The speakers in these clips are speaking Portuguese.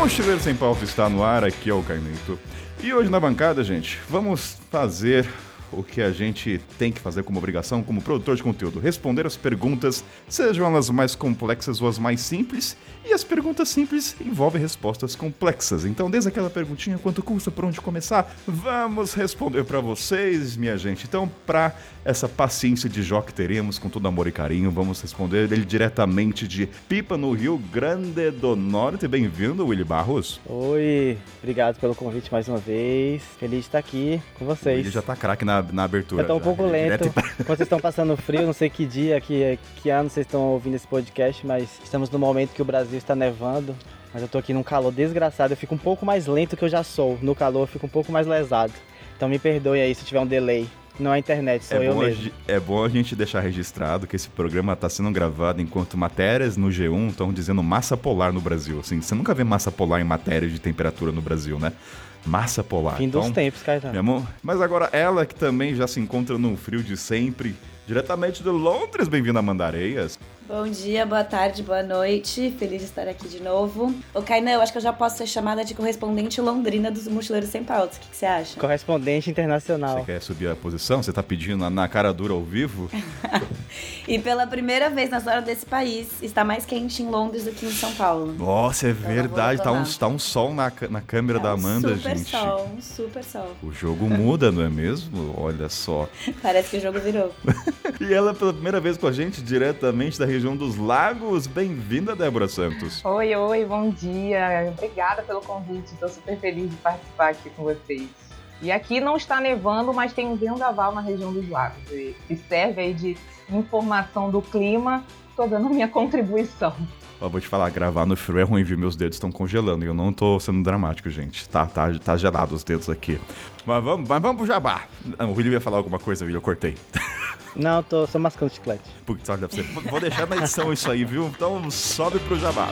Mochileiro Sem Pauta está no ar, aqui é o Caimento. E hoje na bancada, gente, vamos fazer o que a gente tem que fazer como obrigação, como produtor de conteúdo: responder as perguntas, sejam elas mais complexas ou as mais simples. E as perguntas simples envolvem respostas complexas. Então, desde aquela perguntinha, quanto custa, por onde começar, vamos responder para vocês, minha gente. Então, para essa paciência de Jó que teremos com todo amor e carinho, vamos responder ele diretamente de Pipa, no Rio Grande do Norte. Bem-vindo, Willy Barros. Oi, obrigado pelo convite mais uma vez. Feliz de estar aqui com vocês. Ele já tá craque na, na abertura. Eu tô um já. pouco lento. direto- vocês estão passando frio, não sei que dia, que, que ano vocês estão ouvindo esse podcast, mas estamos no momento que o Brasil está nevando. Mas eu tô aqui num calor desgraçado. Eu fico um pouco mais lento que eu já sou. No calor eu fico um pouco mais lesado. Então me perdoe aí se tiver um delay. Não é a internet, sou É eu a mesmo. gente- é bom a gente deixar registrado que esse programa está sendo gravado enquanto matérias no G1 estão dizendo massa polar no Brasil. Assim, você nunca vê massa polar em matéria de temperatura no Brasil, né? Massa polar. Fim dos Então, tempos, Caetano. meu amor, mas agora ela que também já se encontra no frio de sempre, diretamente de Londres, bem-vinda a Mandareias. Bom dia, boa tarde, boa noite. Feliz de estar aqui de novo. Ô, Kainan, eu acho que eu já posso ser chamada de correspondente londrina dos Mochileiros Sem Pautas. O que, que você acha? Correspondente internacional. Você quer subir a posição? Você tá pedindo na, cara dura ao vivo? E pela primeira vez na história desse país, está mais quente em Londres do que em São Paulo. Nossa, é vou verdade. Tá um, tá um sol na, na câmera É da um Amanda, super gente. sol, um super sol. O jogo muda, não é mesmo? Olha só. Parece que o jogo virou. E ela pela primeira vez com a gente, diretamente da região dos lagos. Bem-vinda, Débora Santos. Oi, oi, bom dia. Obrigada pelo convite. Estou super feliz de participar aqui com vocês. E aqui não está nevando, mas tem um vendaval na região dos lagos, que serve aí de informação do clima. Estou dando a minha contribuição. Ó, vou te falar, gravar no frio é ruim, viu? Meus dedos estão congelando e eu não tô sendo dramático, gente. Tá, tá, tá gelado os dedos aqui. Mas vamos, mas vamos pro jabá. Não, o William ia falar alguma coisa, William, eu cortei. Não, tô só mascando chiclete. Putz, olha você. Vou deixar na edição isso aí, viu? Então sobe pro jabá.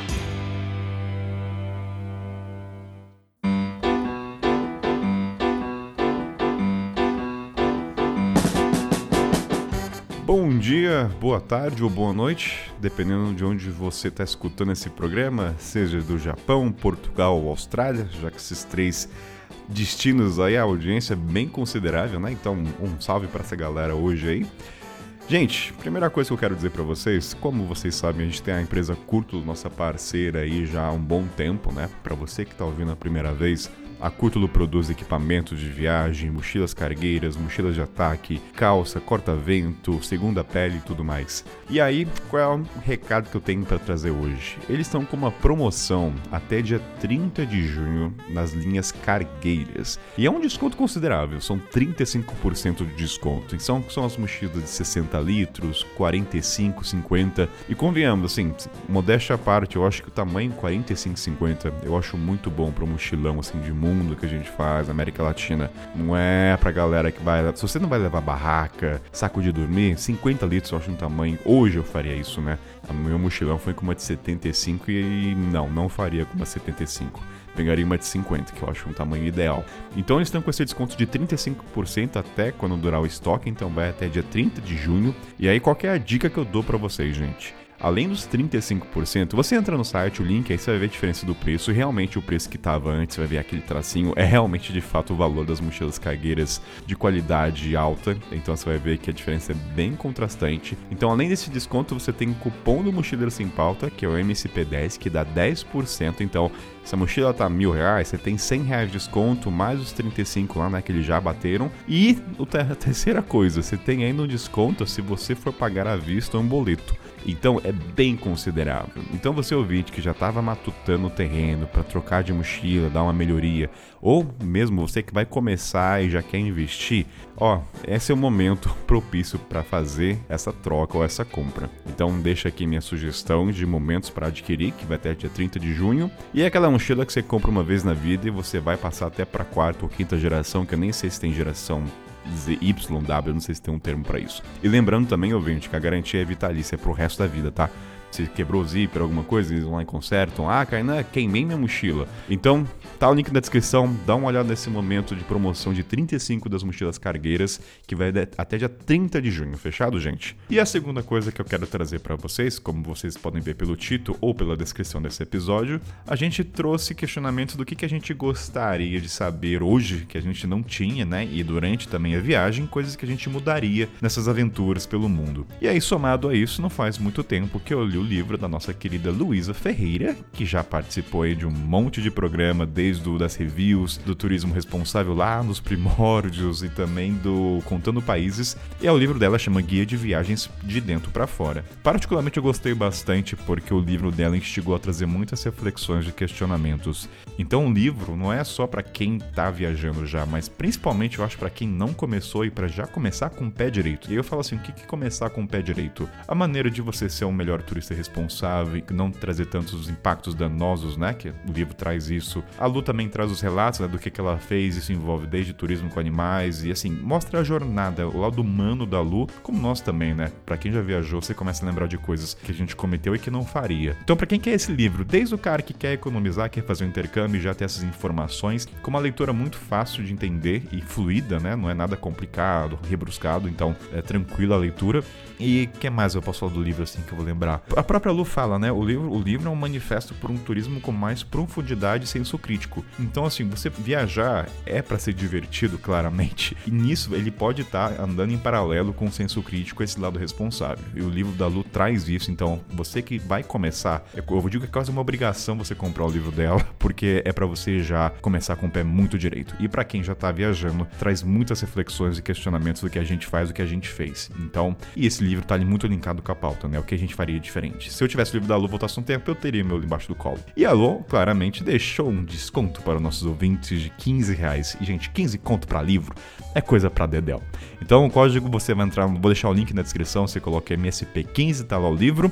Bom dia, boa tarde ou boa noite, dependendo de onde você está escutando esse programa, seja do Japão, Portugal ou Austrália, já que esses três destinos aí a audiência é bem considerável, né? Então, um salve para essa galera hoje aí. Gente, primeira coisa que eu quero dizer pra vocês, como vocês sabem, a gente tem a empresa Curtulo, nossa parceira aí já há um bom tempo, né? Pra você que tá ouvindo a primeira vez, a Curtulo produz equipamentos de viagem, mochilas cargueiras, mochilas de ataque, calça, corta-vento, segunda pele e tudo mais. E aí, qual é o recado que eu tenho pra trazer hoje? Eles estão com uma promoção até dia 30 de junho nas linhas cargueiras. E é um desconto considerável, são 35% de desconto. E são, as mochilas de 60 litros, 45, 50. E convenhamos, assim, modéstia à parte, eu acho que o tamanho 45, 50 eu acho muito bom para um mochilão assim de que a gente faz América Latina. Não é pra galera que vai. Se você não vai levar barraca, saco de dormir, 50 litros eu acho um tamanho. Hoje eu faria isso, né? O meu mochilão foi com uma de 75 e não, não faria com uma 75 pegaria uma de 50, que eu acho um tamanho ideal. Então eles estão com esse desconto de 35% até quando durar o estoque, então vai até dia 30 de junho. E aí qual é a dica que eu dou pra vocês, gente? Além dos 35%, você entra no site, o link, aí você vai ver a diferença do preço. Realmente o preço que tava antes, vai ver aquele tracinho, é realmente de fato o valor das mochilas cargueiras de qualidade alta. Então você vai ver que a diferença é bem contrastante. Então, além desse desconto, você tem o cupom do Mochileiro Sem Pauta, que é o MCP10, que dá 10%. Então, se a mochila tá mil reais, você tem 100 reais de desconto, mais os 35 lá, né, que eles já bateram. E a terceira coisa, você tem ainda um desconto se você for pagar à vista um boleto. Então é bem considerável. Então você ouvinte que já estava matutando o terreno para trocar de mochila, dar uma melhoria, ou mesmo você que vai começar e já quer investir, ó, esse é o momento propício para fazer essa troca ou essa compra. Então deixa aqui minha sugestão de momentos para adquirir, que vai até dia 30 de junho, e é aquela mochila que você compra uma vez na vida e você vai passar até para quarta ou quinta geração, que eu nem sei se tem geração ZYW, não sei se tem um termo pra isso. E lembrando também, ouvinte, que a garantia é vitalícia, pro resto da vida, tá? Se quebrou o zíper, alguma coisa, eles vão lá e consertam. Ah, Kainan, queimei minha mochila. Então, tá o link na descrição, dá uma olhada nesse momento de promoção de 35 das mochilas cargueiras, que vai até dia 30 de junho, fechado, gente? E a segunda coisa que eu quero trazer para vocês, como vocês podem ver pelo título ou pela descrição desse episódio, a gente trouxe questionamentos do que, que a gente gostaria de saber hoje, que a gente não tinha, né? E durante também a viagem, coisas que a gente mudaria nessas aventuras pelo mundo. E aí, somado a isso, não faz muito tempo que eu li o livro da nossa querida Luísa Ferreira, que já participou de um monte de programa, desde o das reviews, do turismo responsável lá nos primórdios e também do Contando Países. E é o livro dela chama Guia de Viagens de Dentro para Fora. Particularmente eu gostei bastante porque o livro dela instigou a trazer muitas reflexões e questionamentos. Então o livro não é só para quem tá viajando já, mas principalmente eu acho para quem não começou e para já começar com o pé direito. E eu falo assim, o que, que começar com o pé direito? A maneira de você ser um melhor turista responsável, não trazer tantos impactos danosos, né? Que o livro traz isso. A Lu também traz os relatos né, do que, que ela fez, isso envolve desde turismo com animais e assim, mostra a jornada, o lado humano da Lu, como nós também, né? Para quem já viajou, você começa a lembrar de coisas que a gente cometeu e que não faria. Então, para quem quer esse livro, desde o cara que quer economizar, quer fazer um intercâmbio e já ter essas informações, com uma leitura muito fácil de entender e fluida, né? Não é nada complicado, rebruscado, então é tranquila a leitura. E o que mais eu posso falar do livro assim que eu vou lembrar? A própria Lu fala, né? O livro, o livro é um manifesto por um turismo com mais profundidade e senso crítico. Então, assim, você viajar é para ser divertido, claramente. E nisso ele pode estar tá andando em paralelo com o senso crítico, esse lado responsável. E o livro da Lu traz isso. Então, você que vai começar, eu digo que é quase uma obrigação você comprar o livro dela, porque é para você já começar com o pé muito direito. E para quem já tá viajando, traz muitas reflexões e questionamentos do que a gente faz, do que a gente fez. Então, e esse livro tá muito linkado com a pauta, né? O que a gente faria diferente. Se eu tivesse o livro da Lu voltasse um tempo, eu teria meu embaixo do colo. E a Lu, claramente, deixou um desconto para nossos ouvintes de 15 reais. E, gente, 15 conto para livro é coisa para dedéu. Então, o código você vai entrar, vou deixar o link na descrição, você coloca MSP15, tá lá o livro.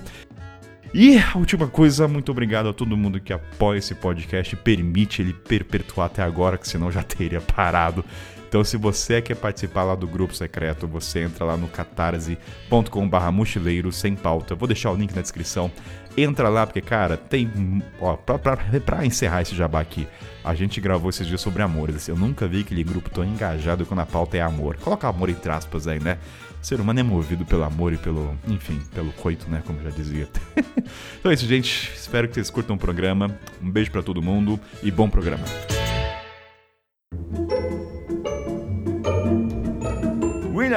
E a última coisa, muito obrigado a todo mundo que apoia esse podcast permite ele perpetuar até agora, que senão já teria parado. Então, se você quer participar lá do grupo secreto, você entra lá no catarse.com/barra mochileiro sem pauta. Vou deixar o link na descrição. Entra lá, porque, cara, tem. Ó, pra, pra, pra encerrar esse jabá aqui, a gente gravou esses dias sobre amores. Assim, eu nunca vi aquele grupo tão engajado quando a pauta é amor. Coloca amor entre aspas aí, né? O ser humano é movido pelo amor e pelo, enfim, pelo coito, né? Como já dizia. então é isso, gente. Espero que vocês curtam o programa. Um beijo para todo mundo e bom programa.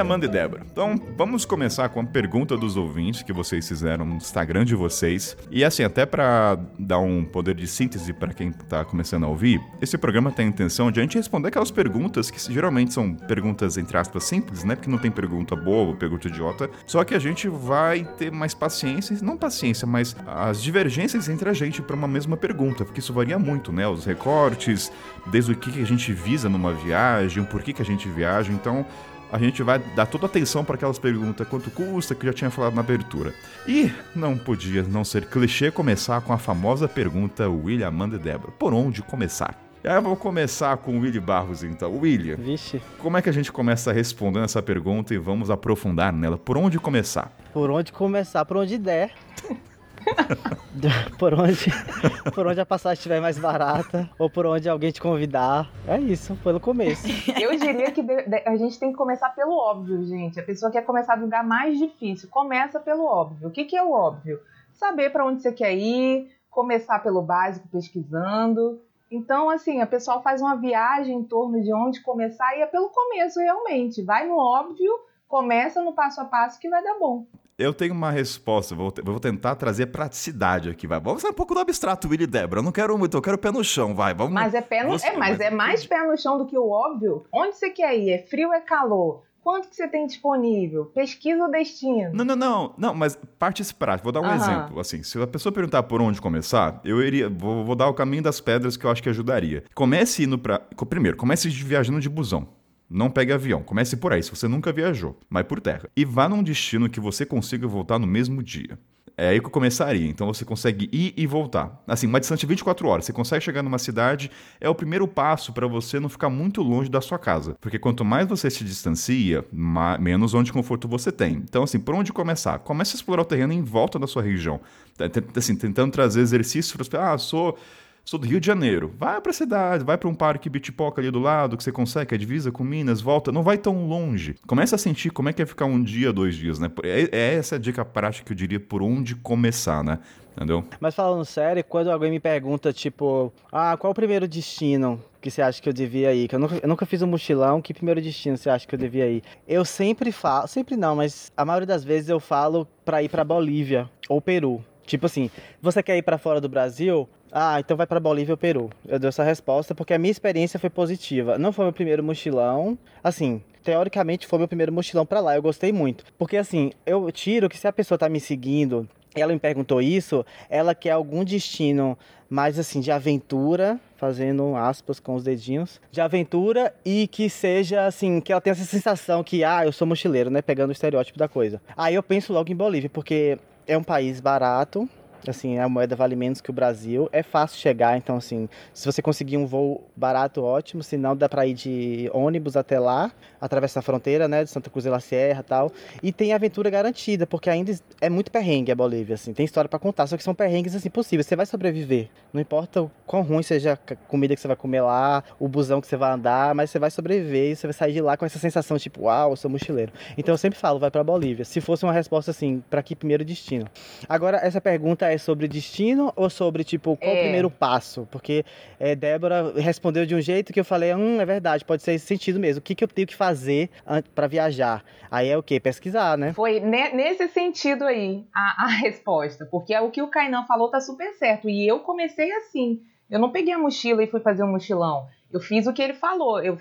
Amanda e Débora. Então, vamos começar com a pergunta dos ouvintes que vocês fizeram no Instagram de vocês. E assim, até para dar um poder de síntese para quem tá começando a ouvir, esse programa tem a intenção de a gente responder aquelas perguntas que geralmente são perguntas, entre aspas, simples, né? Porque não tem pergunta boa ou pergunta idiota. Só que a gente vai ter mais paciência, não paciência, mas as divergências entre a gente para uma mesma pergunta, porque isso varia muito, né? Os recortes, desde o que a gente visa numa viagem, o porquê que a gente viaja. Então, a gente vai dar toda atenção para aquelas perguntas quanto custa, que eu já tinha falado na abertura. E não podia não ser clichê começar com a famosa pergunta William, Amanda e Débora. Por onde começar? Aí eu vou começar com o Willy Barros então. William, Vixe. como é que a gente começa respondendo essa pergunta e vamos aprofundar nela? Por onde começar? Por onde começar? Por onde der. por onde por onde a passagem estiver mais barata ou por onde alguém te convidar. É isso, pelo começo. Eu diria que a gente tem que começar pelo óbvio, gente. A pessoa quer começar do lugar mais difícil. Começa pelo óbvio. O que, que é o óbvio? Saber para onde você quer ir, começar pelo básico pesquisando. Então, assim, a pessoa faz uma viagem em torno de onde começar e é pelo começo, realmente. Vai no óbvio, começa no passo a passo que vai dar bom. Eu tenho uma resposta, vou, vou tentar trazer praticidade aqui, vai. Vamos sair um pouco do abstrato, Willy Débora. Eu não quero muito, eu quero pé no chão, vai. Vamos, mas é pé no, é, mas é mais pé no chão do que o óbvio. Onde você quer ir? É frio ou é calor? Quanto que você tem disponível? Pesquisa o destino. Não, não, não. Não, mas partes práticas. Vou dar um exemplo. Assim, se a pessoa perguntar por onde começar, eu iria. Vou, vou dar o caminho das pedras que eu acho que ajudaria. Comece indo pra. Primeiro, comece viajando de busão. Não pegue avião. Comece por aí, se você nunca viajou. Vai por terra. E vá num destino que você consiga voltar no mesmo dia. É aí que eu começaria. Então você consegue ir e voltar. Assim, uma distância de 24 horas. Você consegue chegar numa cidade, é o primeiro passo para você não ficar muito longe da sua casa. Porque quanto mais você se distancia, menos onde de conforto você tem. Então, assim, por onde começar? Comece a explorar o terreno em volta da sua região. Assim, tentando trazer exercícios para ah, sou Sou do Rio de Janeiro. Vai para a cidade, vai para um parque Bitpoca ali do lado, que você consegue, a divisa com Minas, volta. Não vai tão longe. Começa a sentir como é que é ficar um dia, dois dias, né? É, é essa a dica prática que eu diria por onde começar, né? Entendeu? Mas falando sério, quando alguém me pergunta, tipo, ah, qual o primeiro destino que você acha que eu devia ir? Que eu nunca, eu nunca fiz um mochilão, que primeiro destino você acha que eu devia ir? Eu sempre falo, sempre não, mas a maioria das vezes eu falo para ir para Bolívia ou Peru. Tipo assim, você quer ir para fora do Brasil? Ah, então vai para Bolívia ou Peru. Eu dei essa resposta porque a minha experiência foi positiva. Não foi meu primeiro mochilão. Assim, teoricamente foi meu primeiro mochilão para lá. Eu gostei muito. Porque assim, eu tiro que se a pessoa tá me seguindo, ela me perguntou isso, ela quer algum destino mais assim de aventura, fazendo aspas com os dedinhos, de aventura e que seja assim, que ela tenha essa sensação que ah, eu sou mochileiro, né, pegando o estereótipo da coisa. Aí eu penso logo em Bolívia, porque é um país barato, assim, a moeda vale menos que o Brasil. É fácil chegar, então, assim, se você conseguir um voo barato, ótimo. Se não, dá para ir de ônibus até lá, atravessar a fronteira, né, de Santa Cruz de la Sierra tal. E tem aventura garantida, porque ainda é muito perrengue a Bolívia, assim. Tem história para contar, só que são perrengues, assim, possíveis. Você vai sobreviver. Não importa o quão ruim seja a comida que você vai comer lá, o busão que você vai andar, mas você vai sobreviver e você vai sair de lá com essa sensação, tipo, uau, eu sou mochileiro. Então, eu sempre falo, vai para Bolívia. Se fosse uma resposta, assim, para que primeiro destino? Agora, essa pergunta é sobre destino ou sobre, tipo, qual é. o primeiro passo? Porque é, Débora respondeu de um jeito que eu falei, hum, é verdade, pode ser esse sentido mesmo. O que, que eu tenho que fazer para viajar? Aí é o quê? Pesquisar, né? Foi nesse sentido aí a, a resposta, porque é o que o Kainan falou tá super certo. E eu comecei assim. Eu não peguei a mochila e fui fazer um mochilão. Eu fiz o que ele falou. Eu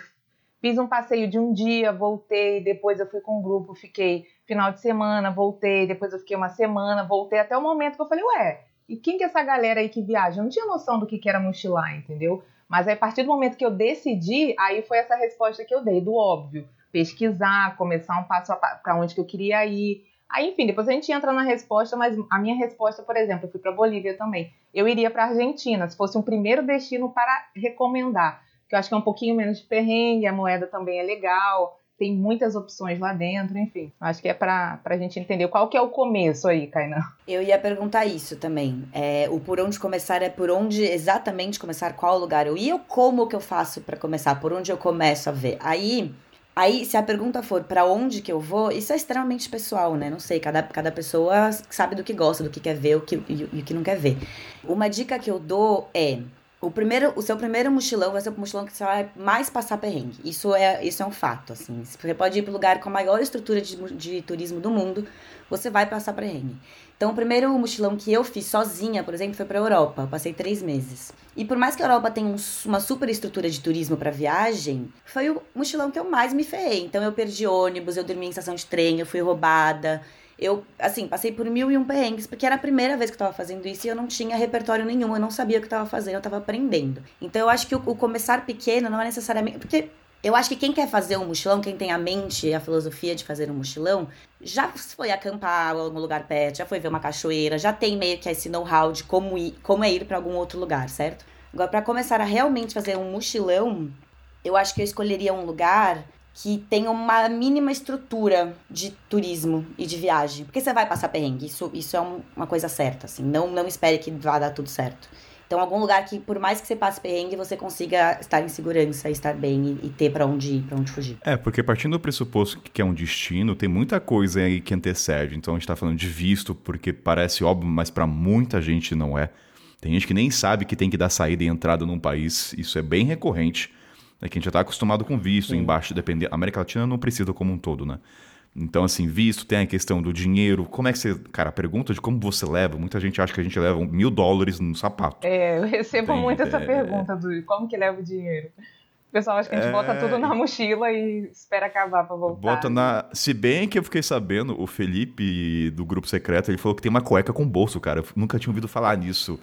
Fiz um passeio de um dia, voltei, depois eu fui com um grupo, fiquei final de semana, voltei, depois eu fiquei uma semana, voltei até o momento que eu falei, ué, e quem que é essa galera aí que viaja? Eu não tinha noção do que, que era mochilar, entendeu? Mas aí, a partir do momento que eu decidi, aí foi essa resposta que eu dei, do óbvio. Pesquisar, começar um passo para onde que eu queria ir. Aí, enfim, depois a gente entra na resposta, mas a minha resposta, por exemplo, eu fui para Bolívia também. Eu iria para Argentina, se fosse um primeiro destino para recomendar, que eu acho que é um pouquinho menos de perrengue, a moeda também é legal, tem muitas opções lá dentro, enfim. Acho que é para a gente entender qual que é o começo aí, Kainan. Eu ia perguntar isso também. É, o por onde começar é por onde exatamente começar, qual lugar eu ia como que eu faço para começar, por onde eu começo a ver. Aí Aí, se a pergunta for para onde que eu vou, isso é extremamente pessoal, né? Não sei, cada, cada pessoa sabe do que gosta, do que quer ver o que, e o que não quer ver. Uma dica que eu dou é o, primeiro, o seu primeiro mochilão vai ser o mochilão que você vai mais passar perrengue. Isso é, isso é um fato, assim. Você pode ir para o lugar com a maior estrutura de, de turismo do mundo, você vai passar perrengue. Então, o primeiro mochilão que eu fiz sozinha, por exemplo, foi para a Europa. Eu passei três meses. E por mais que a Europa tenha um, uma super estrutura de turismo para viagem, foi o mochilão que eu mais me ferrei. Então, eu perdi ônibus, eu dormi em estação de trem, eu fui roubada, eu, assim, passei por mil e um perrengues, porque era a primeira vez que eu tava fazendo isso e eu não tinha repertório nenhum, eu não sabia o que eu tava fazendo, eu tava aprendendo. Então eu acho que o, o começar pequeno não é necessariamente. Porque eu acho que quem quer fazer um mochilão, quem tem a mente e a filosofia de fazer um mochilão, já foi acampar em algum lugar perto, já foi ver uma cachoeira, já tem meio que esse know-how de como, ir, como é ir para algum outro lugar, certo? Agora, para começar a realmente fazer um mochilão, eu acho que eu escolheria um lugar que tenha uma mínima estrutura de turismo e de viagem. Porque você vai passar perrengue, isso, isso é um, uma coisa certa, assim. Não, não espere que vá dar tudo certo. Então, algum lugar que, por mais que você passe perrengue, você consiga estar em segurança, estar bem e, e ter para onde ir, para onde fugir. É, porque partindo do pressuposto que é um destino, tem muita coisa aí que antecede. Então, a gente está falando de visto, porque parece óbvio, mas para muita gente não é. Tem gente que nem sabe que tem que dar saída e entrada num país. Isso é bem recorrente né, que a gente já está acostumado com visto, Sim. embaixo, depender. A América Latina não precisa como um todo, né? Então, assim, visto, tem a questão do dinheiro. Como é que você. Cara, a pergunta de como você leva, muita gente acha que a gente leva mil dólares no sapato. É, eu recebo tem, muito essa é... pergunta do como que leva o dinheiro. O pessoal acha que a gente é... bota tudo na mochila e espera acabar pra voltar. Bota na. Se bem que eu fiquei sabendo, o Felipe do grupo secreto, ele falou que tem uma cueca com bolso, cara. Eu nunca tinha ouvido falar nisso.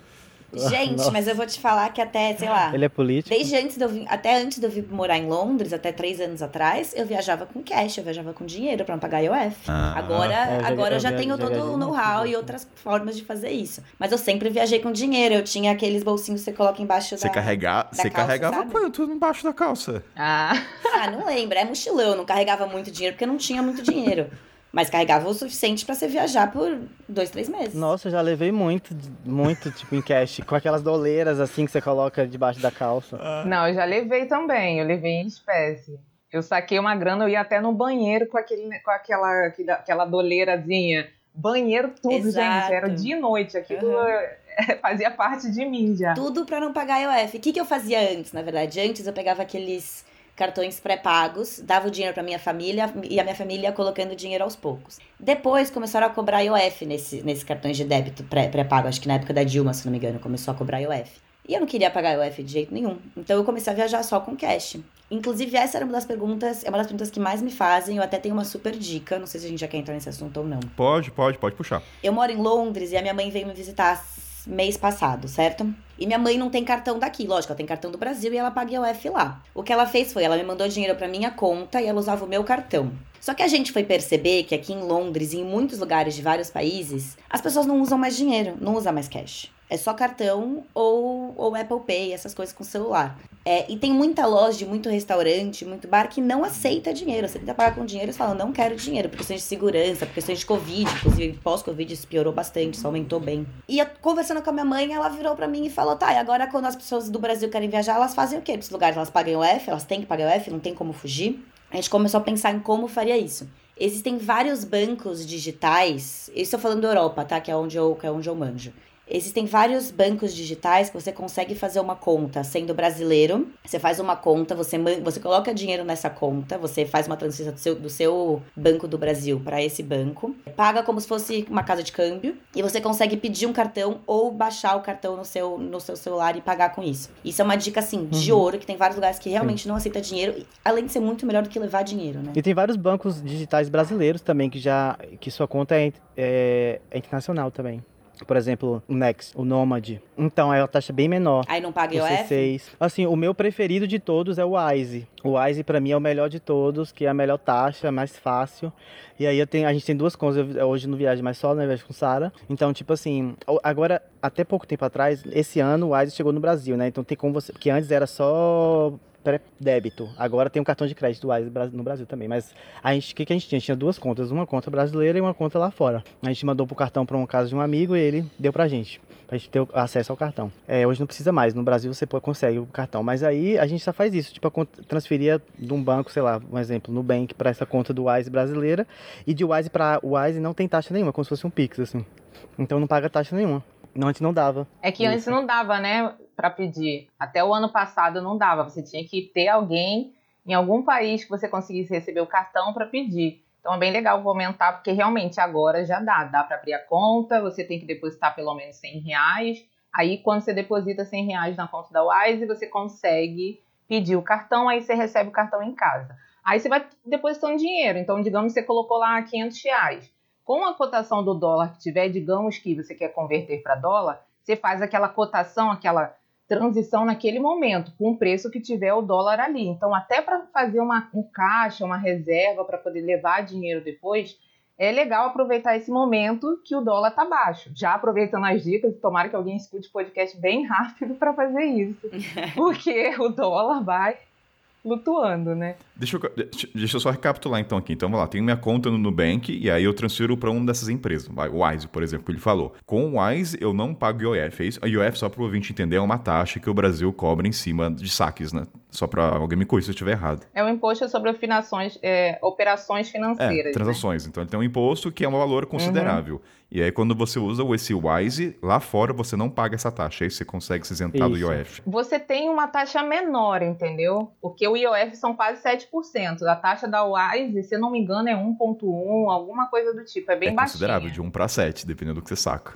Gente, Nossa. mas eu vou te falar que até, sei lá. Ele é político? Desde antes de eu vir, até antes de eu vir morar em Londres, até três anos atrás, eu viajava com cash, eu viajava com dinheiro pra não pagar IOF. Ah. agora É, eu já- agora eu eu já já- tenho já todo o know-how e outras formas de fazer isso. Mas eu sempre viajei com dinheiro, eu tinha aqueles bolsinhos que você coloca embaixo Você, da... carregar, você calça, carregava sabe? tudo embaixo da calça. Ah, Ah, não lembro, é mochilão, eu não carregava muito dinheiro porque eu não tinha muito dinheiro. Mas carregava o suficiente pra você viajar por dois, três meses. Nossa, eu já levei muito, muito, tipo, em cash. Com aquelas doleiras, assim, que você coloca debaixo da calça. não, eu já levei também, eu levei em espécie. Eu saquei uma grana, eu ia até no banheiro com, aquele, com aquela, aquela, doleirazinha. Banheiro tudo, Exato. gente. Era dia e noite. Aquilo Uhum. fazia parte de mim já. Tudo pra não pagar IOF. O que, que eu fazia antes, na verdade? Antes eu pegava aqueles cartões pré-pagos, dava o dinheiro pra minha família e a minha família ia colocando dinheiro aos poucos. Depois começaram a cobrar IOF nesse, nesses cartões de débito pré- pré-pago. Acho que na época da Dilma, se não me engano, começou a cobrar IOF. E eu não queria pagar IOF de jeito nenhum. Então eu comecei a viajar só com cash. Inclusive, essa era uma das perguntas, é uma das perguntas que mais me fazem. Eu até tenho uma super dica. Não sei se a gente já quer entrar nesse assunto ou não. Pode, pode, pode puxar. Eu moro em Londres e a minha mãe veio me visitar mês passado, certo? E minha mãe não tem cartão daqui, lógico, ela tem cartão do Brasil e ela paga IOF lá. O que ela fez foi, ela me mandou dinheiro pra minha conta e ela usava o meu cartão. Só que a gente foi perceber que aqui em Londres e em muitos lugares de vários países, as pessoas não usam mais dinheiro, não usam mais cash. É só cartão ou, ou Apple Pay, essas coisas com celular. É, e tem muita loja, muito restaurante, muito bar que não aceita dinheiro. Você tenta pagar com dinheiro eles falam, não quero dinheiro, por questões de segurança, por questões de Covid. Inclusive, pós-Covid isso piorou bastante, isso aumentou bem. E eu, conversando com a minha mãe, ela virou pra mim e falou, tá, e agora quando as pessoas do Brasil querem viajar, elas fazem o quê? Para esses lugares elas pagam o F, elas têm que pagar o F, não tem como fugir. A gente começou a pensar em como faria isso. Existem vários bancos digitais, isso eu falando da Europa, tá? Que é onde eu, que é onde eu manjo. Existem vários bancos digitais que você consegue fazer uma conta sendo brasileiro. Você faz uma conta, você, você coloca dinheiro nessa conta, você faz uma transferência do seu, do seu banco do Brasil para esse banco, paga como se fosse uma casa de câmbio e você consegue pedir um cartão ou baixar o cartão no seu, no seu celular e pagar com isso. Isso é uma dica assim de Uhum. ouro que tem vários lugares que realmente não aceita dinheiro, além de ser muito melhor do que levar dinheiro, né? E tem vários bancos digitais brasileiros também que já que sua conta é, é- é internacional também. Por exemplo, o Next, o Nomad. Então é uma taxa bem menor. Aí não paga O IOF? C6. Assim, o meu preferido de todos é o Wise. O Wise pra mim é o melhor de todos, que é a melhor taxa, mais fácil. E aí eu tenho, a gente tem duas contas, eu hoje não viajo mais só, né, viajo com Sara. Então, tipo assim, agora até pouco tempo atrás, esse ano o Wise chegou no Brasil, né? Então tem como você, porque antes era só pré-débito. Agora tem um cartão de crédito no Brasil também. Mas a gente, o que, que a gente tinha? A gente tinha duas contas, uma conta brasileira e uma conta lá fora. A gente mandou pro cartão pra uma casa de um amigo e ele deu pra gente. Pra gente ter acesso ao cartão. É, hoje não precisa mais. No Brasil você consegue o cartão. Mas aí a gente só faz isso. Tipo, transferia de um banco, sei lá, um exemplo, no Bank pra essa conta do Wise brasileira. E de Wise pra Wise não tem taxa nenhuma, como se fosse um Pix, assim. Então não paga taxa nenhuma. Não, antes não dava. É que antes não dava, né, Pra pedir. Até o ano passado não dava. Você tinha que ter alguém em algum país que você conseguisse receber o cartão pra pedir. Então é bem legal aumentar, porque realmente agora já dá. Dá pra abrir a conta, você tem que depositar pelo menos 100 reais. Aí quando você deposita 100 reais na conta da Wise, você consegue pedir o cartão, aí você recebe o cartão em casa. Aí você vai depositando dinheiro. Então, digamos que você colocou lá 500 reais. Com a cotação do dólar que tiver, digamos que você quer converter para dólar, você faz aquela cotação, aquela transição naquele momento, com o preço que tiver o dólar ali. Então, até para fazer uma, um caixa, uma reserva para poder levar dinheiro depois, é legal aproveitar esse momento que o dólar tá baixo. Já aproveitando as dicas, tomara que alguém escute o podcast bem rápido para fazer isso. Porque o dólar vai flutuando, né? Deixa eu, deixa- eu só recapitular então aqui. Então vamos lá, tenho minha conta no Nubank e aí eu transfiro para uma dessas empresas. Vai, O Wise, por exemplo, que ele falou. Com o Wise eu não pago IOF. É isso? A IOF, só para o ouvinte entender, é uma taxa que o Brasil cobra em cima de saques, né? Só para alguém me corrigir se eu estiver errado. É o imposto sobre finações, é, operações financeiras. É, né? transações. Então ele tem um imposto que é um valor considerável. E aí quando você usa esse Wise, lá fora você não paga essa taxa. Aí você consegue se isentar do Isso. IOF. Você tem uma taxa menor, entendeu? Porque o IOF são quase 7%. A taxa da Wise, se eu não me engano, é 1,1, alguma coisa do tipo. É bem é baixinha. considerável, de 1 para 7, dependendo do que você saca.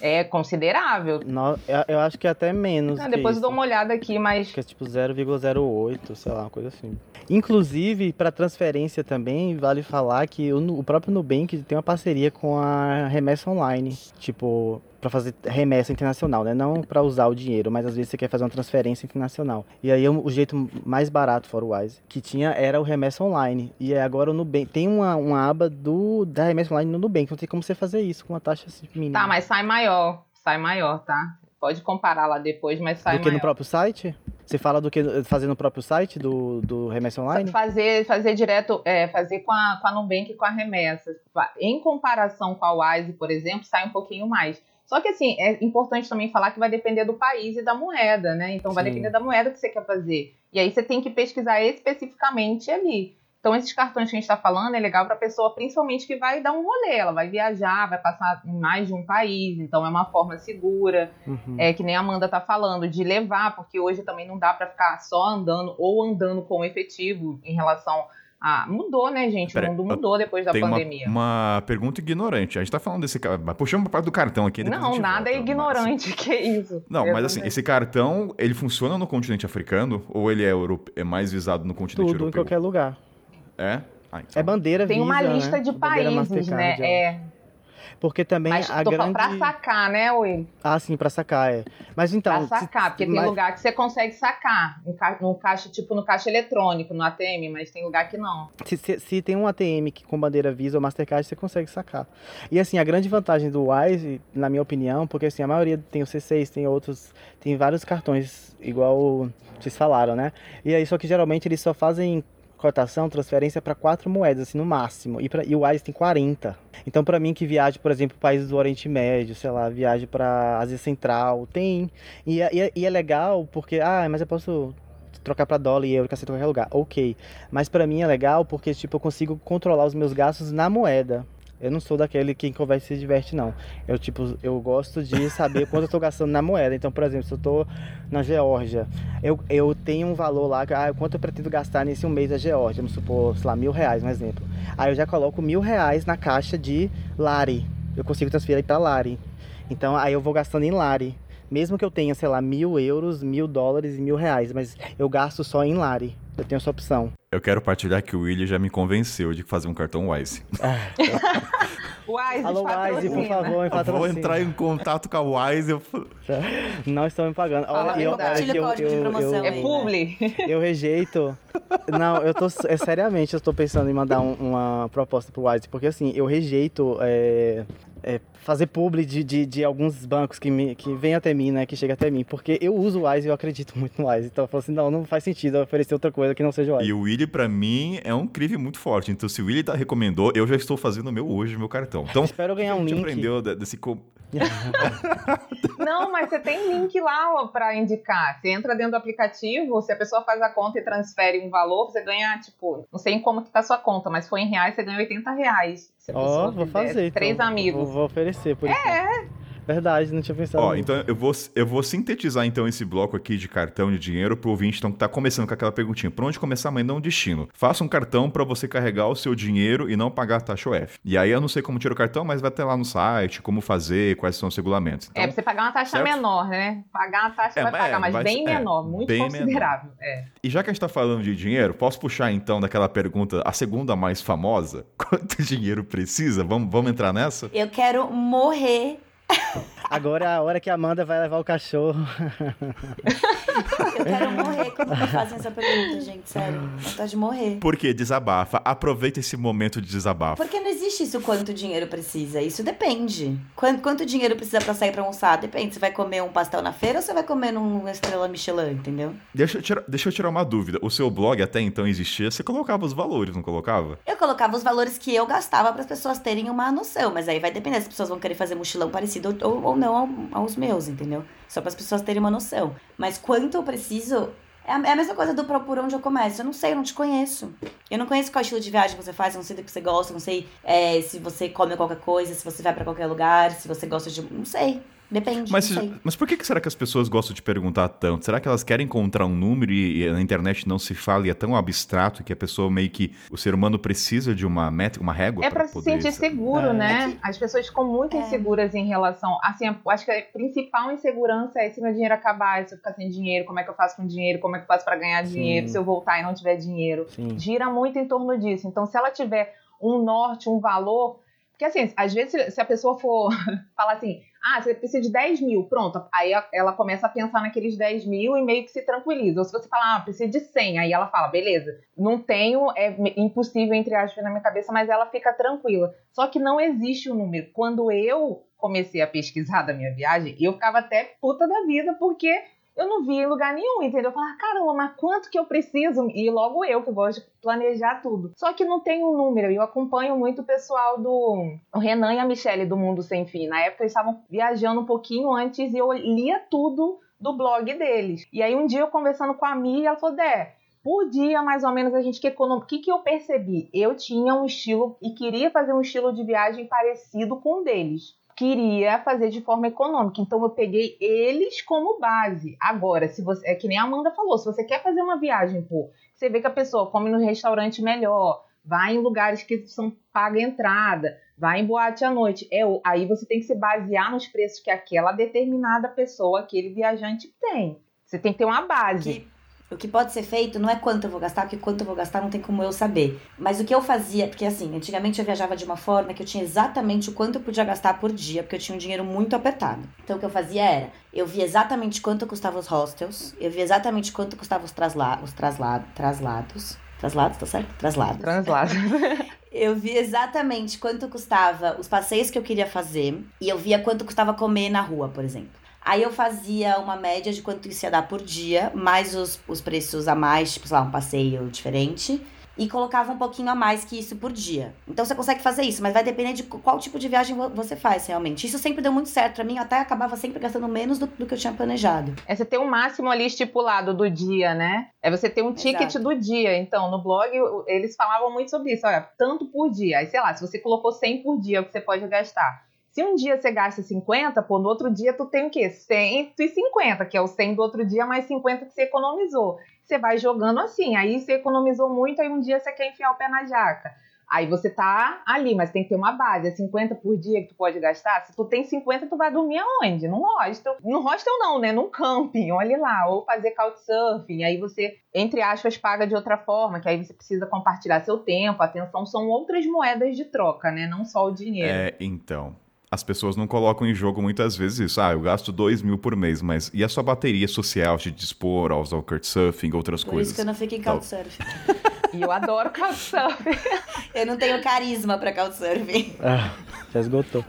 É considerável. No- eu, eu acho que é até menos. Ah, que depois eu dou uma olhada aqui, mas Acho que é tipo 0,08, sei lá, uma coisa assim. Inclusive, para transferência também, vale falar que o, o próprio Nubank tem uma parceria com a Remessa Online. Tipo, para fazer remessa internacional, né? Não para usar o dinheiro, mas às vezes você quer fazer uma transferência internacional. E aí o jeito mais barato fora o Wise que tinha era o remessa online. E agora o Nubank tem uma, uma aba do da remessa online no Nubank, não tem como você fazer isso com uma taxa assim, mínima. Tá, mas sai maior, sai maior, tá? Pode comparar lá depois, mas sai Do que maior. no próprio site? Você fala do que fazer no próprio site do, do remessa online? Fazer, fazer direto, é, fazer com a, com a Nubank e com a remessa. Em comparação com a Wise, por exemplo, sai um pouquinho mais. Só que assim, é importante também falar que vai depender do país e da moeda, né? Então vai Sim. depender da moeda que você quer fazer. E aí você tem que pesquisar especificamente ali. Então esses cartões que a gente está falando é legal para a pessoa, principalmente que vai dar um rolê, ela vai viajar, vai passar em mais de um país, então é uma forma segura. Uhum. É que nem a Amanda tá falando, de levar, porque hoje também não dá para ficar só andando ou andando com efetivo em relação a. Mudou, né, gente? Pera, o mundo mudou depois da Tem uma, pandemia. uma pergunta ignorante. A gente tá falando desse cara. mas Puxamos pra parte do cartão aqui. Não, nada volta, é mas- ignorante, que isso. Não, Eu mas assim, esse cartão, ele funciona no continente africano ou ele é, europe... é mais visado no continente Tudo, em europeu? qualquer lugar. É? Ah, então. É bandeira Tem uma Visa, lista né? de países, né? Ó. É, Porque também mas a grande... pra sacar, né, Will? Ah, sim, pra sacar, é. Mas então... Pra se- sacar, porque tem mas- lugar que você consegue sacar. No ca- No caixa, tipo no caixa eletrônico, no ATM, mas tem lugar que não. Se, se- se tem um ATM que com bandeira Visa ou Mastercard, você consegue sacar. E assim, a grande vantagem do Wise, na minha opinião, porque assim, a maioria tem o C6, tem outros, tem vários cartões, igual vocês falaram, né? E aí, só que geralmente eles só fazem cotação, transferência para quatro moedas, assim, no máximo. E, pra, e o Wise tem 40. Então, para mim que viaje, por exemplo, países do Oriente Médio, sei lá, viaje para Ásia Central, tem. E, é- e, é- e é legal porque, ah, mas eu posso trocar para dólar e euro, cacete, em qualquer lugar. Ok. Mas pra mim é legal porque, tipo, eu consigo controlar os meus gastos na moeda. Eu não sou daquele que conversa e se diverte, não. Eu, tipo, eu gosto de saber quanto eu tô gastando na moeda. Então, por exemplo, se eu tô na Geórgia, eu, eu tenho um valor lá, ah, quanto eu pretendo gastar nesse um mês da Geórgia, vamos supor, sei lá, mil reais, um exemplo. Aí eu já coloco mil reais na caixa de Lari. Eu consigo transferir para Lari. Então, aí eu vou gastando em Lari. Mesmo que eu tenha, sei lá, mil euros, mil dólares e mil reais, mas eu gasto só em Lari. Eu tenho essa opção. Eu quero partilhar que o William já me convenceu de fazer um cartão Wise. Wise, Alô, Wise, por patrocina. favor, me Eu vou patrocina. entrar em contato com a Wise. Eu... Não estão me pagando. Fala Olha, eu, eu, código de eu, promoção eu, É aí. publi. eu rejeito. Não, eu tô. É, seriamente, eu tô pensando em mandar um- uma proposta pro Wise, porque assim, eu rejeito é, é, fazer publi de, de, de alguns bancos que, me, que vem até mim, né? Que chega até mim. Porque eu uso o Wise e eu acredito muito no Wise. Então eu falo assim, não, não faz sentido eu oferecer outra coisa que não seja o Wise. E o Willy, pra mim, é um crive muito forte. Então, se o Willy tá recomendou, eu já estou fazendo o meu hoje, meu cartão. Então, Espero ganhar a um gente link. aprendeu de- desse... co- Não, mas você tem link lá ó, pra indicar. Você entra dentro do aplicativo, se a pessoa faz a conta e transfere um valor, você ganha, tipo, não sei em como que tá a sua conta, mas foi em reais, você ganha 80 reais. Ó, pessoa vou fazer. Três então. amigos. Vou, vou oferecer por É. Verdade, não tinha pensado. Ó, nisso. então eu vou, eu vou sintetizar então esse bloco aqui de cartão de dinheiro pro ouvinte então, que tá começando com aquela perguntinha. Por onde começar, mas não destino? Faça um cartão pra você carregar o seu dinheiro e não pagar a taxa OF. E aí eu não sei como tira o cartão, mas vai ter lá no site, como fazer, quais são os regulamentos. Então, é, pra você pagar uma taxa certo? menor, né? Pagar a taxa É, vai pagar, é, mas vai bem é, menor, muito bem considerável. É. E já que a gente tá falando de dinheiro, posso puxar então daquela pergunta, a segunda mais famosa? Quanto dinheiro precisa? Vamos, vamos entrar nessa? Eu quero morrer. Agora é a hora que a Amanda vai levar o cachorro. Eu quero morrer quando me fazem essa pergunta, gente. Sério. Vontade de morrer. Porque desabafa. Aproveita esse momento de desabafo. Porque não existe isso quanto dinheiro precisa. Isso depende. Quanto, quanto dinheiro precisa pra sair pra almoçar? Depende. Você vai comer um pastel na feira ou você vai comer numa estrela Michelin, entendeu? Deixa eu, tirar, deixa eu tirar uma dúvida. O seu blog até então existia, você colocava os valores, não colocava? Eu colocava os valores que eu gastava para as pessoas terem uma noção, mas aí vai depender se as pessoas vão querer fazer mochilão parecido ou, ou não ao- aos meus, entendeu? Só para as pessoas terem uma noção. Mas quanto eu preciso. É a, é a mesma coisa do pro- por onde eu começo. Eu não sei, eu não te conheço. Eu não conheço qual estilo de viagem você faz, eu não sei do que você gosta, eu não sei é, se você come qualquer coisa, se você vai para qualquer lugar, se você gosta de. Não sei. Depende. Mas, mas por que, que será que as pessoas gostam de perguntar tanto? Será que elas querem encontrar um número e, e na internet não se fala e é tão abstrato que a pessoa meio que. O ser humano precisa de uma métrica, uma régua É pra pra se sentir seguro, É. né? As pessoas ficam muito É. inseguras em relação. Assim, eu acho que a principal insegurança é se meu dinheiro acabar, se eu ficar sem dinheiro, como é que eu faço com dinheiro, como é que eu faço pra ganhar Sim. dinheiro, se eu voltar e não tiver dinheiro. Sim. Gira muito em torno disso. Então, se ela tiver um norte, um valor. Porque, assim, às vezes, se a pessoa for falar assim, Ah, você precisa de 10 mil, pronto. Aí ela começa a pensar naqueles 10 mil e meio que se tranquiliza. Ou se você falar, ah, precisa de 100, aí ela fala, beleza, não tenho, é impossível, entre aspas, na minha cabeça, mas ela fica tranquila. Só que não existe o um número. Quando eu comecei a pesquisar da minha viagem, eu ficava até puta da vida, porque eu não vi em lugar nenhum, entendeu? Eu falava, caramba, mas quanto que eu preciso? E logo eu, que gosto de planejar tudo. Só que não tem um número. Eu acompanho muito o pessoal do o Renan e a Michelle do Mundo Sem Fim. Na época eles estavam viajando um pouquinho antes e eu lia tudo do blog deles. E aí um dia eu conversando com a Mia, ela falou, Dé, por dia, mais ou menos, a gente que economiza. O que, que eu percebi? Eu tinha um estilo e queria fazer um estilo de viagem parecido com o deles queria fazer de forma econômica. Então eu peguei eles como base. Agora, se você é que nem a Amanda falou, se você quer fazer uma viagem, pô, você vê que a pessoa come no restaurante melhor, vai em lugares que são paga entrada, vai em boate à noite, é aí você tem que se basear nos preços que aquela determinada pessoa, aquele viajante tem. Você tem que ter uma base. Que o que pode ser feito não é quanto eu vou gastar, porque quanto eu vou gastar não tem como eu saber. Mas o que eu fazia, porque assim, antigamente eu viajava de uma forma que eu tinha exatamente o quanto eu podia gastar por dia, porque eu tinha um dinheiro muito apertado. Então o que eu fazia era, eu via exatamente quanto custavam os hostels, eu via exatamente quanto custavam os, trasla os trasla traslados. Traslados, tá certo? Traslados. Translados. eu via exatamente quanto custava os passeios que eu queria fazer e eu via quanto custava comer na rua, por exemplo. Aí eu fazia uma média de quanto isso ia dar por dia, mais os, os preços a mais, tipo, sei lá, um passeio diferente. E colocava um pouquinho a mais que isso por dia. Então você consegue fazer isso, mas vai depender de qual tipo de viagem você faz realmente. Isso sempre deu muito certo para mim, até acabava sempre gastando menos do, do, que eu tinha planejado. É você ter um máximo ali estipulado do dia, né? É você ter um ticket Exato. do dia. Então, no blog, eles falavam muito sobre isso. Olha, tanto por dia. Aí, sei lá, se você colocou 100 por dia, o que você pode gastar. Se um dia você gasta 50, pô, no outro dia tu tem o quê? 150, que é o 100 do outro dia, mais 50 que você economizou. Você vai jogando assim, aí você economizou muito, aí um dia você quer enfiar o pé na jaca. Aí você tá ali, mas tem que ter uma base. É 50 por dia que tu pode gastar. Se tu tem 50, tu vai dormir aonde? Num hostel. No hostel não, né? Num camping, olha lá. Ou fazer couchsurfing. Aí você, entre aspas, paga de outra forma, que aí você precisa compartilhar seu tempo, atenção. São outras moedas de troca, né? Não só o dinheiro. É, então as pessoas não colocam em jogo muitas vezes isso. Ah, eu gasto 2 mil por mês, mas e a sua bateria social de dispor aos ao Couchsurfing, outras por coisas? Por isso que eu não fico em então, Couchsurfing. e eu adoro Couchsurfing. eu não tenho carisma pra Couchsurfing. Ah, já esgotou.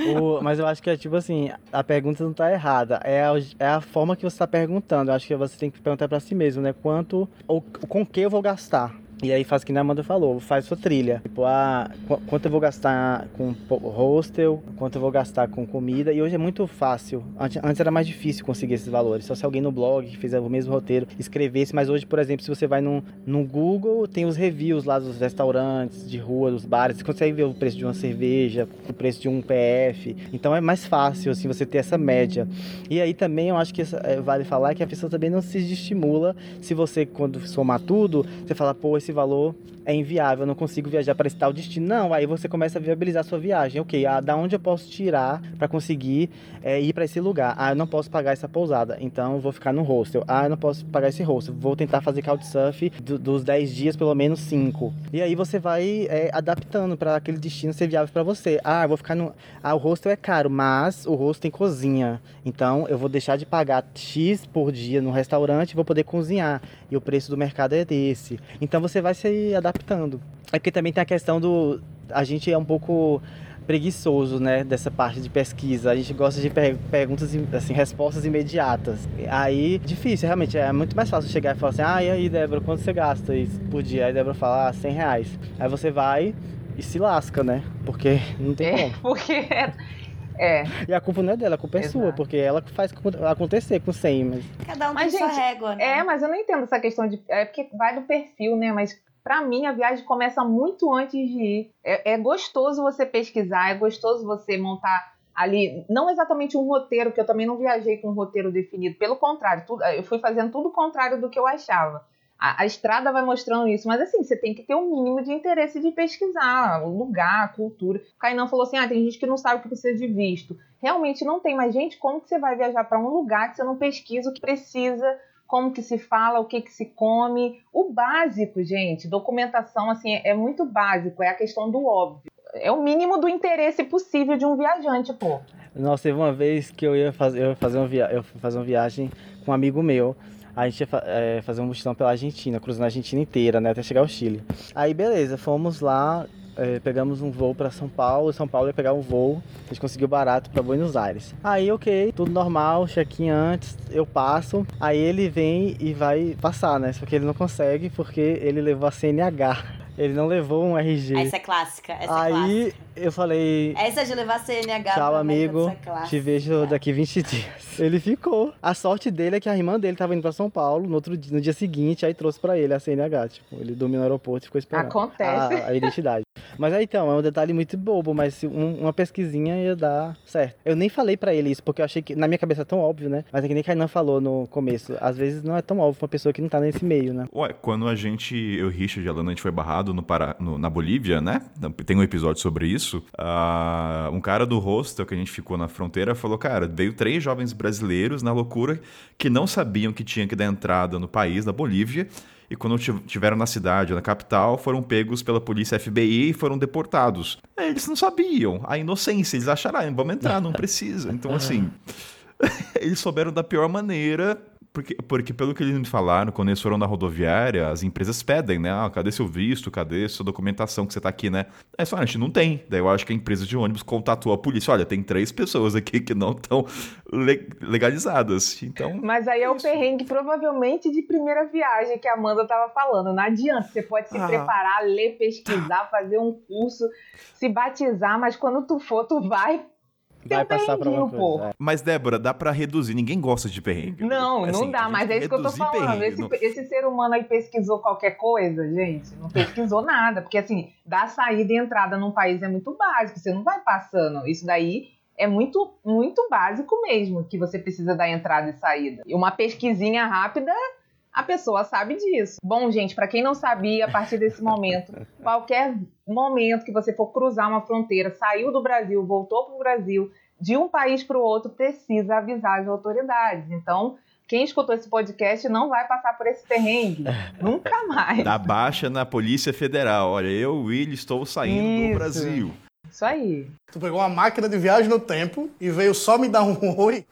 O, mas eu acho que é tipo assim, a pergunta não tá errada. É a, é a forma que você tá perguntando. Eu acho que você tem que perguntar pra si mesmo, né? Quanto ou com que eu vou gastar? E aí faz que a Amanda falou, faz sua trilha. Tipo, ah, quanto eu vou gastar com hostel, quanto eu vou gastar com comida. E hoje é muito fácil. Antes, antes era mais difícil conseguir esses valores. Só se alguém no blog que fez o mesmo roteiro escrevesse. Mas hoje, por exemplo, se você vai no, no Google, tem os reviews lá dos restaurantes, de rua, dos bares. Você consegue ver o preço de uma cerveja, o preço de um PF. Então é mais fácil, assim, você ter essa média. E aí também eu acho que é, vale falar que a pessoa também não se estimula se você, quando somar tudo, você fala, pô, esse valor é inviável, eu não consigo viajar para esse tal destino. Não, aí você começa a viabilizar a sua viagem. Ok, ah, da onde eu posso tirar para conseguir é, ir para esse lugar? Ah, eu não posso pagar essa pousada, então vou ficar no hostel. Ah, eu não posso pagar esse hostel, vou tentar fazer couchsurf do, dos 10 dias, pelo menos 5. E aí você vai é, adaptando para aquele destino ser viável para você. Ah, vou ficar no. Ah, o hostel é caro, mas o hostel tem cozinha. Então eu vou deixar de pagar X por dia no restaurante e vou poder cozinhar. E o preço do mercado é desse. Então você vai se adaptando. É porque também tem a questão do. A gente é um pouco preguiçoso, né, dessa parte de pesquisa. A gente gosta de per perguntas, assim, respostas imediatas. Aí, difícil, realmente, é muito mais fácil chegar e falar assim, ah, e aí, Débora, quanto você gasta isso por dia? Aí Débora fala, ah, 100 reais. Aí você vai e se lasca, né, porque não tem é, como. Porque é. E a culpa não é dela, a culpa é Exato. sua, porque ela que faz acontecer com 100, mas... Cada um mas, tem gente, sua régua, né? É, mas eu não entendo essa questão de... É porque vai do perfil, né? Mas para mim a viagem começa muito antes de ir. É, é gostoso você pesquisar, é gostoso você montar ali, não exatamente um roteiro, que eu também não viajei com um roteiro definido, pelo contrário, tudo, eu fui fazendo tudo o contrário do que eu achava. A, a, estrada vai mostrando isso, mas assim, você tem que ter um mínimo de interesse de pesquisar o lugar, a cultura. O Kainan falou assim: ah, tem gente que não sabe o que precisa de visto. Realmente não tem, mas gente, como que você vai viajar para um lugar que você não pesquisa o que precisa, como que se fala, o que que se come? O básico, gente, documentação assim é muito básico, é a questão do óbvio. É o mínimo do interesse possível de um viajante, pô. Nossa, teve uma vez que eu ia fazer, eu ia fazer, uma, via eu fazer uma viagem com um amigo meu. A gente ia é, fazer um mochilão pela Argentina, cruzando a Argentina inteira, né? Até chegar ao Chile. Aí, beleza, fomos lá, é, pegamos um voo para São Paulo. São Paulo ia pegar um voo, a gente conseguiu barato para Buenos Aires. Aí, ok, tudo normal, check-in antes, eu passo. Aí ele vem e vai passar, né? Só que ele não consegue porque ele levou a CNH. Ele não levou um RG. Essa é clássica. Essa Aí é clássica. Eu falei. Essa de levar CNH Tchau, amigo. É clássica. Te vejo daqui 20 dias. Ele ficou. A sorte dele é que a irmã dele tava indo pra São Paulo no, outro dia, no dia seguinte, aí trouxe pra ele a CNH. Tipo, ele dormiu no aeroporto e ficou esperando. Acontece. A, a identidade. Mas aí então, é um detalhe muito bobo, mas um- uma pesquisinha ia dar certo. Eu nem falei pra ele isso, porque eu achei que. Na minha cabeça é tão óbvio, né? Mas é que nem Kainan falou no começo. Às vezes não é tão óbvio pra uma pessoa que não tá nesse meio, né? Ué, quando a gente, eu e Richard e a Lana, a gente foi barrado no Pará, no- na Bolívia, né? Tem um episódio sobre isso. Ah, um cara do hostel que a gente ficou na fronteira falou, cara, veio três jovens brasileiros na loucura que não sabiam que tinha que dar entrada no país, na Bolívia, e quando tiv- tiveram na cidade, na capital, foram pegos pela polícia FBI e foram deportados. Aí Eles não sabiam, a inocência, eles acharam, ah, vamos entrar, não precisa. Então, assim, eles souberam da pior maneira, porque, porque pelo que eles me falaram, quando eles foram na rodoviária, as empresas pedem, né? Ah, cadê seu visto? Cadê sua documentação que você tá aqui, né? Aí eles falam, a gente não tem. Daí eu acho que a empresa de ônibus contatou a polícia. Olha, tem três pessoas aqui que não estão legalizadas. Então, Mas aí é o perrengue provavelmente de primeira viagem que a Amanda tava falando. Não adianta, você pode se Ah. preparar, ler, pesquisar, fazer um curso, se batizar, mas quando tu for, tu vai. Vai passar pra uma coisa. é. Mas, Débora, dá pra reduzir. Ninguém gosta de perrengue. Não, Assim, não dá, mas é isso que eu tô falando. Esse, não- esse ser humano aí pesquisou qualquer coisa, gente. Não pesquisou nada. Porque, assim, dar saída e entrada num país é muito básico. Você não vai passando. Isso daí é muito, muito básico mesmo, que você precisa dar entrada e saída. E uma pesquisinha rápida. A pessoa sabe disso. Bom, gente, pra quem não sabia, a partir desse momento, qualquer momento que você for cruzar uma fronteira, saiu do Brasil, voltou pro Brasil, de um país para o outro, precisa avisar as autoridades. Então, quem escutou esse podcast não vai passar por esse perrengue. Nunca mais. Dá baixa na Polícia Federal. Olha, eu, Will, estou saindo Isso. do Brasil. Isso aí. Tu pegou uma máquina de viagem no tempo e veio só me dar um oi.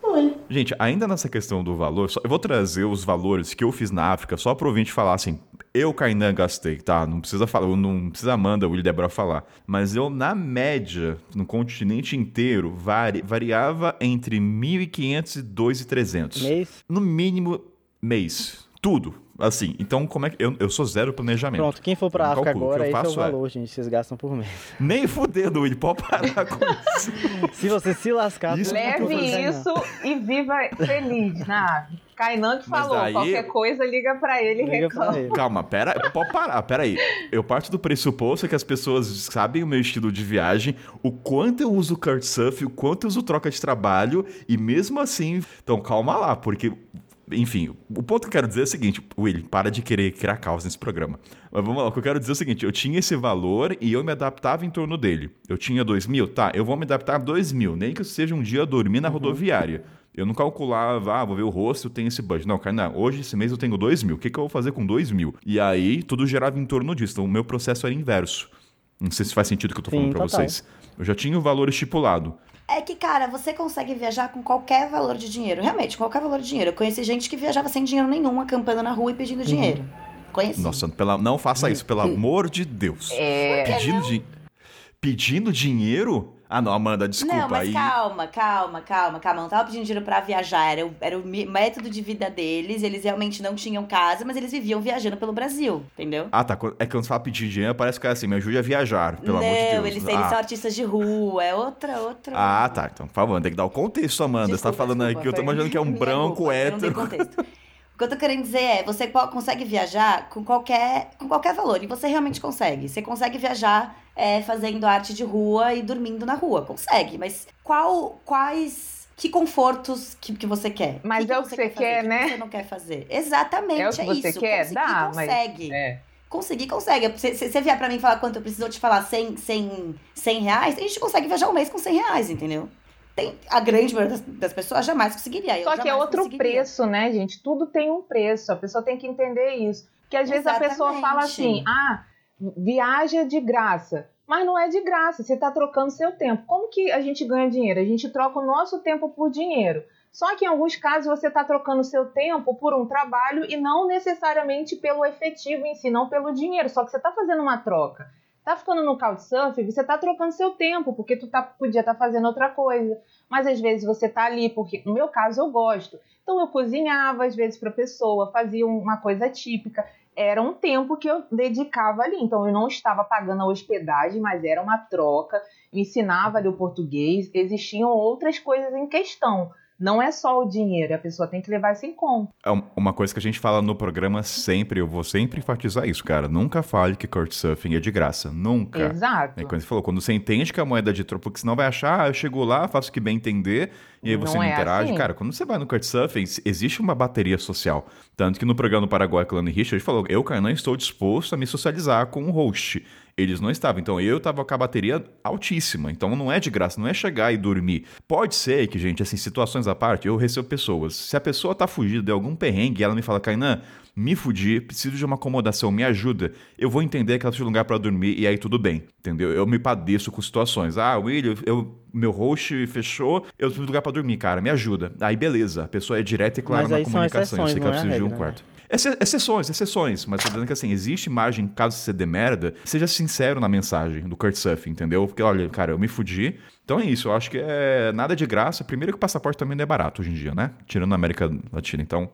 Gente, ainda nessa questão do valor, só- eu vou trazer os valores que eu fiz na África só pro ouvinte falar assim. Eu, Kainan, gastei, tá? Não precisa falar, não precisa Amanda, o Will Débora falar. Mas eu, na média, no continente inteiro, vari- variava entre 1.500 e 2.300. Mês. No mínimo, mês. Tudo. Assim, então como é que. Eu, eu sou zero planejamento. Pronto, quem for pra Eu África o agora, eu esse é o é- valor, gente. Vocês gastam por mês. Nem fudendo, Will, pode parar com isso. Se você se lascar, Isso Leve ganhar. isso e viva feliz. Ah, Kainan que falou, daí- qualquer coisa liga pra ele e reclama. ele. Calma, pera, pode parar, pera aí. Eu parto do pressuposto que as pessoas sabem o meu estilo de viagem, o quanto eu uso Couchsurf, o quanto eu uso troca de trabalho, e mesmo assim, então calma lá, porque, enfim, o ponto que eu quero dizer é o seguinte, Willy, para de querer criar caos nesse programa. Mas vamos lá, o que eu quero dizer é o seguinte, eu tinha esse valor e eu me adaptava em torno dele. Eu tinha dois mil, tá, eu vou me adaptar a dois mil, nem que seja um dia dormir na rodoviária. Eu não calculava, ah, vou ver o rosto, eu tenho esse budget. Não, cara, não, hoje, esse mês, eu tenho 2 mil. O que, que eu vou fazer com 2 mil? E aí, tudo gerava em torno disso. Então, o meu processo era inverso. Não sei se faz sentido o que eu tô Sim, falando pra total. vocês. Eu já tinha o valor estipulado. É que, cara, você consegue viajar com qualquer valor de dinheiro. Realmente, qualquer valor de dinheiro. Eu conheci gente que viajava sem dinheiro nenhum, acampando na rua e pedindo dinheiro. Conheci. Nossa, pela, não faça isso, pelo amor de Deus. É, Pedindo, di- pedindo dinheiro? Ah, não, Amanda, desculpa. não, mas aí... calma, calma, calma, calma. Não tava pedindo dinheiro pra viajar. Era o, era o método de vida deles. Eles realmente não tinham casa, mas eles viviam viajando pelo Brasil, entendeu? Ah, tá. É que quando você fala pedir dinheiro, parece que é assim, me ajude a viajar, pelo não, amor de Deus. eles, eles ah. são artistas de rua. É outra, outra. Ah, tá. Então, por favor, tem que dar o contexto, Amanda. você tá Desculpa, falando desculpa, aqui, eu tô imaginando que é um branco culpa, eu não hétero. contexto. O que eu tô querendo dizer é, você consegue viajar com qualquer, com qualquer valor. E você realmente consegue. Você consegue viajar é, fazendo arte de rua e dormindo na rua. Consegue. Mas qual, quais... Que confortos que, que você quer? Mas é o que você quer, fazer? né? O que você não quer fazer? Exatamente, É o que você isso. quer? Conseguir, Dá, mas- consegue. é. Conseguir, consegue. Se você vier pra mim e falar quanto eu preciso, eu te falar 100, 100, 100 reais, a gente consegue viajar um mês com 100 reais, entendeu? Tem, a grande maioria das, das pessoas jamais conseguiria. Só que é outro preço, né, gente? Tudo tem um preço. A pessoa tem que entender isso. Porque às vezes a pessoa Exatamente. fala assim: ah, viaja de graça. mas não é de graça, você está trocando seu tempo. Como que a gente ganha dinheiro? A gente troca o nosso tempo por dinheiro. Só que em alguns casos você está trocando seu tempo por um trabalho e não necessariamente pelo efetivo em si, não pelo dinheiro. Só que você está fazendo uma troca. Tá ficando no Couchsurf, você está trocando seu tempo, porque tu tá, podia estar tá fazendo outra coisa. Mas às vezes você tá ali, porque no meu caso eu gosto. Então eu cozinhava às vezes para pessoa, fazia uma coisa típica era um tempo que eu dedicava ali. Então eu não estava pagando a hospedagem, mas era uma troca. Eu ensinava ali o português. Existiam outras coisas em questão. Não é só o dinheiro, a pessoa tem que levar isso em conta. É uma coisa que a gente fala no programa sempre, eu vou sempre enfatizar isso, cara. Nunca fale que Couchsurfing é de graça. Nunca. Exato. É quando você falou, quando você entende que a moeda é de troca, porque senão vai achar, ah, eu chego lá, faço o que bem entender, e aí você não, não é interage. Assim. Cara, quando você vai no Couchsurfing, existe uma bateria social. Tanto que no programa do Paraguai, Clã e Richard falou, eu, cara, não estou disposto a me socializar com o host. Eles não estavam. Então eu estava com a bateria altíssima. Então não é de graça, não é chegar e dormir. Pode ser que, gente, assim, situações à parte, eu recebo pessoas. Se a pessoa tá fugindo de algum perrengue e ela me fala, Kainan, me fudi, preciso de uma acomodação, me ajuda. Eu vou entender que ela precisa de um lugar para dormir e aí tudo bem, entendeu? Eu me padeço com situações. Ah, William, eu, meu host fechou, eu preciso de lugar para dormir, cara, me ajuda. Aí beleza, a pessoa é direta e clara na comunicação, eu sei que ela precisa de um né? Exceções, exceções, mas tô dizendo que assim, existe margem, caso você dê merda, seja sincero na mensagem do Kurt Suff, entendeu? Porque, olha, cara, eu me fudi. Então é isso, eu acho que é nada de graça. Primeiro que o passaporte também não é barato hoje em dia, né? Tirando na América Latina. Então,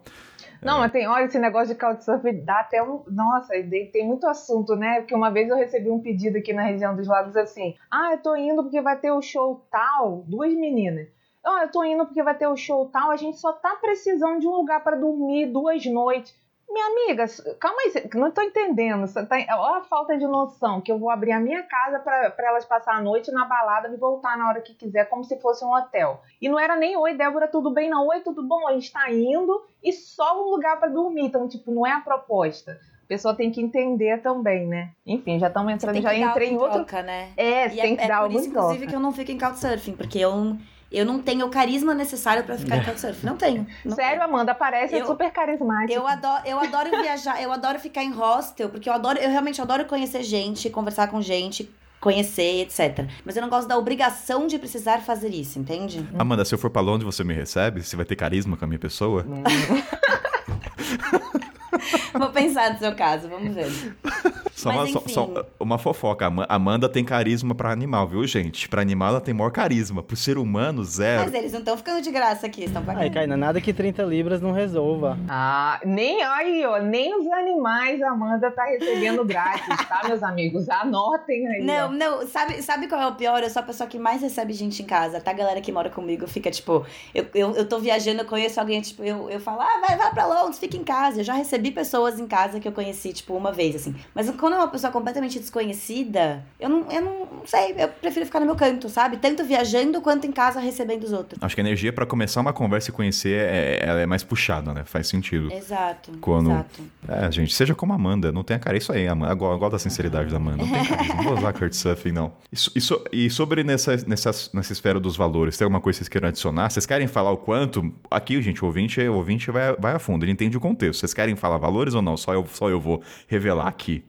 não, é. mas tem, olha, esse negócio de Couchsurf dá até um. Nossa, tem muito assunto, né? Porque uma vez eu recebi um pedido aqui na região dos lagos assim: ah, eu tô indo porque vai ter o show tal, duas meninas. Ah, eu tô indo porque vai ter o show tal, a gente só tá precisando de um lugar para dormir duas noites. Minha amiga, calma aí, não tô entendendo. Tá, olha a falta de noção que eu vou abrir a minha casa para elas passar a noite na balada e voltar na hora que quiser, como se fosse um hotel. E não era nem oi, Débora, tudo bem? Não, oi, tudo bom? A gente tá indo e só um lugar para dormir. Então, tipo, não é a proposta. A pessoa tem que entender também, né? Enfim, já estamos entrando, já entrei em outro. Troca, né? É, e tem é, que é dar por isso, inclusive, que eu não fico em Couchsurfing, porque eu eu não tenho o carisma necessário para ficar em Couchsurfing. Não tenho. Não Sério, tenho. Amanda, parece eu, super carismática. Eu adoro, eu adoro viajar, eu adoro ficar em hostel, porque eu adoro, eu realmente adoro conhecer gente, conversar com gente, conhecer, etc. Mas eu não gosto da obrigação de precisar fazer isso, entende? Amanda, se eu for pra Londres, você me recebe? Você vai ter carisma com a minha pessoa? Vou pensar no seu caso, vamos ver. Só, uma, só, só uma, fofoca. Amanda tem carisma pra animal, viu, gente? Pra animal ela tem maior carisma. Pro ser humano, zero. Mas eles não estão ficando de graça aqui, estão pagando. Aí, Kaina, nada que 30 libras não resolva. Ah, nem aí, ó, nem os animais a Amanda tá recebendo grátis, tá, meus amigos? Anotem aí. Não, ó. não, sabe, sabe qual é o pior? Eu sou a pessoa que mais recebe gente em casa, tá? A galera que mora comigo fica, tipo, eu, eu, eu tô viajando, eu conheço alguém, tipo, eu, eu falo, ah, vai, vai pra Londres, fica em casa. Eu já recebi pessoas em casa que eu conheci, tipo, uma vez, assim. Mas quando é uma pessoa completamente desconhecida, eu não, eu não, sei, eu prefiro ficar no meu canto, sabe? Tanto viajando quanto em casa recebendo os outros. Acho que a energia para começar uma conversa e conhecer é, ela é mais puxada, né? Faz sentido. Exato. Quando... Exato. É, gente, seja como a Amanda, não tenha cara. Isso aí, Amanda. Igual, igual da sinceridade da Amanda. Não tem não vou usar Kurt Surfing, não. E, e, e sobre nessa, nessa, nessa esfera dos valores, tem alguma coisa que vocês queiram adicionar? Vocês querem falar o quanto? Aqui, gente, o ouvinte, o ouvinte vai, vai a fundo, ele entende o contexto. Vocês querem falar valores ou não? Só eu, só eu vou revelar aqui.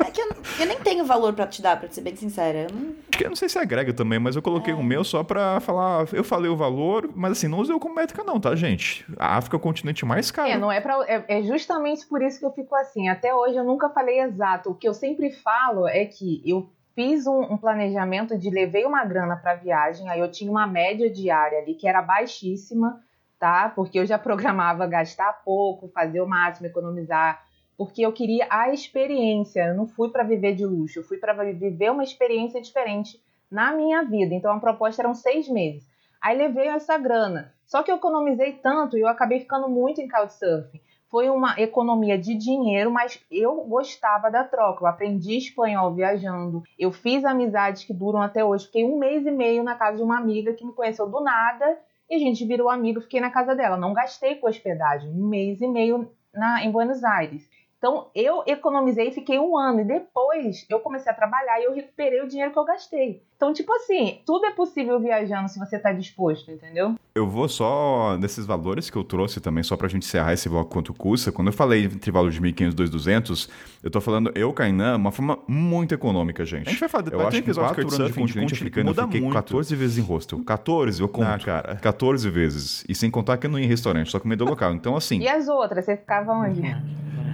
É que eu, eu nem tenho valor para te dar, pra ser bem sincera. Eu não... Eu não sei se agrega também, mas eu coloquei é. o meu só pra falar. Eu falei o valor, mas assim, não usei como métrica, não, tá, gente? A África é o continente mais caro. É, não é pra. É, é justamente por isso que eu fico assim. Até hoje eu nunca falei exato. O que eu sempre falo é que eu fiz um, um, planejamento de levei uma grana para viagem, aí eu tinha uma média diária ali que era baixíssima, tá? Porque eu já programava gastar pouco, fazer o máximo, economizar porque eu queria a experiência. Eu não fui para viver de luxo, eu fui para viver uma experiência diferente na minha vida. Então a proposta eram seis meses. Aí levei essa grana. Só que eu economizei tanto e eu acabei ficando muito em Couchsurfing. Foi uma economia de dinheiro, mas eu gostava da troca. Eu aprendi espanhol viajando. Eu fiz amizades que duram até hoje. Fiquei um mês e meio na casa de uma amiga que me conheceu do nada e a gente virou amigo. Fiquei na casa dela. Não gastei com hospedagem. Um mês e meio na, em Buenos Aires. Então eu economizei e fiquei um ano. E depois eu comecei a trabalhar e eu recuperei o dinheiro que eu gastei. Então, tipo assim, tudo é possível viajando se você tá disposto, entendeu? Eu vou só nesses valores que eu trouxe também, só pra gente encerrar esse bloco quanto custa. Quando eu falei entre valor de 1.500 e 2.200, eu tô falando eu, Kainan, uma forma muito econômica, gente. A gente vai falar Eu acho que 4 anos de continente africano eu fiquei muito. 14 vezes em hostel. 14, eu conto. Ah, cara. 14 vezes. E sem contar que eu não ia em restaurante, só comida local. Então, assim, E as outras, você ficava onde?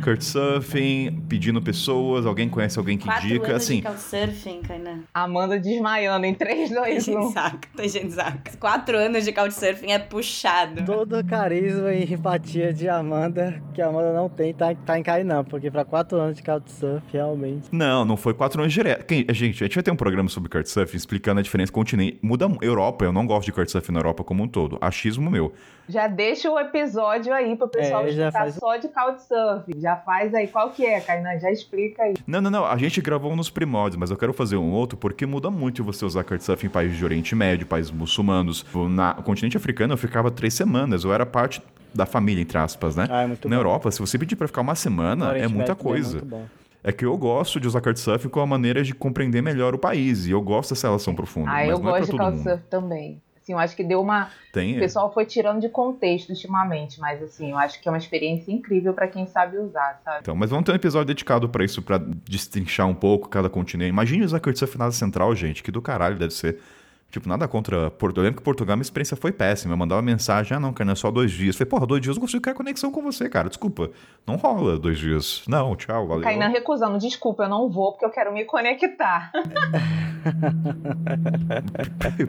Couchsurfing, pedindo pessoas, alguém conhece alguém que Quatro indica, anos assim... de couchsurfing, Kainan. Amanda desmaiando em 3, 2, Gente 1. saca, tá gente saca. Quatro anos de couchsurfing é puxado. Todo carisma e empatia de Amanda, que a Amanda não tem, tá, tá em Kainan, porque pra quatro anos de Couchsurf, realmente. Não, não foi quatro anos direto. Quem- gente, a gente vai ter um programa sobre Couchsurfing explicando a diferença continente. Muda mu- Europa, eu não gosto de Couchsurfing na Europa como um todo. Achismo meu. Já deixa o episódio aí pro pessoal É, já faz- só de Couchsurfing. Já faz aí. Qual que é, Kainan? Já explica aí. Não, não, não. A gente gravou nos primórdios, mas eu quero fazer um outro porque muda muito você usar Couchsurfing em países de Oriente Médio, países muçulmanos. Na no continente africano eu ficava três semanas. Eu era parte da família, entre aspas, né? Ah, é muito Na bom. Europa, se você pedir pra ficar uma semana, é muita também coisa. muito bom. É que eu gosto de usar Couchsurfing com a maneira de compreender melhor o país. E eu gosto dessa relação profunda. Ah, mas eu não é pra gosto de todo mundo. Couchsurfing também. Assim, eu acho que deu uma. Tem, O pessoal foi tirando de contexto ultimamente, mas assim, eu acho que é uma experiência incrível pra quem sabe usar, sabe? Então, mas vamos ter um episódio dedicado pra isso, pra destrinchar um pouco cada continente. Imagine usar Couchsurfing na Central, gente, que do caralho deve ser. Tipo, nada contra Portugal. Eu lembro que Portugal, minha experiência foi péssima. Eu mandava mensagem, ah, não, cara, não é só dois dias. Eu falei, porra, dois dias eu consigo criar conexão com você, cara. Desculpa. Não rola dois dias. Não, tchau, valeu. Kainan recusando, desculpa, eu não vou porque eu quero me conectar.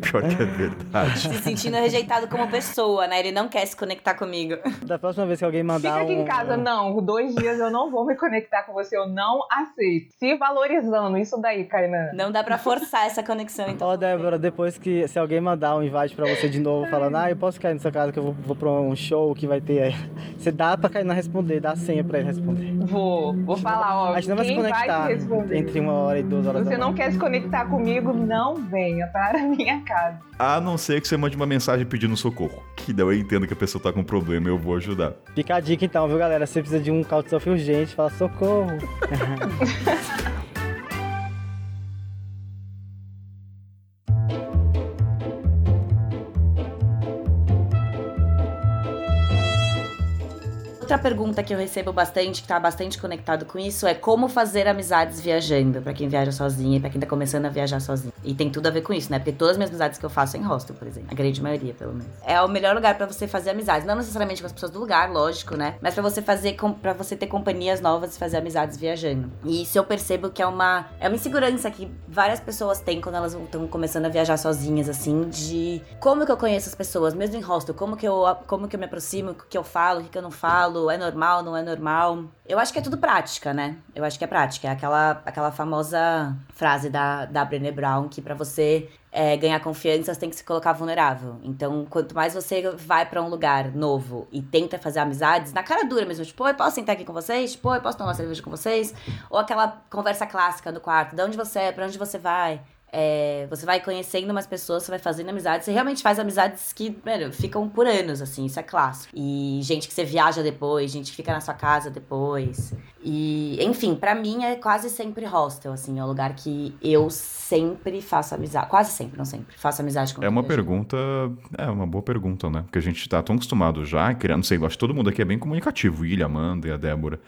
Pior que é verdade. Se sentindo rejeitado como pessoa, né? Ele não quer se conectar comigo. Da próxima vez que alguém mandar Fica aqui um... em casa, não, dois dias eu não vou me conectar com você, eu não aceito. Se valorizando, isso daí, Kainan. Não dá pra forçar essa conexão, então. Ó, Débora, depois que se alguém mandar um invite pra você de novo, falando, ah, eu posso cair na sua casa que eu vou, vou pra um show que vai ter aí. Você dá pra Kainan responder, dá a senha pra ele responder. Vou, vou falar, ó. A gente não vai se conectar vai responder? entre uma hora e duas horas Se você não quer se conectar comigo, não venha para a minha casa. A não ser que você mande uma mensagem pedindo socorro. Que daí eu entendo que a pessoa tá com problema e eu vou ajudar. Fica a dica então, viu, galera? Se você precisa de um couchsurfing urgente, fala socorro. Outra pergunta que eu recebo bastante, que tá bastante conectado com isso, é como fazer amizades viajando, pra quem viaja sozinha e pra quem tá começando a viajar sozinho. E tem tudo a ver com isso, né? Porque todas as minhas amizades que eu faço é em hostel, por exemplo. A grande maioria, pelo menos. É o melhor lugar pra você fazer amizades, não necessariamente com as pessoas do lugar, lógico, né? Mas pra você fazer para você ter companhias novas e fazer amizades viajando. E isso eu percebo que é uma é uma insegurança que várias pessoas têm quando elas estão começando a viajar sozinhas assim, de como que eu conheço as pessoas, mesmo em hostel, como que eu como que eu me aproximo, o que eu falo, o que eu não falo, é normal, não é normal. Eu acho que é tudo prática, né? Eu acho que é prática. É aquela, aquela famosa frase da, da Brené Brown que pra você é, ganhar confiança, você tem que se colocar vulnerável. Então, quanto mais você vai pra um lugar novo e tenta fazer amizades, na cara dura mesmo, tipo, oi, posso sentar aqui com vocês? Tipo, oi, posso tomar uma cerveja com vocês? Ou aquela conversa clássica no quarto, de onde você é, pra onde você vai? É, você vai conhecendo umas pessoas, você vai fazendo amizades, você realmente faz amizades que, mano, ficam por anos, assim, isso é clássico. E gente que você viaja depois, gente que fica na sua casa depois. E, enfim, pra mim é quase sempre hostel, assim, é o lugar que eu sempre faço amizade. Quase sempre, não sempre. Faço amizade com É uma pergunta. É uma boa pergunta, né? Porque a gente tá tão acostumado já, querendo, não sei, eu acho que todo mundo aqui é bem comunicativo, William, Amanda e a Débora.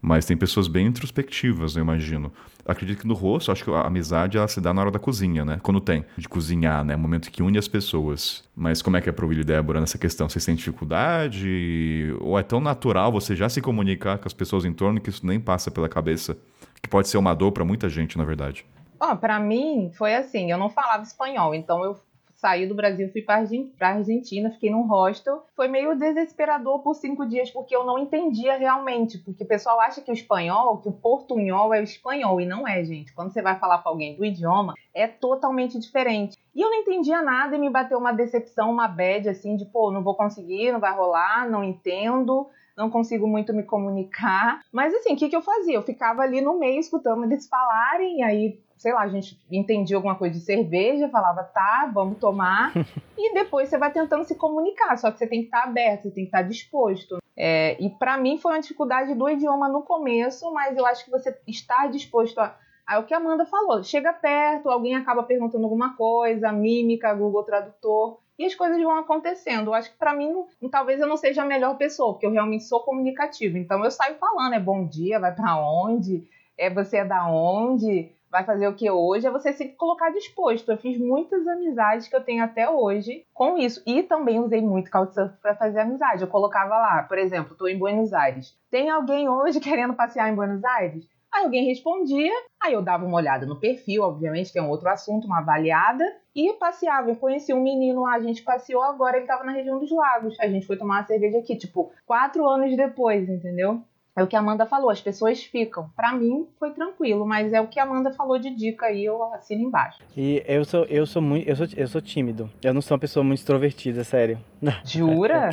Mas tem pessoas bem introspectivas, eu imagino. Acredito que no rosto, acho que a amizade ela se dá na hora da cozinha, né? Quando tem, de cozinhar, né? O momento que une as pessoas. Mas como é que é pro William e Débora nessa questão? Vocês têm dificuldade? Ou é tão natural você já se comunicar com as pessoas em torno que isso nem passa pela cabeça? Que pode ser uma dor pra muita gente, na verdade. Ó, pra mim foi assim, eu não falava espanhol, então eu saí do Brasil, fui Argen- pra Argentina, fiquei num hostel. Foi meio desesperador por cinco dias, porque eu não entendia realmente. Porque o pessoal acha que o espanhol, que o portunhol é o espanhol, e não é, gente. Quando você vai falar com alguém do idioma, é totalmente diferente. E eu não entendia nada e me bateu uma decepção, uma bad, assim, de, pô, não vou conseguir, não vai rolar, não entendo não consigo muito me comunicar. Mas assim, o que, que eu fazia? Eu ficava ali no meio escutando eles falarem, e aí, sei lá, a gente entendia alguma coisa de cerveja, falava, tá, vamos tomar. e depois você vai tentando se comunicar, só que você tem que estar aberto, você tem que estar disposto. É, e para mim foi uma dificuldade do idioma no começo, mas eu acho que você está disposto a. Aí o que a Amanda falou, chega perto, alguém acaba perguntando alguma coisa, mímica, Google Tradutor, e as coisas vão acontecendo. Eu acho que para mim, talvez eu não seja a melhor pessoa, porque eu realmente sou comunicativa. Então eu saio falando, é bom dia, vai para onde, é você é da onde, vai fazer o que hoje, é você se colocar disposto. Eu fiz muitas amizades que eu tenho até hoje com isso. E também usei muito Couchsurf para fazer amizade. Eu colocava lá, por exemplo, estou em Buenos Aires. Tem alguém hoje querendo passear em Buenos Aires? Aí alguém respondia, aí eu dava uma olhada no perfil, obviamente, que é um outro assunto, uma avaliada, e passeava. Eu conheci um menino lá, a gente passeou, agora ele estava na região dos lagos. A gente foi tomar uma cerveja aqui, tipo, quatro anos depois, entendeu? É o que a Amanda falou, as pessoas ficam. Para mim foi tranquilo, mas é o que a Amanda falou de dica aí, eu assino embaixo. E eu sou eu sou muito eu sou, eu sou tímido. Eu não sou uma pessoa muito extrovertida, sério. Jura?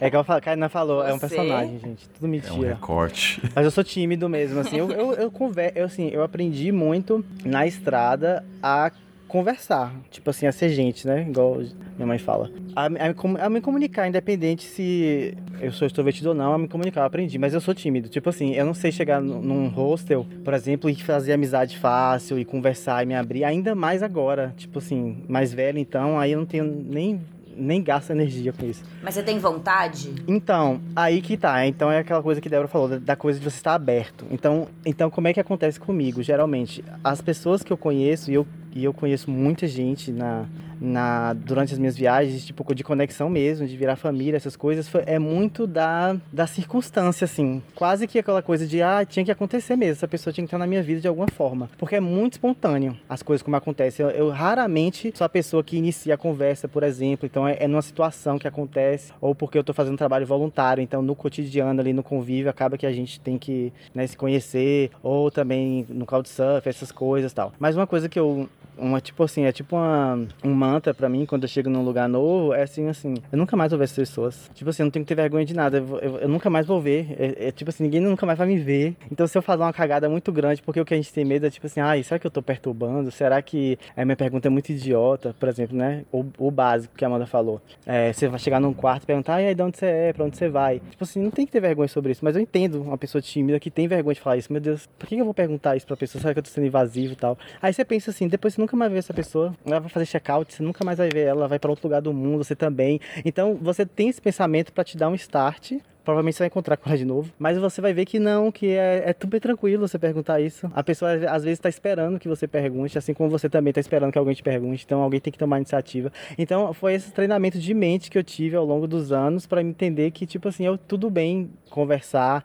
é que a Karina falou, Você? é um personagem, gente. Tudo mentira. É um recorte. Mas eu sou tímido mesmo, assim. Eu, eu, eu, conver, eu, assim, eu aprendi muito na estrada a conversar, tipo assim, a ser gente, né? Igual minha mãe fala. A, a, a, me comunicar, independente se eu sou extrovertido ou não, a me comunicar, eu aprendi, mas eu sou tímido. Tipo assim, eu não sei chegar num hostel, por exemplo, e fazer amizade fácil e conversar e me abrir, ainda mais agora. Tipo assim, mais velho, então, aí eu não tenho nem nem gasta energia com isso. Mas você tem vontade? Então, aí que tá. Então é aquela coisa que Débora falou, da coisa de você estar aberto. Então, então como é que acontece comigo? Geralmente, as pessoas que eu conheço, e eu e eu conheço muita gente na, na durante as minhas viagens, tipo, de conexão mesmo, de virar família, essas coisas, é muito da, da circunstância, assim. Quase que aquela coisa de, ah, tinha que acontecer mesmo, essa pessoa tinha que estar na minha vida de alguma forma. Porque é muito espontâneo as coisas como acontecem. Eu, eu raramente sou a pessoa que inicia a conversa, por exemplo. Então é, é numa situação que acontece, ou porque eu estou fazendo trabalho voluntário. Então no cotidiano, ali no convívio, acaba que a gente tem que né, se conhecer, ou também no Couchsurf, essas coisas tal. Mas uma coisa que eu uma tipo assim, é tipo uma, um mantra para mim quando eu chego num lugar novo, é assim, assim, eu nunca mais vou ver essas pessoas. Tipo assim, eu não tenho que ter vergonha de nada, eu, eu, eu nunca mais vou ver. É, é, tipo assim, ninguém nunca mais vai me ver. Então se eu fazer uma cagada muito grande, porque o que a gente tem medo é tipo assim, ai, será que eu tô perturbando? Será que a minha pergunta é muito idiota, por exemplo, né? O, o básico que a Amanda falou. É, você vai chegar num quarto e perguntar, e aí, de onde você é, pra onde você vai? Tipo assim, não tem que ter vergonha sobre isso, mas eu entendo uma pessoa tímida que tem vergonha de falar isso. Meu Deus, por que eu vou perguntar isso pra pessoa? Será que eu tô sendo invasivo e tal? Aí você pensa assim, depois você nunca mais vê essa pessoa ela vai fazer check-out, você nunca mais vai ver ela, vai para outro lugar do mundo, você também. Então você tem esse pensamento para te dar um start provavelmente você vai encontrar com ela de novo. Mas você vai ver que não, que é, é super tranquilo você perguntar isso. A pessoa às vezes está esperando que você pergunte, assim como você também está esperando que alguém te pergunte. Então alguém tem que tomar iniciativa. Então foi esse treinamento de mente que eu tive ao longo dos anos para entender que, tipo assim, eu tudo bem conversar,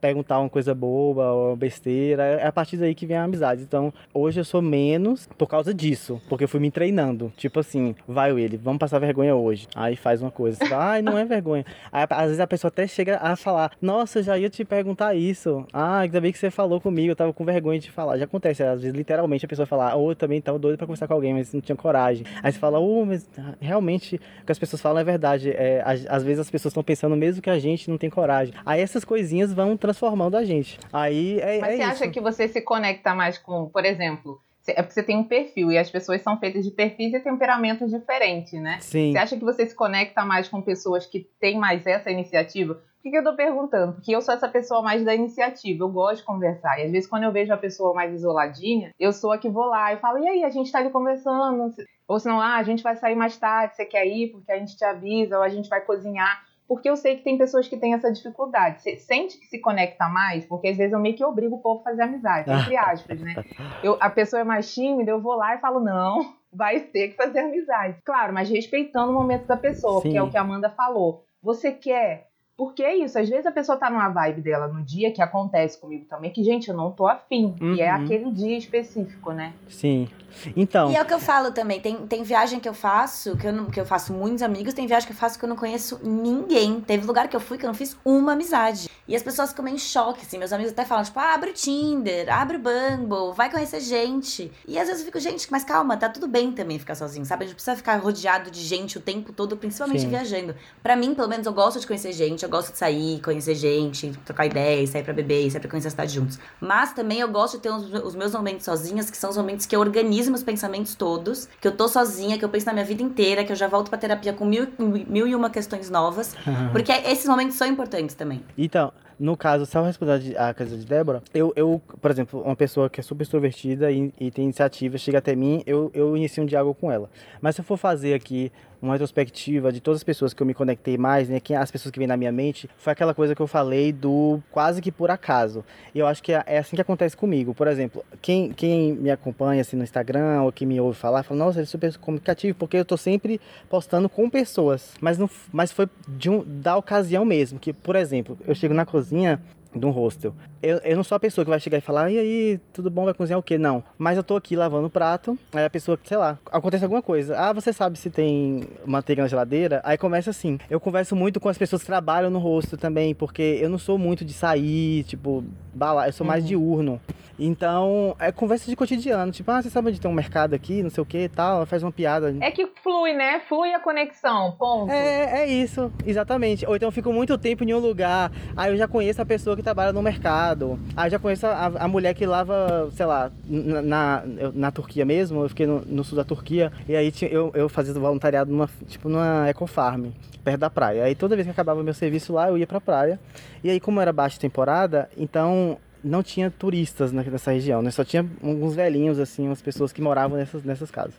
perguntar uma coisa boba ou besteira. É a partir daí que vem a amizade. Então hoje eu sou menos por causa disso, porque eu fui me treinando. Tipo assim, vai ele, vamos passar vergonha hoje. Aí faz uma coisa. Ai, não é vergonha. Aí, às vezes a pessoa até chega a falar: Nossa, eu já ia te perguntar isso. Ah, ainda bem que você falou comigo, eu tava com vergonha de falar. Já acontece, às vezes, literalmente, a pessoa fala: Ou oh, eu também tava doido pra conversar com alguém, mas não tinha coragem. Aí você fala: Oh, mas realmente o que as pessoas falam é verdade. É, às vezes as pessoas estão pensando mesmo que a gente não tem coragem. Aí essas coisinhas vão transformando a gente. Aí é. Mas é você isso. acha que você se conecta mais com, por exemplo, é porque você tem um perfil e as pessoas são feitas de perfis e temperamentos diferentes, né? Sim. Você acha que você se conecta mais com pessoas que têm mais essa iniciativa? Por que, que eu tô perguntando? Porque eu sou essa pessoa mais da iniciativa, eu gosto de conversar. E às vezes, quando eu vejo a pessoa mais isoladinha, eu sou a que vou lá e falo: e aí, a gente tá ali conversando? Ou senão, ah, a gente vai sair mais tarde, você quer ir porque a gente te avisa, ou a gente vai cozinhar porque eu sei que tem pessoas que têm essa dificuldade. Você sente que se conecta mais, porque às vezes eu meio que obrigo o povo a fazer amizade, entre aspas, né? Eu, a pessoa é mais tímida, eu vou lá e falo, não, vai ter que fazer amizade. Claro, mas respeitando o momento da pessoa, Sim. que é o que a Amanda falou. Você quer porque é isso, às vezes a pessoa tá numa vibe dela no dia, que acontece comigo também, que, gente, eu não tô afim. Uhum. E é aquele dia específico, né? Sim. Então. E é o que eu falo também. Tem, tem viagem que eu faço, que eu, não, que eu faço muitos amigos, tem viagem que eu faço que eu não conheço ninguém. Teve lugar que eu fui que eu não fiz uma amizade. E as pessoas ficam meio em choque, assim. Meus amigos até falam, tipo, ah, abre o Tinder, abre o Bumble, vai conhecer gente. E às vezes eu fico, gente, mas calma, tá tudo bem também ficar sozinho, sabe? A gente precisa ficar rodeado de gente o tempo todo, principalmente Sim. viajando. Para mim, pelo menos, eu gosto de conhecer gente, eu gosto de sair, conhecer gente, trocar ideias, sair pra beber, sair pra conhecer a cidade juntos. Mas também eu gosto de ter os, os meus momentos sozinhas, que são os momentos que eu organizo meus pensamentos todos, que eu tô sozinha, que eu penso na minha vida inteira, que eu já volto pra terapia com mil, mil e uma questões novas. porque esses momentos são importantes também. Então, no caso, só responder a coisa de Débora, eu, eu, por exemplo, uma pessoa que é super extrovertida e, e tem iniciativa, chega até mim, eu, eu inicio um diálogo com ela. Mas se eu for fazer aqui uma retrospectiva de todas as pessoas que eu me conectei mais, né, que as pessoas que vêm na minha mente, foi aquela coisa que eu falei do quase que por acaso. E eu acho que é, é assim que acontece comigo. Por exemplo, quem, quem me acompanha assim no Instagram ou que me ouve falar, fala, nossa, ele é super comunicativo, porque eu tô sempre postando com pessoas. Mas, não, mas foi de um, da ocasião mesmo, que, por exemplo, eu chego na cozinha de um hostel. Eu, eu não sou a pessoa que vai chegar e falar, e aí, tudo bom, vai cozinhar o quê? Não. Mas eu tô aqui lavando o prato, aí a pessoa, sei lá, acontece alguma coisa. Ah, você sabe se tem manteiga na geladeira? Aí começa assim. Eu converso muito com as pessoas que trabalham no hostel também, porque eu não sou muito de sair, tipo, balar, eu sou mais uhum. diurno. Então, é conversa de cotidiano, tipo, ah, você sabe onde tem um mercado aqui, não sei o que e tal, faz uma piada. É que flui, né? Flui a conexão, ponto. É, é isso, exatamente. Ou então eu fico muito tempo em um lugar, aí eu já conheço a pessoa que trabalha no mercado, eu já conheço a, a mulher que lava, sei lá, na, na, na Turquia mesmo, eu fiquei no, no, sul da Turquia, e aí eu, eu fazia voluntariado numa, tipo, numa ecofarm, perto da praia. Aí toda vez que acabava meu serviço lá, eu ia pra praia. E aí, como era baixa temporada, então não tinha turistas nessa região, né? Só tinha alguns velhinhos, assim, umas pessoas que moravam nessas, nessas casas,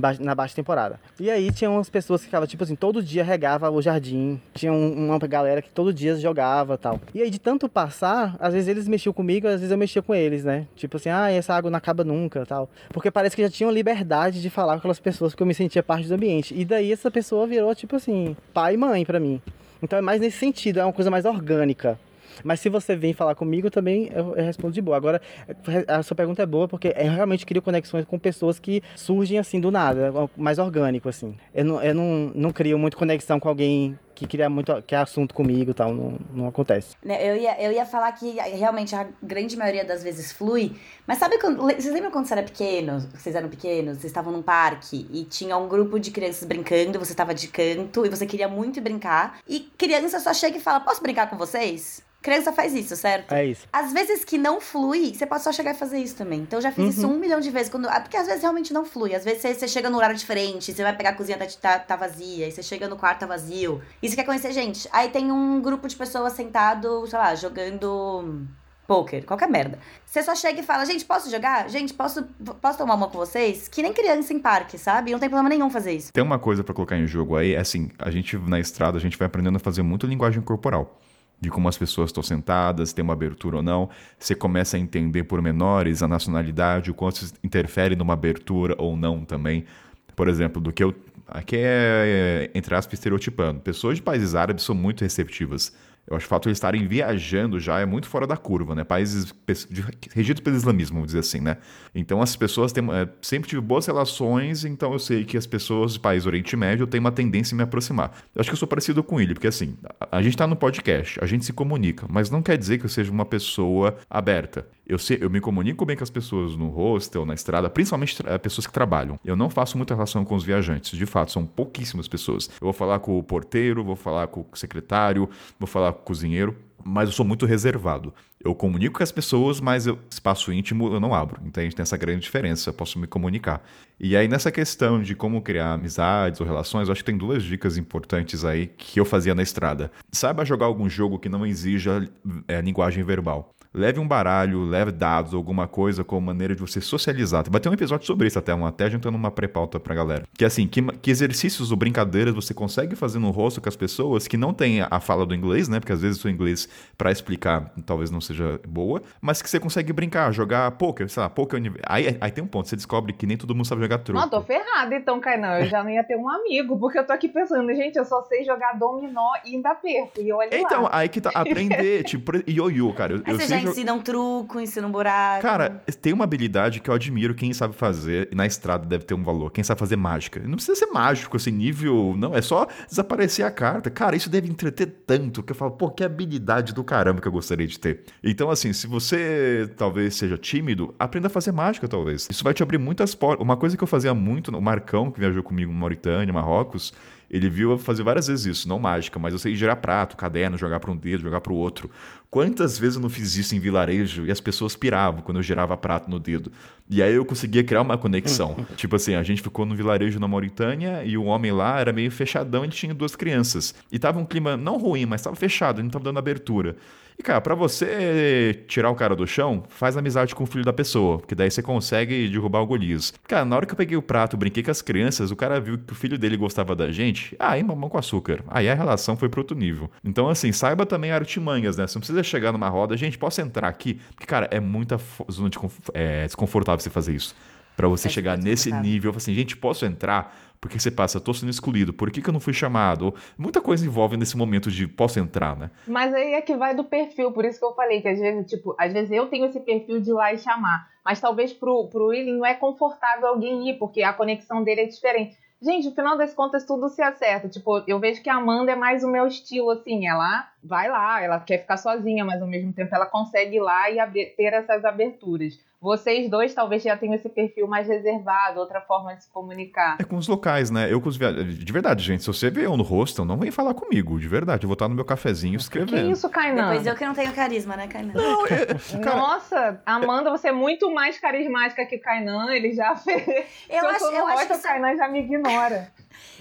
ba na baixa temporada. E aí tinha umas pessoas que ficavam, tipo assim, todo dia regava o jardim, tinha um, uma galera que todo dia jogava tal. E aí de tanto passar, às vezes eles mexiam comigo, às vezes eu mexia com eles, né? Tipo assim, ah, essa água não acaba nunca tal. Porque parece que já tinham liberdade de falar com aquelas pessoas porque eu me sentia parte do ambiente. E daí essa pessoa virou, tipo assim, pai e mãe para mim. Então é mais nesse sentido, é uma coisa mais orgânica. Mas se você vem falar comigo, também eu, eu respondo de boa. Agora, a sua pergunta é boa porque eu realmente crio conexões com pessoas que surgem assim do nada, é mais orgânico, assim. Eu não, eu não, não crio muito conexão com alguém que queria muito que é assunto comigo e tal, não, não acontece. Né, eu ia, eu ia falar que realmente a grande maioria das vezes flui, mas sabe quando. Vocês lembram quando você era pequeno? Vocês eram pequenos, vocês estavam num parque e tinha um grupo de crianças brincando, você estava de canto e você queria muito brincar, e criança só chega e fala: Posso brincar com vocês? Criança faz isso, certo? É isso. Às vezes que não flui, você pode só chegar e fazer isso também. Então eu já fiz uhum. isso um milhão de vezes. Quando... Ah, porque às vezes realmente não flui. Às vezes você, você chega no horário diferente, você vai pegar a cozinha, tá, tá, tá vazia, e você chega no quarto, tá vazio. E você quer conhecer gente. Aí tem um grupo de pessoas sentado, sei lá, jogando poker, qualquer merda. Você só chega e fala, gente, posso jogar? Gente, posso, posso tomar uma com vocês? Que nem criança em parque, sabe? Não tem problema nenhum fazer isso. Tem uma coisa para colocar em jogo aí, é assim, a gente na estrada, a gente vai aprendendo a fazer muito linguagem corporal de como as pessoas estão sentadas, tem uma abertura ou não. Você começa a entender por menores a nacionalidade, o quanto isso interfere numa abertura ou não também. Por exemplo, do que eu. Aqui é, entre aspas, estereotipando. Pessoas de países árabes são muito receptivas eu acho que o fato de eles estarem viajando já é muito fora da curva, né? Países regidos pelo islamismo, vamos dizer assim, né? Então as pessoas têm. É, sempre tive boas relações, então eu sei que as pessoas do país Oriente Médio têm uma tendência a me aproximar. Eu acho que eu sou parecido com ele, porque assim, a, a gente está no podcast, a gente se comunica, mas não quer dizer que eu seja uma pessoa aberta. Eu, sei, eu me comunico bem com as pessoas no hostel, na estrada, principalmente pessoas que trabalham. Eu não faço muita relação com os viajantes, de fato, são pouquíssimas pessoas. Eu vou falar com o porteiro, vou falar com o secretário, vou falar com o cozinheiro, mas eu sou muito reservado. Eu comunico com as pessoas, mas eu, espaço íntimo eu não abro. Então a gente tem essa grande diferença, eu posso me comunicar. E aí nessa questão de como criar amizades ou relações, eu acho que tem duas dicas importantes aí que eu fazia na estrada. Saiba jogar algum jogo que não exija é, linguagem verbal leve um baralho, leve dados, alguma coisa como maneira de você socializar. Vai ter um episódio sobre isso até, um, até juntando uma pré-pauta pra galera. Que assim, que, que exercícios ou brincadeiras você consegue fazer no rosto com as pessoas que não tem a fala do inglês, né? Porque às vezes o inglês para explicar talvez não seja boa, mas que você consegue brincar, jogar poker, sei lá, poker. Aí, aí tem um ponto, você descobre que nem todo mundo sabe jogar truco. Não, tô ferrada então, Kainan. Eu já não ia ter um amigo, porque eu tô aqui pensando, gente, eu só sei jogar dominó e ainda perco. E olha Então, lá. aí que tá aprender, tipo, ioiô, cara. Eu, eu sei jo- ensina um truco, ensina um buraco. Cara, tem uma habilidade que eu admiro quem sabe fazer, e na estrada deve ter um valor. Quem sabe fazer mágica. Não precisa ser mágico, assim, nível. Não, é só desaparecer a carta. Cara, isso deve entreter tanto que eu falo, pô, que habilidade do caramba que eu gostaria de ter. Então, assim, se você talvez seja tímido, aprenda a fazer mágica, talvez. Isso vai te abrir muitas portas. Uma coisa que eu fazia muito, o Marcão, que viajou comigo em Mauritânia, Marrocos, ele viu eu fazer várias vezes isso, não mágica, mas eu sei girar prato, caderno, jogar para um dedo, jogar para o outro. Quantas vezes eu não fiz isso em vilarejo e as pessoas piravam quando eu girava prato no dedo? E aí eu conseguia criar uma conexão. tipo assim, a gente ficou no vilarejo na Mauritânia e o homem lá era meio fechadão, ele tinha duas crianças. E tava um clima não ruim, mas tava fechado, ele não tava dando abertura. E, cara, pra você tirar o cara do chão, faz amizade com o filho da pessoa, porque daí você consegue derrubar o Golias. Cara, na hora que eu peguei o prato, brinquei com as crianças, o cara viu que o filho dele gostava da gente, aí mamão com açúcar. Aí a relação foi pro outro nível. Então, assim, saiba também artimanhas, né? Você não precisa chegar numa roda, gente, posso entrar aqui? Porque, cara, é muita zona de é, desconfortável você fazer isso. Pra você É chegar nesse nível, assim, gente, posso entrar? Porque você passa, tô sendo excluído, por que, que eu não fui chamado? Ou- Muita coisa envolve nesse momento de posso entrar, né? Mas aí é que vai do perfil, por isso que eu falei que às vezes, tipo, às vezes eu tenho esse perfil de ir lá e chamar, mas talvez pro, pro William não é confortável alguém ir, porque a conexão dele é diferente. Gente, no final das contas, tudo se acerta. Tipo, eu vejo que a Amanda é mais o meu estilo, assim. Ela vai lá, ela quer ficar sozinha, mas ao mesmo tempo ela consegue ir lá e ter essas aberturas. Vocês dois talvez já tenham esse perfil mais reservado, outra forma de se comunicar. É com os locais, né? Eu com os viajantes. De verdade, gente, se você vê eu no hostel, não vem falar comigo, de verdade. Eu vou estar no meu cafezinho Que escrevendo. isso, Kainan? Depois eu que não tenho carisma, né, Kainan? Não, é- cara, Nossa, Amanda, você é muito mais carismática que Kainan. Ele já fez. Eu acho, eu, acho que o são, Kainan já me ignora.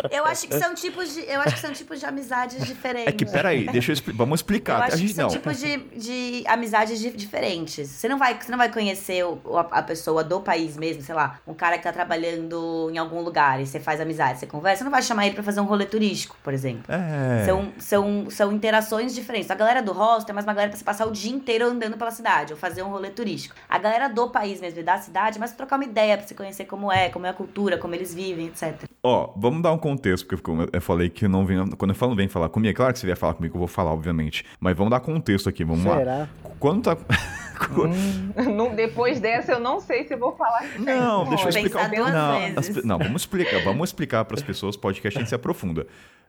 Eu acho que são tipos de. Eu acho que são tipos de amizades diferentes. é que, peraí, deixa eu Vamos Eu explicar. acho A que gente são não. tipos de, de amizades di- diferentes. Você não vai, você não vai conhecer o- a, a pessoa do país mesmo, sei lá, um cara que tá trabalhando em algum lugar e você faz amizade, você conversa, você não vai chamar ele pra fazer um rolê turístico, por exemplo. É. São, são, são interações diferentes. A galera do hostel é mais uma galera pra você passar o dia inteiro andando pela cidade ou fazer um rolê turístico. A galera do país mesmo e da cidade é mais pra trocar uma ideia, pra você conhecer como é, como é a cultura, como eles vivem, etc. Ó, vamos dar um contexto, porque eu falei que não vem. Quando eu falo vem falar comigo, é claro que você vier falar comigo, eu vou falar, obviamente. Mas vamos dar contexto aqui, vamos lá. Será? Quando tá. Não- depois dessa, eu não sei se eu vou falar. que Não, deixa eu explicar. Pensar não, vezes. as não, vamos explicar. Vamos explicar para as pessoas. Podcast a gente se aprofunda.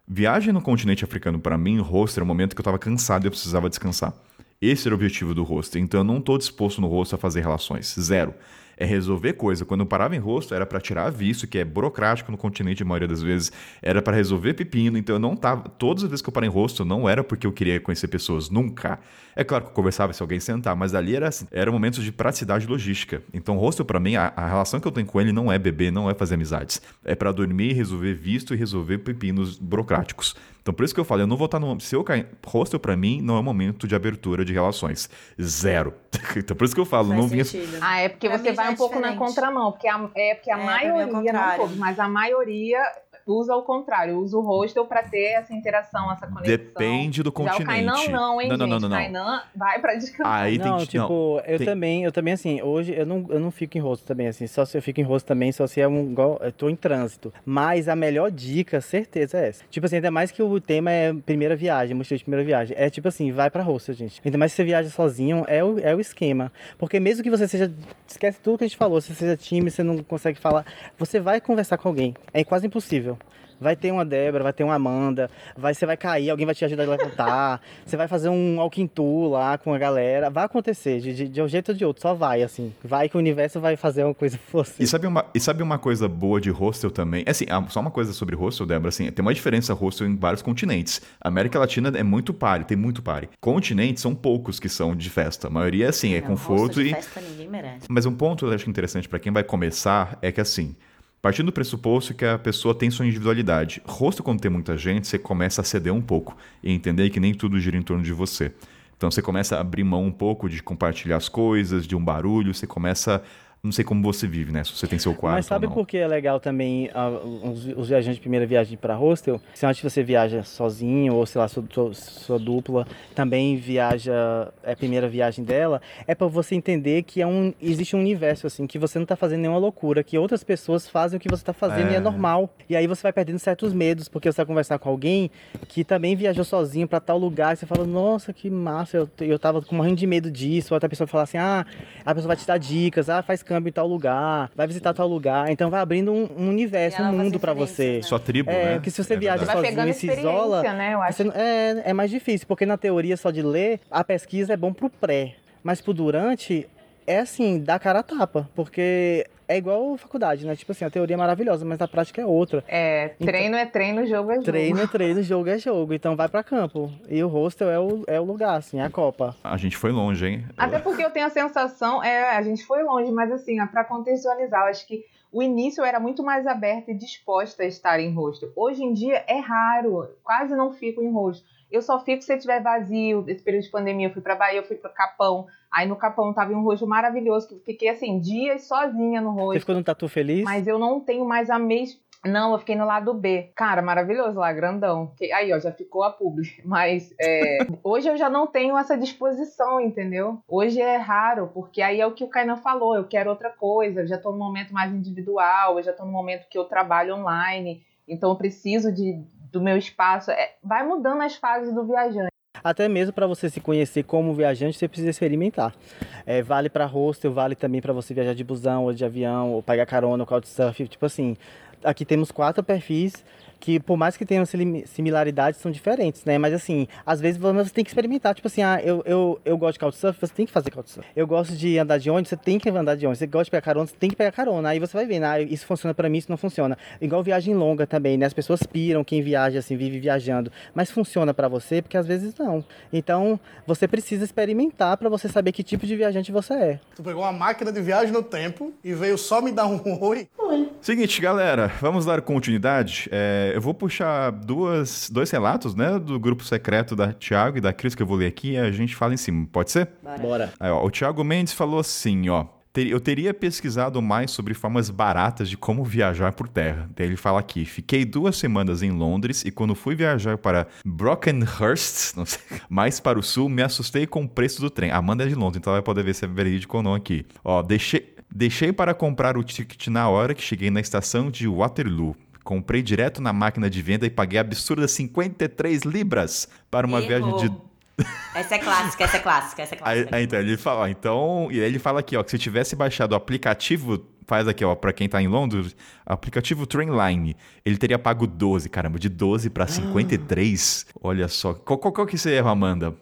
Viagem no continente africano para mim, hostel era o momento que eu tava cansado e eu precisava descansar. Esse era o objetivo do hostel. Então eu não tô disposto no hostel a fazer relações. Zero. É resolver coisa. Quando eu parava em hostel, era para tirar visto, que é burocrático no continente a maioria das vezes. Era para resolver pepino. Então eu não tava. Todas as vezes que eu parei em hostel, não era porque eu queria conhecer pessoas. Nunca. É claro que eu conversava se alguém sentar, mas ali era assim, era momentos de praticidade logística. Então, hostel pra mim, a, a relação que eu tenho com ele não é beber, não é fazer amizades. É pra dormir, resolver visto e resolver pepinos burocráticos. Então, por isso que eu falo, eu não vou estar no se eu cair, hostel pra mim não é momento de abertura de relações. Zero. então, por isso que eu falo, não Faz vinha sentido. Ah, é porque Pra você vai já um é pouco na contramão, porque a, é porque a É, é maioria, não contrário. todos, mas a maioria usa o contrário, usa o hostel pra ter essa interação, essa conexão. Depende do Já o continente. Kainan não, hein, não, não, gente? não, não, não. Kainan vai pra descansar. Aí não, tem tipo, eu tem- também, eu também, assim, hoje eu não, eu não fico em rosto também, assim, só se eu fico em rosto também, só se é um, igual, eu tô em trânsito. Mas a melhor dica, certeza, é essa. Tipo assim, ainda mais que o tema é primeira viagem, mochila de primeira viagem. É tipo assim, vai pra rosto, gente. Ainda mais se você viaja sozinho, é o, é o esquema. Porque mesmo que você seja, esquece tudo que a gente falou, se você seja tímido, você não consegue falar, você vai conversar com alguém. É quase impossível. Vai ter uma Débora, vai ter uma Amanda, vai, você vai cair, alguém vai te ajudar a levantar, você vai fazer um walking tour lá com a galera. Vai acontecer, de, de, de um jeito ou de outro, só vai, assim. Vai que o universo vai fazer uma coisa por você. E sabe, uma, e sabe uma coisa boa de hostel também? É Assim, ah, só uma coisa sobre hostel, Débora, assim, tem uma diferença hostel em vários continentes. A América Latina é muito pare, tem muito pare. Continentes são poucos que são de festa. A maioria, assim, é Não, conforto e... festa ninguém merece. Mas um ponto eu acho interessante para quem vai começar é que assim, partindo do pressuposto que a pessoa tem sua individualidade, rosto quando tem muita gente, você começa a ceder um pouco e entender que nem tudo gira em torno de você. Então você começa a abrir mão um pouco de compartilhar as coisas, de um barulho, você começa Não sei como você vive, né? Se você tem seu quarto Mas sabe ou por que é legal também uh, os, os viajantes de primeira viagem para hostel? Se antes você viaja sozinho ou sei lá, sua, sua, sua dupla também viaja, é a primeira viagem dela, é para você entender que é um, existe um universo assim, que você não tá fazendo nenhuma loucura, que outras pessoas fazem o que você tá fazendo É. e é normal. E aí você vai perdendo certos medos, porque você vai conversar com alguém que também viajou sozinho para tal lugar, e você fala, nossa, que massa, eu, eu tava morrendo de medo disso, outra pessoa fala assim, ah, a pessoa vai te dar dicas, ah, faz câmbio em tal lugar, vai visitar tal lugar, então vai abrindo um, um universo, um mundo para você. né? Sua tribo, É, né? porque se você É viaja verdade. Sozinho e se isola, né? Eu acho você é, é mais difícil, porque na teoria só de ler, a pesquisa é bom pro pré, mas pro durante é assim, dá cara a tapa, porque é igual faculdade, né? Tipo assim, a teoria é maravilhosa, mas a prática é outra. É, treino é treino, jogo é jogo. Treino é treino, jogo é jogo, então vai pra campo. E o hostel é o, é o lugar, assim, é a Copa. A gente foi longe, hein? Até porque eu tenho a sensação, é, a gente foi longe, mas assim, para contextualizar, eu acho que o início eu era muito mais aberta e disposta a estar em hostel. Hoje em dia é raro, quase não fico em hostel. Eu só fico se estiver vazio. Esse período de pandemia eu fui pra Bahia, eu fui pro Capão. Aí no Capão tava um hostel maravilhoso, que eu fiquei assim, dias sozinha no Você hostel. ficou no Tatu Feliz? Mas eu não tenho mais a mesma. Não, eu fiquei no lado B. Cara, maravilhoso lá, grandão. Aí, ó, já ficou a publi. Mas é, hoje eu já não tenho essa disposição, entendeu? Hoje é raro, porque aí é o que o Kainan falou. Eu quero outra coisa. Eu já tô num momento mais individual. Eu já tô num momento que eu trabalho online. Então eu preciso de, do meu espaço. É, vai mudando as fases do viajante. Até mesmo para você se conhecer como viajante, você precisa experimentar. É, vale para hostel, vale também para você viajar de busão ou de avião, ou pegar carona, ou couchsurf. Tipo assim, aqui temos quatro perfis que, por mais que tenham simi- similaridades, são diferentes, né? Mas assim, às vezes você tem que experimentar. Tipo assim, ah, eu, eu, eu gosto de couchsurf, você tem que fazer couchsurf. Eu gosto de andar de ônibus, você tem que andar de ônibus. Você gosta de pegar carona, você tem que pegar carona. Aí você vai vendo, ah, isso funciona para mim, isso não funciona. Igual viagem longa também, né? As pessoas piram quem viaja, assim, vive viajando. Mas funciona para você, porque às vezes não. Então, você precisa experimentar para você saber que tipo de viajante você é. Tu pegou uma máquina de viagem no tempo e veio só me dar um oi. Seguinte, galera, vamos dar continuidade. É, eu vou puxar duas, dois relatos, né, do grupo secreto da Thiago e da Cris que eu vou ler aqui e a gente fala em cima, pode ser? Bora. Aí, ó, o Thiago Mendes falou assim, ó. "Ter- Eu teria pesquisado mais sobre formas baratas de como viajar por terra. Daí ele fala aqui: fiquei duas semanas em Londres e quando fui viajar para Brockenhurst, não sei, mais para o sul, me assustei com o preço do trem. Amanda é de Londres, então ela vai poder ver se é verídico ou não aqui. Ó, deixei, deixei para comprar o ticket na hora que cheguei na estação de Waterloo. Comprei direto na máquina de venda e paguei absurdas 53 libras para uma viagem de Errou. Essa é clássica, essa é clássica, essa é clássica. aí, então, ele fala, então, e aí ele fala aqui, ó, que se tivesse baixado o aplicativo, faz aqui, ó, pra quem tá em Londres, aplicativo Trainline, ele teria pago 12, caramba, de 12 pra 53, olha só. Qual, qual, qual que você erro, Amanda?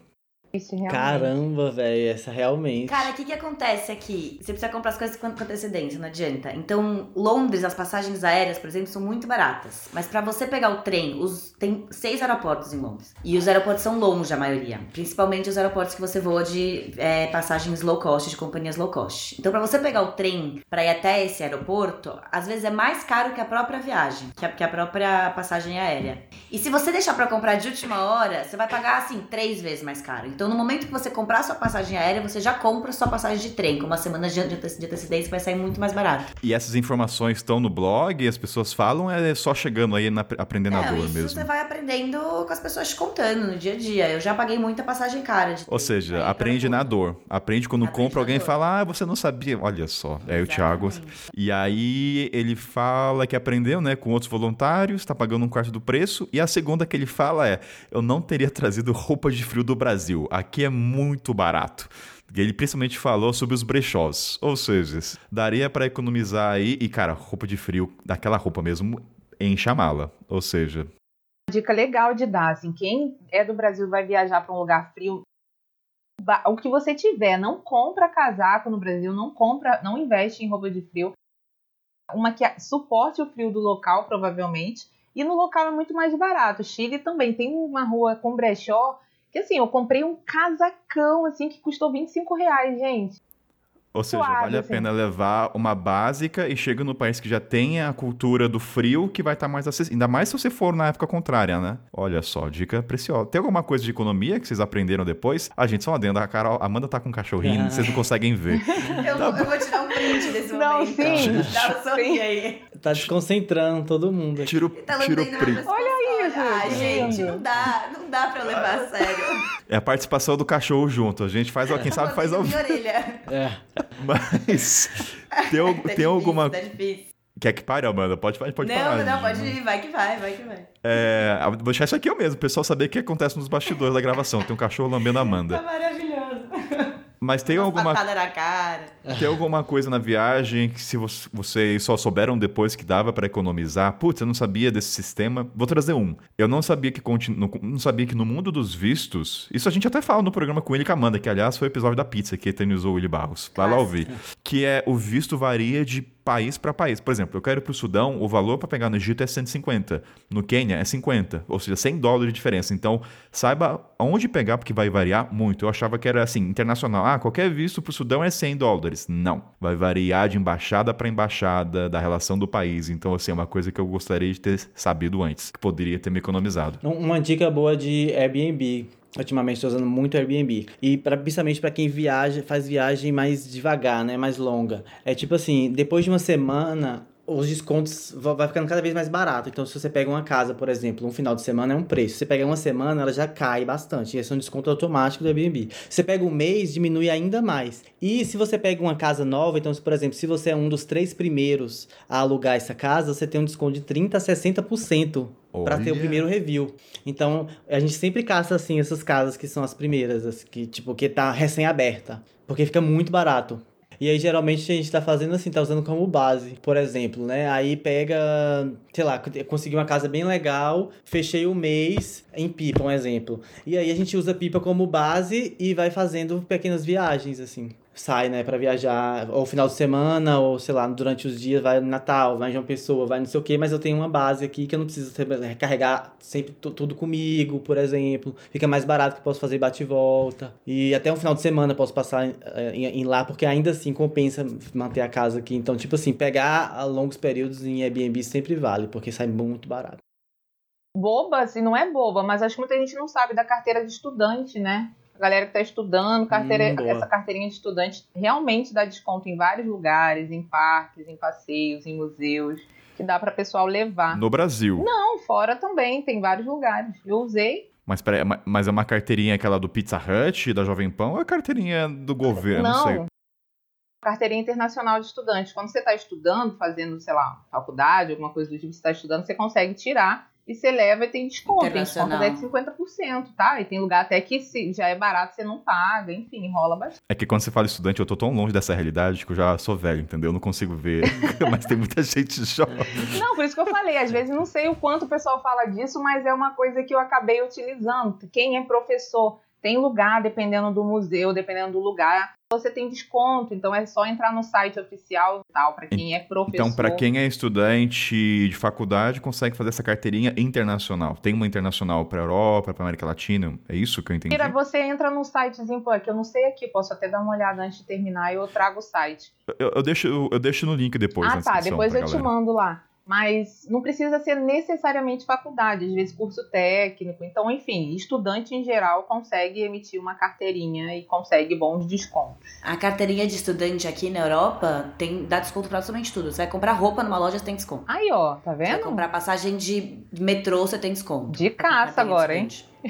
Isso realmente. Caramba, velho, essa realmente. Cara, o que, que acontece aqui? Você precisa comprar as coisas com antecedência, não adianta. Então, Londres, as passagens aéreas, por exemplo, são muito baratas. Mas pra você pegar o trem, os, tem seis aeroportos em Londres. E os aeroportos são longe, a maioria. Principalmente os aeroportos que você voa de é, passagens low cost, de companhias low cost. Então, pra você pegar o trem pra ir até esse aeroporto, às vezes é mais caro que a própria viagem, que a, que a própria passagem aérea. E se você deixar pra comprar de última hora, você vai pagar, assim, três vezes mais caro. Então, no momento que você comprar sua passagem aérea, você já compra sua passagem de trem. Com uma semana de ante- de antecedência, vai sair muito mais barato. E essas informações estão no blog, as pessoas falam, é só chegando aí na, aprendendo a É, dor isso mesmo. você vai aprendendo com as pessoas te contando no dia a dia. Eu já paguei muita passagem cara Ou seja, Aí, aprende na dor. Aprende quando Aprende compra, alguém dor. fala, ah, você não sabia. Olha só, é o Thiago. E aí ele fala que aprendeu, né, com outros voluntários, tá pagando um quarto do preço. E a segunda que ele fala é, eu não teria trazido roupa de frio do Brasil. Aqui é muito barato. Ele principalmente falou sobre os brechós. Ou seja, daria pra economizar aí. E, cara, roupa de frio, daquela roupa mesmo, enche a mala. Ou seja, dica legal de dar, assim, quem é do Brasil vai viajar para um lugar frio, o que você tiver, não compra casaco no Brasil, não compra, não investe em roupa de frio. Uma que suporte o frio do local, provavelmente. E no local é muito mais barato. Chile também tem uma rua com brechó que assim, eu comprei um casacão assim que custou 25 reais, gente. Ou seja, Suave, vale a assim. pena levar uma básica e chega no país que já tem a cultura do frio, que vai estar mais acessível. Ainda mais se você for na época contrária, né? Olha só, dica preciosa. Tem alguma coisa de economia que vocês aprenderam depois? A gente só adendo. A Carol, Amanda tá com um cachorrinho, Ah. vocês não conseguem ver. Eu, vou- eu vou tirar um print desse Não, momento. sim. Dá um sorriso aí. Tá desconcentrando todo mundo. Tira o, Tá tira o print. Olha isso, Ah, gente, não dá. Não dá pra eu levar a sério. É a participação do cachorro junto. A gente faz, quem sabe faz ao vivo. É. Mas tem, Tá tem difícil, alguma. Tá difícil. Quer que pare, Amanda? Pode, pode não, parar. não, pode ir. Vai que vai, vai que vai. É, vou deixar isso aqui eu mesmo, o pessoal saber o que acontece nos bastidores da gravação. Tem um cachorro lambendo a Tá Amanda. maravilhoso. Mas tem Uma alguma, na cara. tem alguma coisa na viagem que se vo- vocês só souberam depois que dava pra economizar? Putz, eu não sabia desse sistema. Vou trazer um. Eu não sabia que continu- não sabia que no mundo dos vistos, isso a gente até fala no programa com ele e a Amanda, que aliás foi o episódio da pizza que eternizou o Willy Barros. Vai lá ouvir. Que é o visto varia de país pra país. Por exemplo, eu quero ir pro Sudão, o valor pra pegar no Egito é 150. No Quênia é 50, ou seja, 100 dólares de diferença. Então, saiba aonde pegar porque vai variar muito. Eu achava que era assim, internacional. Ah, qualquer visto pro Sudão é 100 dólares. Não, vai variar de embaixada pra embaixada, da relação do país. Então, assim, é uma coisa que eu gostaria de ter sabido antes, que poderia ter me economizado. Um- Uma dica boa de Airbnb. Ultimamente estou usando muito Airbnb. E pra, principalmente para quem viaja, faz viagem mais devagar, né? Mais longa. É tipo assim, depois de uma semana, os descontos va- vai ficando cada vez mais barato. Então, se você pega uma casa, por exemplo, um final de semana é um preço. Se você pega uma semana, ela já cai bastante. Esse é um desconto automático do Airbnb. Se você pega um mês, diminui ainda mais. E se você pega uma casa nova, então, se, por exemplo, se você é um dos três primeiros a alugar essa casa, você tem um desconto de 30% a 60% para ter o primeiro review. Então, a gente sempre caça assim essas casas que são as primeiras, as que tipo que tá recém-aberta, porque fica muito barato. E aí geralmente a gente tá fazendo assim, tá usando como base, por exemplo, né? Aí pega, sei lá, consegui uma casa bem legal, fechei o mês em Pipa, um exemplo. E aí a gente usa Pipa como base e vai fazendo pequenas viagens assim. Sai, né, pra viajar, ou final de semana, ou sei lá, durante os dias, vai no Natal, vai em João Pessoa, vai não sei o quê, mas eu tenho uma base aqui que eu não preciso recarregar sempre tu- tudo comigo, por exemplo. Fica mais barato que eu posso fazer bate e volta. E até um final de semana eu posso passar eh, em, em lá, porque ainda assim compensa manter a casa aqui. Então, tipo assim, pegar a longos períodos em Airbnb sempre vale, porque sai muito barato. Boba, assim, não é boba, mas acho que muita gente não sabe da carteira de estudante, né? Galera que tá estudando, carteira, Hum, essa carteirinha de estudante realmente dá desconto em vários lugares, em parques, em passeios, em museus, que dá para pessoal levar. No Brasil. Não, fora também, tem vários lugares. Eu usei. Mas, peraí, ma- mas é uma carteirinha aquela do Pizza Hut, da Jovem Pan, ou é a carteirinha do governo? Não, sei. Carteirinha internacional de estudante. Quando você está estudando, fazendo, sei lá, faculdade, alguma coisa do tipo, você está estudando, você consegue tirar e você leva e tem desconto. Tem desconto até de 50%, tá? E tem lugar até que se já é barato, você não paga, enfim, rola bastante. É que quando você fala estudante, eu tô tão longe dessa realidade que eu já sou velho, entendeu? Eu não consigo ver. mas tem muita gente jovem. Não, por isso que eu falei, às vezes não sei o quanto o pessoal fala disso, mas é uma coisa que eu acabei utilizando. Quem é professor tem lugar, dependendo do museu, dependendo do lugar, você tem desconto, então é só entrar no site oficial e tal, para quem é professor. Então, pra quem é estudante de faculdade, consegue fazer essa carteirinha internacional. Tem uma internacional pra Europa, pra América Latina. É isso que eu entendi? Mira, você entra no sitezinho, pô, que eu não sei aqui, posso até dar uma olhada antes de terminar e eu trago o site. Eu, eu deixo, eu deixo no link depois. ah, tá, depois eu te galera. mando lá. Mas não precisa ser necessariamente faculdade, às vezes curso técnico. Então, enfim, estudante em geral consegue emitir uma carteirinha e consegue bons descontos. A carteirinha de estudante aqui na Europa tem, dá desconto pra absolutamente tudo. Você vai comprar roupa numa loja, você tem desconto. Aí, ó, tá Você vai vendo? comprar passagem de metrô, você tem desconto. De caça agora, hein?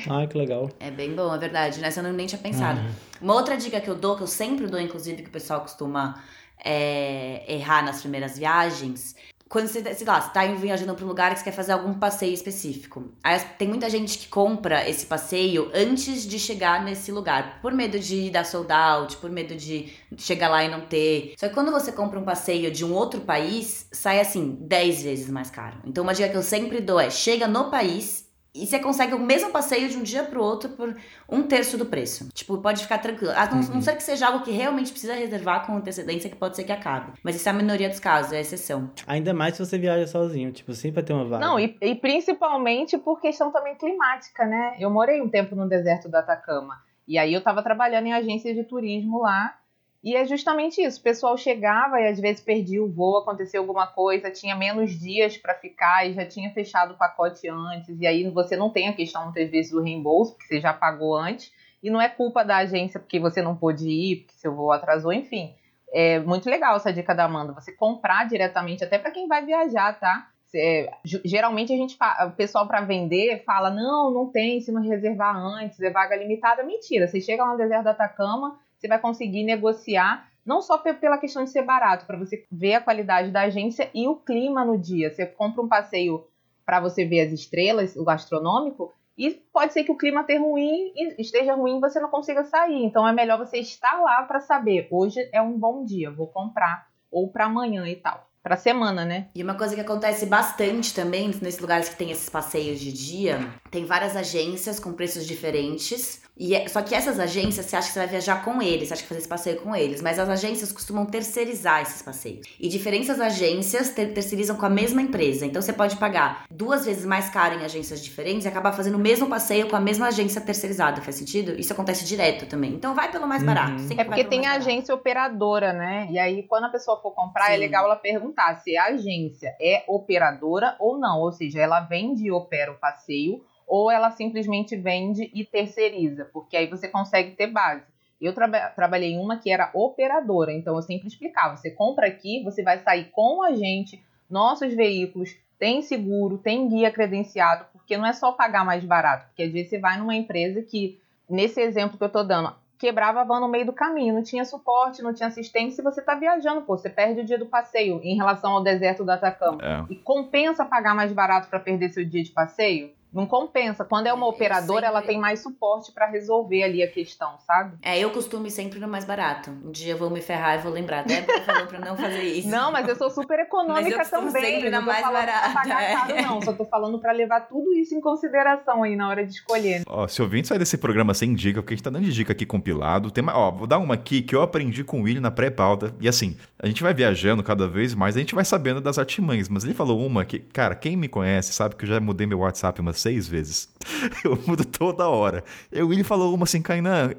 Ai, que legal. É bem bom, é verdade. Nessa eu não- nem tinha pensado. Uma outra dica que eu dou, que eu sempre dou, inclusive, que o pessoal costuma é, errar nas primeiras viagens. Quando você, sei lá, você tá viajando para um lugar que você quer fazer algum passeio específico. Aí tem muita gente que compra esse passeio antes de chegar nesse lugar. Por medo de dar sold out, por medo de chegar lá e não ter. Só que quando você compra um passeio de um outro país, sai assim, 10 vezes mais caro. Então uma dica que eu sempre dou é, chega no país e você consegue o mesmo passeio de um dia pro outro por um terço do preço. Tipo, pode ficar tranquilo. A não, não ser que seja algo que realmente precisa reservar com antecedência, que pode ser que acabe. Mas isso é a minoria dos casos, é a exceção. Ainda mais se você viaja sozinho, tipo, sempre vai ter uma vaga. Não, e, e principalmente por questão também climática, né? Eu morei um tempo no deserto do Atacama. E aí eu tava trabalhando em agência de turismo lá. E é justamente isso. O pessoal chegava e às vezes perdia o voo, aconteceu alguma coisa, tinha menos dias para ficar e já tinha fechado o pacote antes. E aí você não tem a questão muitas vezes do reembolso, porque você já pagou antes. E não é culpa da agência porque você não pôde ir, porque seu voo atrasou, enfim. É muito legal essa dica da Amanda. Você comprar diretamente, até para quem vai viajar, tá? É, geralmente a gente o pessoal para vender fala não, não tem, se não reservar antes, é vaga limitada. Mentira, você chega lá no deserto do Atacama, você vai conseguir negociar, não só pela questão de ser barato, para você ver a qualidade da agência e o clima no dia. Você compra um passeio para você ver as estrelas, o gastronômico, e pode ser que o clima esteja ruim, esteja ruim e você não consiga sair. Então é melhor você estar lá para saber, hoje é um bom dia, vou comprar, ou para amanhã e tal para semana, né? E uma coisa que acontece bastante também nesses lugares que tem esses passeios de dia, tem várias agências com preços diferentes e é, só que essas agências, você acha que você vai viajar com eles, você acha que fazer esse passeio com eles, mas as agências costumam terceirizar esses passeios. E diferentes agências ter terceirizam com a mesma empresa. Então você pode pagar duas vezes mais caro em agências diferentes e acabar fazendo o mesmo passeio com a mesma agência terceirizada. Faz sentido? Isso acontece direto também. Então vai pelo mais barato. Uhum. É porque tem a agência operadora, né? E aí quando a pessoa for comprar, é Sim. é legal ela perguntar se a agência é operadora ou não. Ou seja, ela vende e opera o passeio ou ela simplesmente vende e terceiriza, porque aí você consegue ter base. Eu tra trabalhei em uma que era operadora, então eu sempre explicava: você compra aqui, você vai sair com a gente, nossos veículos, tem seguro, tem guia credenciado, porque não é só pagar mais barato, porque às vezes você vai numa empresa que, nesse exemplo que eu tô dando, quebrava a van no meio do caminho, não tinha suporte, não tinha assistência, e você tá viajando, pô, você perde o dia do passeio em relação ao deserto do Atacama. É. E compensa pagar mais barato para perder seu dia de passeio? Não compensa. Quando é uma operadora, sempre... ela tem mais suporte para resolver ali a questão, sabe? É, eu costumo ir sempre no mais barato. Um dia eu vou me ferrar e vou lembrar. Débora falou pra não fazer isso. Não, mas eu sou super econômica mas eu também. sempre na mais barata. Pagar é. caro, não. Só tô falando para levar tudo isso em consideração aí na hora de escolher. Ó, se ouvinte sair desse programa sem dica, porque a gente tá dando de dica aqui compilado. Tem uma, ó, vou dar uma aqui que eu aprendi com o William na pré-pauta. E assim, a gente vai viajando cada vez mais, a gente vai sabendo das artimanhas. Mas ele falou uma que, cara, quem me conhece sabe que eu já mudei meu WhatsApp umas seis vezes. Eu mudo toda hora. E o William falou uma assim, Kainan,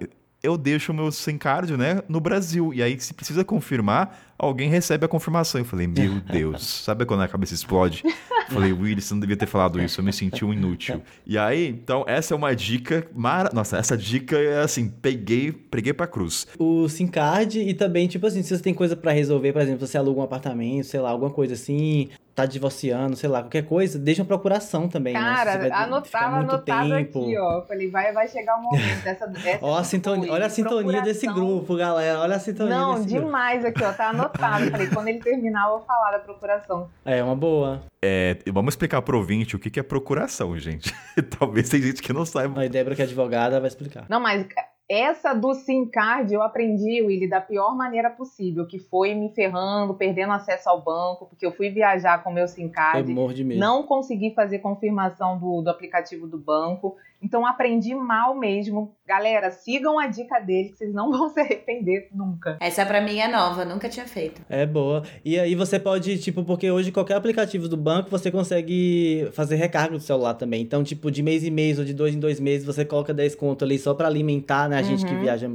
eu deixo o meu sem card, né, no Brasil. E aí, se precisa confirmar, alguém recebe a confirmação. Eu falei, meu Deus, sabe quando a cabeça explode? Eu falei, Willy, você não devia ter falado isso, eu me senti um inútil. E aí, então, essa é uma dica. Mara... Nossa, essa dica é assim, peguei, preguei pra cruz. O SIM card e também, tipo assim, se você tem coisa para resolver, por exemplo, você aluga um apartamento, sei lá, alguma coisa assim, tá divorciando, sei lá, qualquer coisa, deixa uma procuração também, Cara, né? Cara, anotava, anotado tempo. aqui, ó. Falei, vai, vai chegar o um momento dessa... dessa ó, a sintonia, olha a sintonia desse grupo, galera, olha a sintonia Não, demais grupo. aqui, ó, tá anotado. Falei, quando ele terminar, eu vou falar da procuração. É, uma boa. É, vamos explicar pro ouvinte o que é procuração, gente. Talvez tem gente que não saiba. A Débora, que é advogada, vai explicar. Não, mas essa do SIM card eu aprendi, Willy, da pior maneira possível, que foi me ferrando, perdendo acesso ao banco, porque eu fui viajar com meu SIM card, não consegui fazer confirmação do, do aplicativo do banco, então aprendi mal mesmo. Galera, sigam a dica dele, que vocês não vão se arrepender nunca. Essa para mim é nova, nunca tinha feito. É boa. E aí você pode, tipo, porque hoje qualquer aplicativo do banco você consegue fazer recarga do celular também. Então, tipo, de mês em mês ou de dois em dois meses, você coloca 10 conto ali só para alimentar, né? A gente uhum. que viaja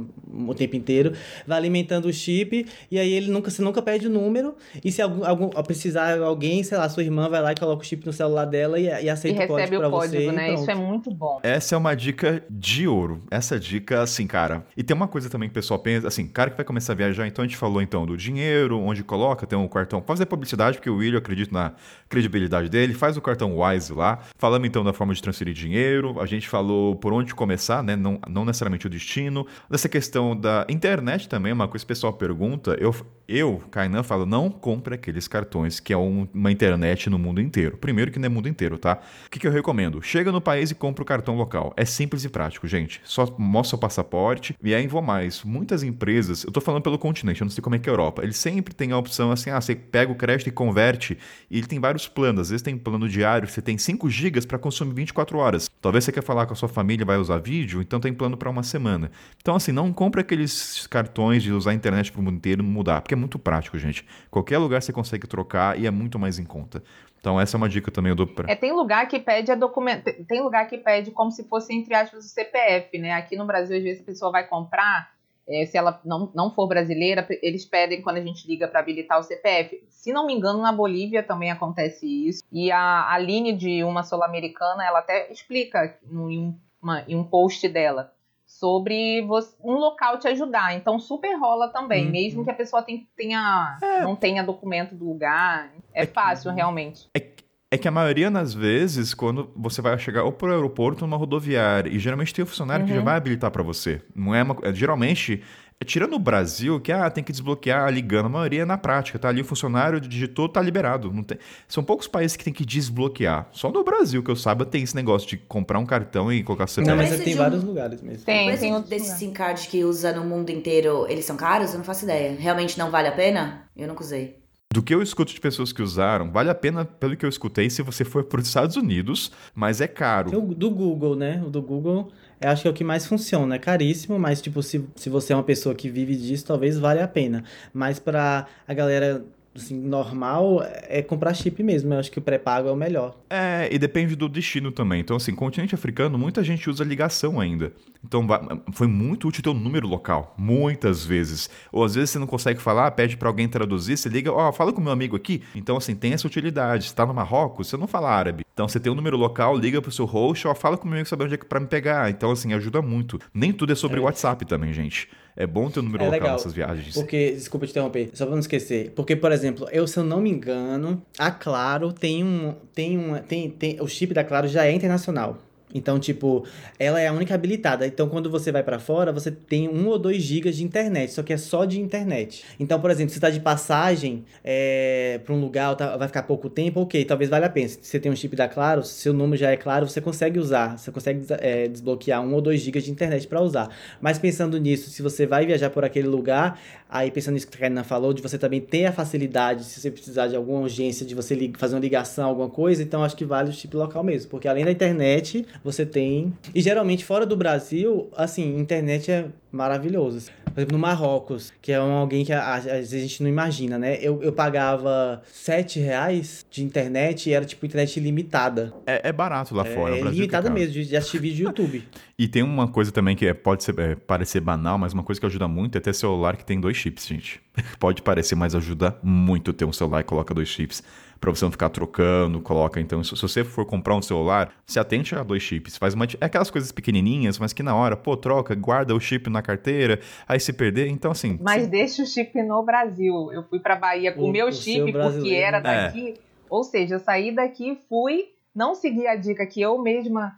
o tempo inteiro, vai alimentando o chip e aí ele nunca, você nunca perde o número. E se algum, algum precisar alguém, sei lá, sua irmã vai lá e coloca o chip no celular dela e, e aceita e o código código, você. Né? Isso é muito bom. É essa é uma dica de ouro. Essa dica, assim, cara. E tem uma coisa também que o pessoal pensa, assim, cara que vai começar a viajar, então a gente falou então do dinheiro, onde coloca, tem um cartão. Fazer publicidade, porque o William, acredito na credibilidade dele, faz o cartão Wise lá. Falamos então da forma de transferir dinheiro, a gente falou por onde começar, né? Não, não necessariamente o destino. Dessa questão da internet também, uma coisa que o pessoal pergunta, eu, eu Kainan, falo, não compre aqueles cartões que é um, uma internet no mundo inteiro. Primeiro que não é mundo inteiro, tá? O que, que eu recomendo? Chega no país e compra o cartão local. É simples e prático, gente. Só mostra o passaporte e aí vou mais. Muitas empresas, eu tô falando pelo continente, eu não sei como é que é a Europa, eles sempre têm a opção assim, ah, você pega o crédito e converte, e ele tem vários planos. Às vezes tem plano diário, você tem 5 GB para consumir 24 horas. Talvez você quer falar com a sua família, vai usar vídeo, então tem plano para uma semana. Então assim, não compra aqueles cartões de usar a internet para o mundo inteiro mudar, porque é muito prático, gente. Qualquer lugar você consegue trocar e é muito mais em conta. Então essa é uma dica também do É, tem lugar que pede a documento, tem lugar que pede como se fosse entre aspas o CPF, né? Aqui no Brasil às vezes a pessoa vai comprar é, se ela não, não for brasileira, eles pedem quando a gente liga para habilitar o CPF. Se não me engano, na Bolívia também acontece isso. E a Aline, de uma sul-americana, ela até explica em um, uma, em um post dela sobre você, um local te ajudar. Então super rola também, uhum. mesmo que a pessoa tenha, é. não tenha documento do lugar. É, é fácil, que, realmente. É, é que a maioria das vezes, quando você vai chegar ou para o aeroporto ou numa rodoviária, e geralmente tem um funcionário uhum. que já uhum. vai habilitar para você. Não é uma, é, geralmente Tirando o Brasil, que ah, tem que desbloquear ligando, a maioria é na prática, tá ali o funcionário digitou, tá liberado. Não tem... São poucos países que tem que desbloquear. Só no Brasil, que eu saiba, tem esse negócio de comprar um cartão e colocar CPF. Não, mas tem de vários lugares mesmo. Tem, tem outros desses SIM cards que usa no mundo inteiro, eles são caros? Eu não faço ideia. Realmente não vale a pena? Eu nunca usei. Do que eu escuto de pessoas que usaram, vale a pena, pelo que eu escutei, se você for para os Estados Unidos, mas é caro. o do Google, né? O do Google eu acho que é o que mais funciona. É caríssimo, mas, tipo, se, se você é uma pessoa que vive disso, talvez valha a pena. Mas para a galera assim, normal é comprar chip mesmo. Eu acho que o pré-pago é o melhor. É, e depende do destino também. Então, assim, continente africano, muita gente usa ligação ainda. Então, foi muito útil ter um número local, muitas vezes. Ou às vezes você não consegue falar, pede para alguém traduzir, você liga, ó, oh, fala com meu amigo aqui. Então, assim, tem essa utilidade. Você tá no Marrocos, você não fala árabe. Então, você tem um número local, liga pro seu host, ó, fala com meu amigo saber onde é que pra me pegar. Então, assim, ajuda muito. Nem tudo é sobre é. WhatsApp também, gente. É bom ter um número é local legal, nessas viagens. Porque, desculpa te interromper, só pra não esquecer. Porque, por exemplo, eu, se eu não me engano, a Claro tem um. Tem uma. Tem, tem, o chip da Claro já é internacional. Então, tipo, ela é a única habilitada. Então, quando você vai para fora, você tem um ou dois gigas de internet, só que é só de internet. Então, por exemplo, se tá de passagem é, para um lugar, tá, vai ficar pouco tempo, ok, talvez valha a pena. Se você tem um chip da Claro, se seu número já é claro, você consegue usar, você consegue é, desbloquear um ou dois gigas de internet para usar. Mas pensando nisso, se você vai viajar por aquele lugar, aí pensando nisso que a Karina falou, de você também ter a facilidade, se você precisar de alguma urgência, de você fazer uma ligação, alguma coisa, então acho que vale o chip local mesmo, porque além da internet, você tem. E geralmente fora do Brasil, assim, internet é maravilhoso. Por exemplo, no Marrocos, que é alguém que às vezes a gente não imagina, né? Eu, eu pagava 7 reais de internet e era tipo internet ilimitada. É, é barato lá fora. É limitada mesmo, de, de assistir vídeo do YouTube. e tem uma coisa também que é, pode ser, é, parecer banal, mas uma coisa que ajuda muito é ter celular que tem dois chips, gente. pode parecer, mas ajuda muito ter um celular que coloca dois chips para você não ficar trocando, coloca. Então, se você for comprar um celular, se atente a dois chips. Faz uma, é aquelas coisas pequenininhas, mas que na hora, pô, troca, guarda o chip na carteira, aí se perder, então assim. Mas sim. deixa o chip no Brasil. Eu fui para Bahia com o meu chip porque era né? daqui. É. Ou seja, eu saí daqui, fui, não segui a dica que eu mesma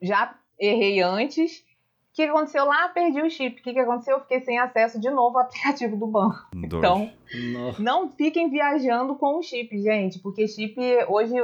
já errei antes que aconteceu lá? Perdi o chip. O que, que aconteceu? Eu fiquei sem acesso de novo ao aplicativo do banco. Dois. Então, Nossa. não fiquem viajando com o chip, gente, porque chip hoje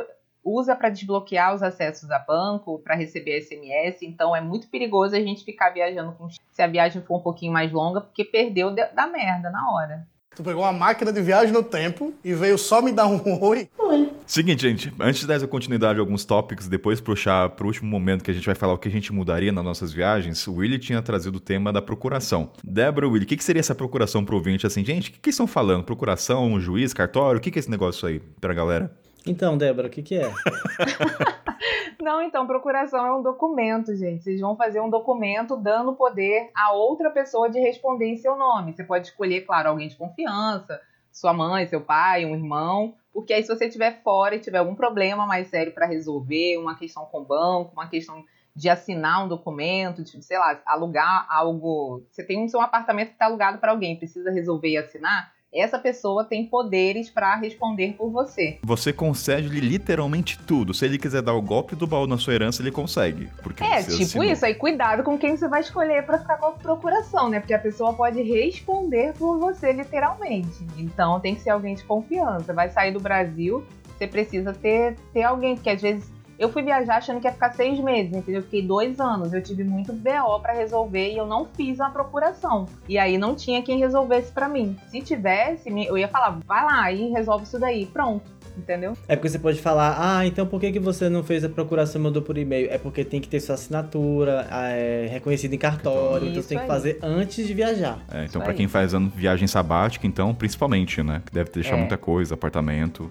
usa para desbloquear os acessos a banco, para receber SMS, então é muito perigoso a gente ficar viajando com chip se a viagem for um pouquinho mais longa, porque perdeu da merda na hora. Tu pegou uma máquina de viagem no tempo e veio só me dar um oi? Oi. Seguinte, gente, antes de dar essa continuidade de alguns tópicos, depois puxar para o último momento que a gente vai falar o que a gente mudaria nas nossas viagens, o Willy tinha trazido o tema da procuração. Débora, Willy, o que, que seria essa procuração pro ouvinte? Assim, gente, o que, que estão falando? Procuração, juiz, cartório? O que, que é esse negócio aí pra galera? Então, Débora, o que, que é? Não, então, procuração é um documento, gente. Vocês vão fazer um documento dando poder a outra pessoa de responder em seu nome. Você pode escolher, claro, alguém de confiança, sua mãe, seu pai, um irmão, porque aí se você estiver fora e tiver algum problema mais sério para resolver, uma questão com o banco, uma questão de assinar um documento, de, sei lá, alugar algo. Você tem um seu apartamento que está alugado para alguém, precisa resolver e assinar essa pessoa tem poderes para responder por você. Você concede-lhe literalmente tudo. Se ele quiser dar o golpe do baú na sua herança, ele consegue. Porque é, tipo assinou. isso. Aí cuidado com quem você vai escolher para ficar com a procuração, né? Porque a pessoa pode responder por você, literalmente. Então tem que ser alguém de confiança. Vai sair do Brasil, você precisa ter, ter alguém, porque às vezes eu fui viajar achando que ia ficar seis meses, entendeu? Eu fiquei dois anos. Eu tive muito BO para resolver e eu não fiz uma procuração. E aí não tinha quem resolvesse para mim. Se tivesse, eu ia falar, vai lá e resolve isso daí. Pronto. Entendeu? É porque você pode falar, ah, então por que, que você não fez a procuração e mandou por e-mail? É porque tem que ter sua assinatura é, reconhecida em cartório, então você tem que fazer antes de viajar. É, então para quem faz viagem sabática, então, principalmente, né? Que deve deixar é. muita coisa, apartamento.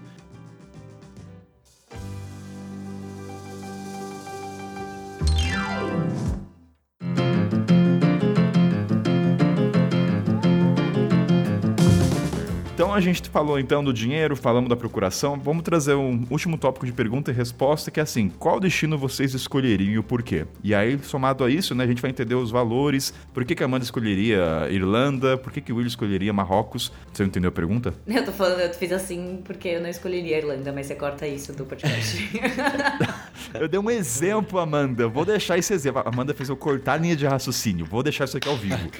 Então a gente falou então do dinheiro, falamos da procuração. Vamos trazer um último tópico de pergunta e resposta que é assim: qual destino vocês escolheriam e o porquê? E aí, somado a isso, né, a gente vai entender os valores. Por que, que a Amanda escolheria Irlanda? Por que, que o Will escolheria Marrocos? Você entendeu a pergunta? Eu tô falando, eu fiz assim porque eu não escolheria a Irlanda, mas você corta isso do podcast. eu dei um exemplo, Amanda. Vou deixar esse exemplo. A Amanda fez eu cortar a linha de raciocínio. Vou deixar isso aqui ao vivo.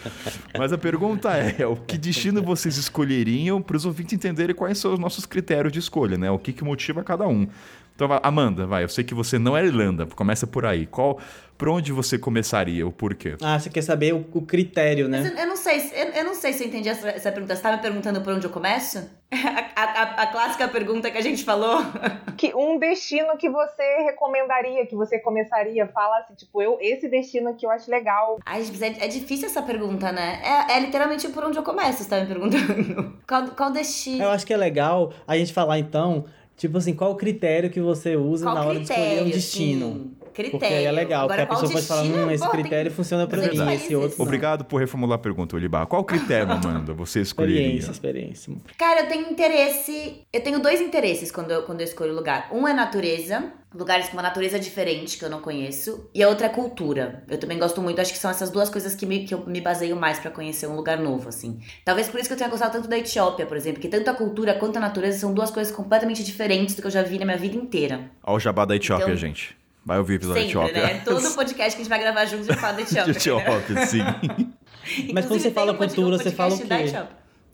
Mas a pergunta é: o que destino vocês escolheriam para os ouvintes entenderem quais são os nossos critérios de escolha, né? O que, que motiva cada um. Então, Amanda, vai, eu sei que você não é Irlanda, começa por aí. Qual, por onde você começaria, o porquê? Ah, você quer saber o, o critério, né? Eu, eu, não sei, eu, eu, não sei se eu entendi essa, essa pergunta. Você tá me perguntando por onde eu começo? A, a, a, clássica pergunta que a gente falou. Que um destino que você recomendaria, que você começaria, fala assim, tipo, eu, esse destino que eu acho legal. Ai, é, é difícil essa pergunta, né? É, é, literalmente por onde eu começo, você tá me perguntando. Qual, qual destino? Eu acho que é legal a gente falar, então, Tipo assim, qual o critério que você usa qual na hora critério, de escolher um destino? Sim. Critério. Porque aí é legal, Agora, porque a pessoa pode falar, hum, esse critério tem... funciona pra mim, esse outro não. Obrigado por reformular a pergunta, Olibá. Qual critério, Amanda, você escolheria? Experiência, experiência. Cara, eu tenho interesse... Eu tenho dois interesses quando eu, quando eu escolho lugar. Um é natureza, lugares com uma natureza diferente que eu não conheço, e a outra é cultura. Eu também gosto muito, acho que são essas duas coisas que, me, que eu me baseio mais para conhecer um lugar novo, assim. Talvez por isso que eu tenha gostado tanto da Etiópia, por exemplo, que tanto a cultura quanto a natureza são duas coisas completamente diferentes do que eu já vi na minha vida inteira. Olha o jabá da Etiópia, então, gente. Vai ouvir o episódio da Etiópia. Né? Todo podcast que a gente vai gravar juntos já fala da Etiópia. De Etiópia, né? sim. Mas quando você fala cultura, você fala o quê?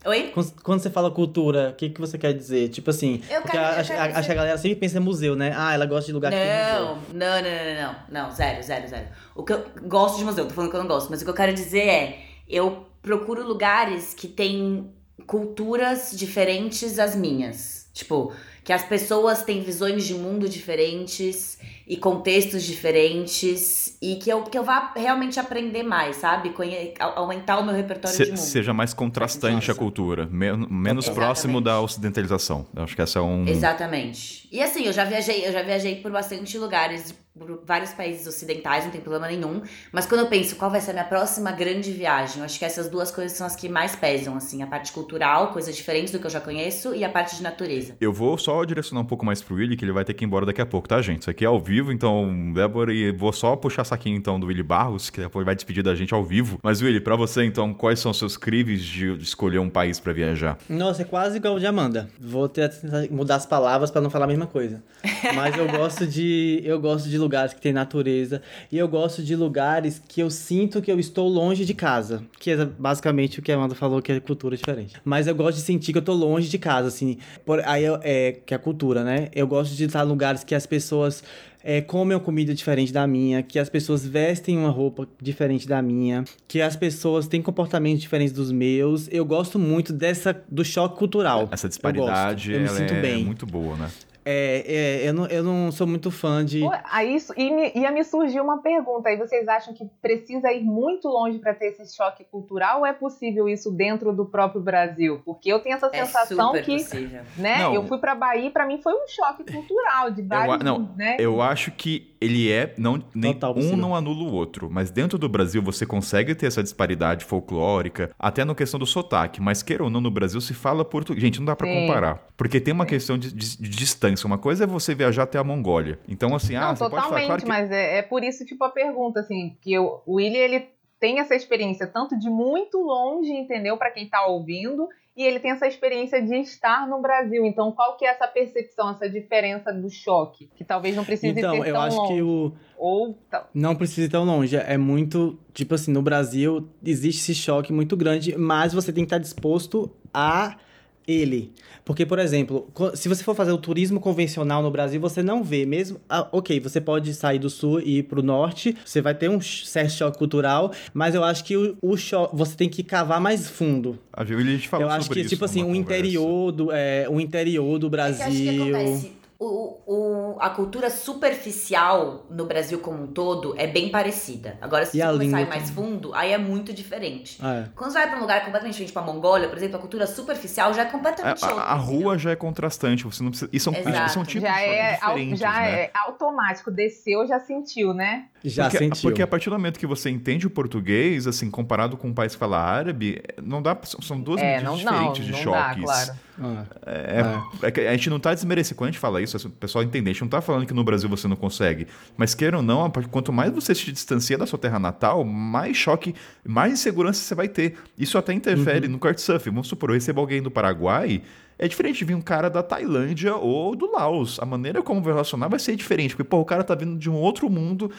Oi? Quando você fala cultura, o que, que você quer dizer? Tipo assim, eu porque quero, a, eu quero a, dizer... acho que a galera sempre pensa em museu, né? Ah, ela gosta de lugar não, que tem museu. Não, não, não, não, não, não, zero, zero, zero. O que eu gosto de museu, tô falando que eu não gosto, mas o que eu quero dizer é, eu procuro lugares que têm culturas diferentes às minhas. Tipo, que as pessoas têm visões de mundo diferentes e contextos diferentes e que eu, que eu vá realmente aprender mais, sabe? Conhe aumentar o meu repertório Se, de mundo. Seja mais contrastante a cultura, men menos Exatamente. próximo da ocidentalização. Eu acho que essa é um... Exatamente. E assim, eu já viajei, eu já viajei por bastante lugares por vários países ocidentais, não tem problema nenhum. Mas quando eu penso qual vai ser a minha próxima grande viagem, eu acho que essas duas coisas são as que mais pesam, assim, a parte cultural, coisas diferentes do que eu já conheço, e a parte de natureza. Eu vou só direcionar um pouco mais pro Willy, que ele vai ter que ir embora daqui a pouco, tá, gente? Isso aqui é ao vivo, então, Débora, e vou só puxar saquinho então do Willy Barros, que depois vai despedir da gente ao vivo. Mas, Willy, para você, então, quais são os seus crives de escolher um país para viajar? Nossa, é quase igual o de Amanda. Vou ter mudar as palavras para não falar a mesma coisa. Mas eu gosto de eu gosto de lugares que tem natureza e eu gosto de lugares que eu sinto que eu estou longe de casa, que é basicamente o que a Amanda falou que é cultura diferente. Mas eu gosto de sentir que eu estou longe de casa, assim. Por, aí eu, é que é a cultura, né? Eu gosto de estar em lugares que as pessoas é, comem uma comida diferente da minha, que as pessoas vestem uma roupa diferente da minha, que as pessoas têm comportamentos diferentes dos meus. Eu gosto muito dessa do choque cultural. Essa disparidade eu, eu me sinto é bem. muito boa, né? É, é, eu, não, eu não sou muito fã de. Pô, aí, e me, ia me surgir uma pergunta. Aí vocês acham que precisa ir muito longe para ter esse choque cultural ou é possível isso dentro do próprio Brasil? Porque eu tenho essa é sensação que. Possível. né? Não, eu fui para Bahia e para mim foi um choque cultural de vários. Eu, não, né? eu acho que ele é. Não, nem Total, um não anula o outro. Mas dentro do Brasil você consegue ter essa disparidade folclórica, até na questão do sotaque. Mas queira ou não, no Brasil se fala português. Gente, não dá para comparar. Porque tem uma Sim. questão de, de, de distância distância. Uma coisa é você viajar até a Mongólia. Então, assim, Não, ah, você totalmente, pode falar, claro que... mas é, é, por isso, tipo, a pergunta, assim, que eu, o Willi, ele tem essa experiência tanto de muito longe, entendeu? Para quem tá ouvindo, e ele tem essa experiência de estar no Brasil. Então, qual que é essa percepção, essa diferença do choque? Que talvez não precise então, tão longe. Então, eu acho que o... Ou... Não precisa ir tão longe. É muito... Tipo assim, no Brasil existe esse choque muito grande, mas você tem que estar disposto a ele. Porque, por exemplo, se você for fazer o turismo convencional no Brasil, você não vê mesmo. Ah, ok, você pode sair do sul e ir pro norte, você vai ter um certo choque cultural, mas eu acho que o, o choque, você tem que cavar mais fundo. A gente falou Eu acho que, tipo assim, o interior, do, é, o interior do Brasil. É que acho que acontece o, o, a cultura superficial no Brasil como um todo é bem parecida. Agora, se e você começar a ir mais fundo, aí é muito diferente. Ah, é. Quando você vai pra um lugar completamente diferente, pra Mongólia, por exemplo, a cultura superficial já é completamente é, outra. A, a rua já é contrastante, você não precisa. Isso são, isso são tipos já é, diferentes. Já né? é automático, desceu, já sentiu, né? Já porque, sentiu. Porque a partir do momento que você entende o português, assim, comparado com um país que fala árabe, não dá, são duas É, medidas não, diferentes não, de não choques. dá, claro. É, é que a gente não tá desmerecendo, quando a gente fala isso, o pessoal entende, a gente não tá falando que no Brasil você não consegue, mas queira ou não, quanto mais você se distancia da sua terra natal, mais choque, mais insegurança você vai ter. Isso até interfere Uhum. no kitesurf. Vamos supor, eu recebo alguém do Paraguai, é diferente de vir um cara da Tailândia ou do Laos. A maneira como vai relacionar vai ser diferente, porque pô, o cara tá vindo de um outro mundo,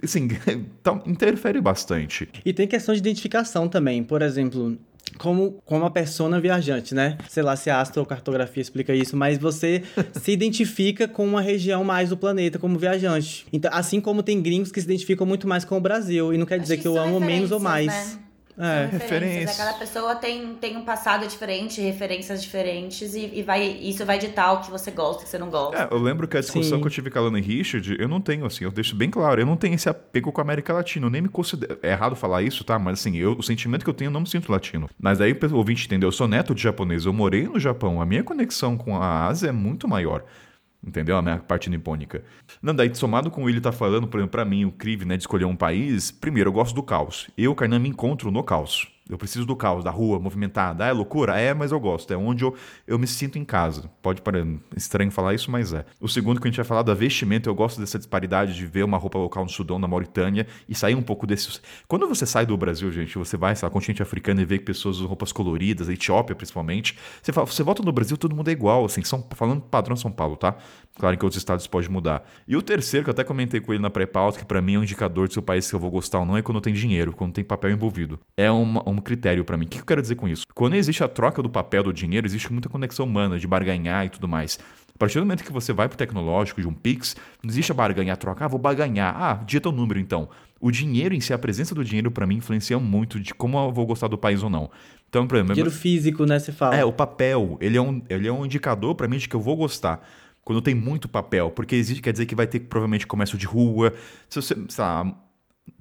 assim, então, interfere bastante. E tem questão de identificação também. Por exemplo, como, como a persona viajante, né? Sei lá se a astrocartografia explica isso, mas você se identifica com uma região mais do planeta como viajante. Então, assim como tem gringos que se identificam muito mais com o Brasil. E não quer dizer que, eu são amo menos ou mais. né? É. São referências. Cada pessoa tem, tem um passado diferente, referências diferentes, e, e vai, isso vai ditar o que você gosta, o que você não gosta. É, eu lembro que a discussão Sim. que eu tive com a Lana e Richard, eu não tenho, assim, eu deixo bem claro, eu não tenho esse apego com a América Latina, eu nem me considero. É errado falar isso, tá? Mas assim, eu, o sentimento que eu tenho, eu não me sinto latino. Mas aí o ouvinte entendeu, eu sou neto de japonês, eu morei no Japão, a minha conexão com a Ásia é muito maior. Entendeu? A minha parte nipônica. Não, daí, somado com o Willi tá falando, por exemplo, pra mim, o crive, né, de escolher um país, primeiro, eu gosto do caos. Eu, Kainan, me encontro no caos. Eu preciso do caos, da rua, movimentada. Ah, é loucura? É, mas eu gosto. É onde eu, eu me sinto em casa. Pode parecer estranho falar isso, mas é. O segundo que a gente vai falar da vestimenta, eu gosto dessa disparidade de ver uma roupa local no Sudão, na Mauritânia, e sair um pouco desse... Quando você sai do Brasil, gente, você vai, sei lá, continente africano e vê pessoas usam roupas coloridas, Etiópia principalmente, você, fala, você volta no Brasil, todo mundo é igual, assim, são, falando padrão São Paulo, tá? Claro que outros estados pode mudar. E o terceiro, que eu até comentei com ele na pré-pauta, que pra mim é um indicador de se o país que eu vou gostar ou não, é quando tem dinheiro, quando tem papel envolvido. É uma- um critério pra mim. O que eu quero dizer com isso? Quando existe a troca do papel do dinheiro, existe muita conexão humana, de barganhar e tudo mais. A partir do momento que você vai pro tecnológico, de um Pix, não existe a barganhar, a troca. Ah, vou barganhar. Ah, digita o número então. O dinheiro em si, a presença do dinheiro pra mim influencia muito de como eu vou gostar do país ou não. Então, por exemplo, Dinheiro físico, né? Você fala. é, o papel, ele é um, ele é um indicador pra mim de que eu vou gostar. Quando tem muito papel, porque existe, quer dizer que vai ter provavelmente comércio de rua. Se você, lá,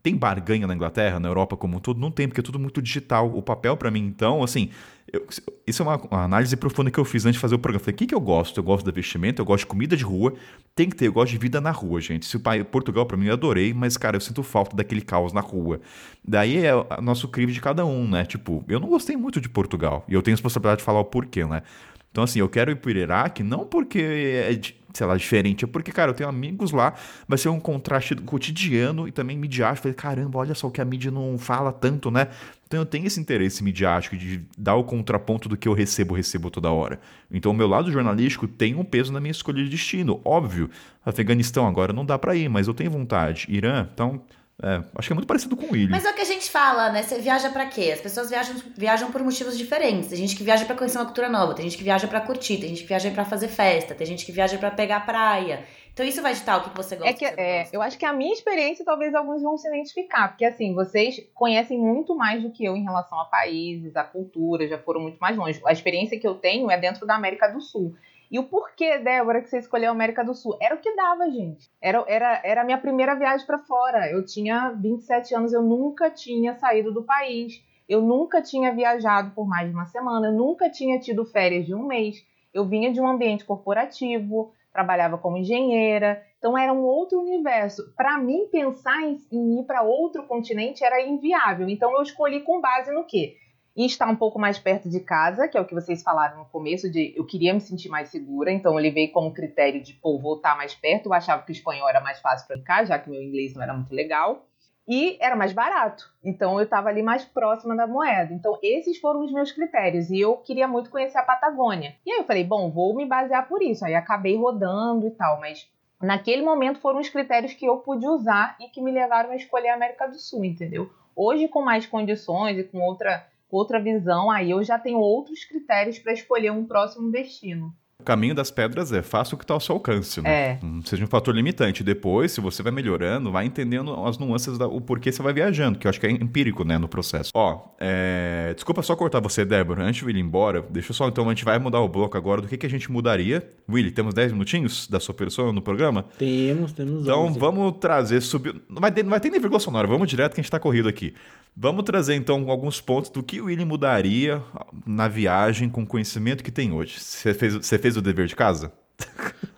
tem barganha na Inglaterra, na Europa como um todo? Não tem, porque é tudo muito digital. O papel pra mim, então, assim, eu- isso é uma, uma análise profunda que eu fiz antes de fazer o programa. Falei, o que, que eu gosto? Eu gosto da vestimenta, eu gosto de comida de rua, tem que ter, eu gosto de vida na rua, gente. Se o pai, Portugal pra mim eu adorei, mas, cara, eu sinto falta daquele caos na rua. Daí é o nosso crivo de cada um, né? Tipo, eu não gostei muito de Portugal, e eu tenho a responsabilidade de falar o porquê, né? Então, assim, eu quero ir pro Iraque não porque é, sei lá, diferente, é porque, cara, eu tenho amigos lá, vai ser um contraste cotidiano e também midiático. Falei, caramba, olha só que a mídia não fala tanto, né? Então eu tenho esse interesse midiático de dar o contraponto do que eu recebo, recebo toda hora. Então o meu lado jornalístico tem um peso na minha escolha de destino. Óbvio, Afeganistão agora não dá pra ir, mas eu tenho vontade. Irã, então, é, acho que é muito parecido com o William. Mas é o que a gente fala, né? Você viaja pra quê? As pessoas viajam, viajam por motivos diferentes. Tem gente que viaja pra conhecer uma cultura nova, tem gente que viaja pra curtir, tem gente que viaja pra fazer festa, tem gente que viaja pra pegar praia. Então isso vai ditar o que você gosta. É que é, gosta. eu acho que a minha experiência talvez alguns vão se identificar, porque assim, vocês conhecem muito mais do que eu em relação a países, a cultura, já foram muito mais longe. A experiência que eu tenho é dentro da América do Sul. E o porquê, Débora, que você escolheu a América do Sul? Era o que dava, gente. Era, era, era a minha primeira viagem para fora. Eu tinha 27 anos, eu nunca tinha saído do país. Eu nunca tinha viajado por mais de uma semana, eu nunca tinha tido férias de um mês. Eu vinha de um ambiente corporativo, trabalhava como engenheira, então era um outro universo. Para mim, pensar em, em ir para outro continente era inviável. Então eu escolhi com base no quê? Em estar um pouco mais perto de casa, que é o que vocês falaram no começo, de eu queria me sentir mais segura, então eu levei como critério de, pô, voltar mais perto. Eu achava que o espanhol era mais fácil para ficar, já que meu inglês não era muito legal. E era mais barato. Então eu estava ali mais próxima da moeda. Então esses foram os meus critérios. E eu queria muito conhecer a Patagônia. E aí eu falei, bom, vou me basear por isso. Aí acabei rodando e tal. Mas naquele momento foram os critérios que eu pude usar e que me levaram a escolher a América do Sul, entendeu? Hoje, com mais condições e com outra, outra visão, aí eu já tenho outros critérios para escolher um próximo destino. O caminho das pedras é faça o que está ao seu alcance, né? É. Não seja um fator limitante. Depois, se você vai melhorando, vai entendendo as nuances da o porquê você vai viajando, que eu acho que é empírico, né, no processo. Ó, é... desculpa só cortar você, Débora, antes de ir embora, deixa eu só, então, a gente vai mudar o bloco agora do que, que a gente mudaria. Willy, temos 10 minutinhos da sua pessoa no programa? Temos, temos Então 11. vamos trazer, sub... não, vai ter, não vai ter nem vírgula sonora, vamos direto que a gente tá corrido aqui. Vamos trazer então alguns pontos do que o William mudaria na viagem com o conhecimento que tem hoje. Você fez, você fez o dever de casa?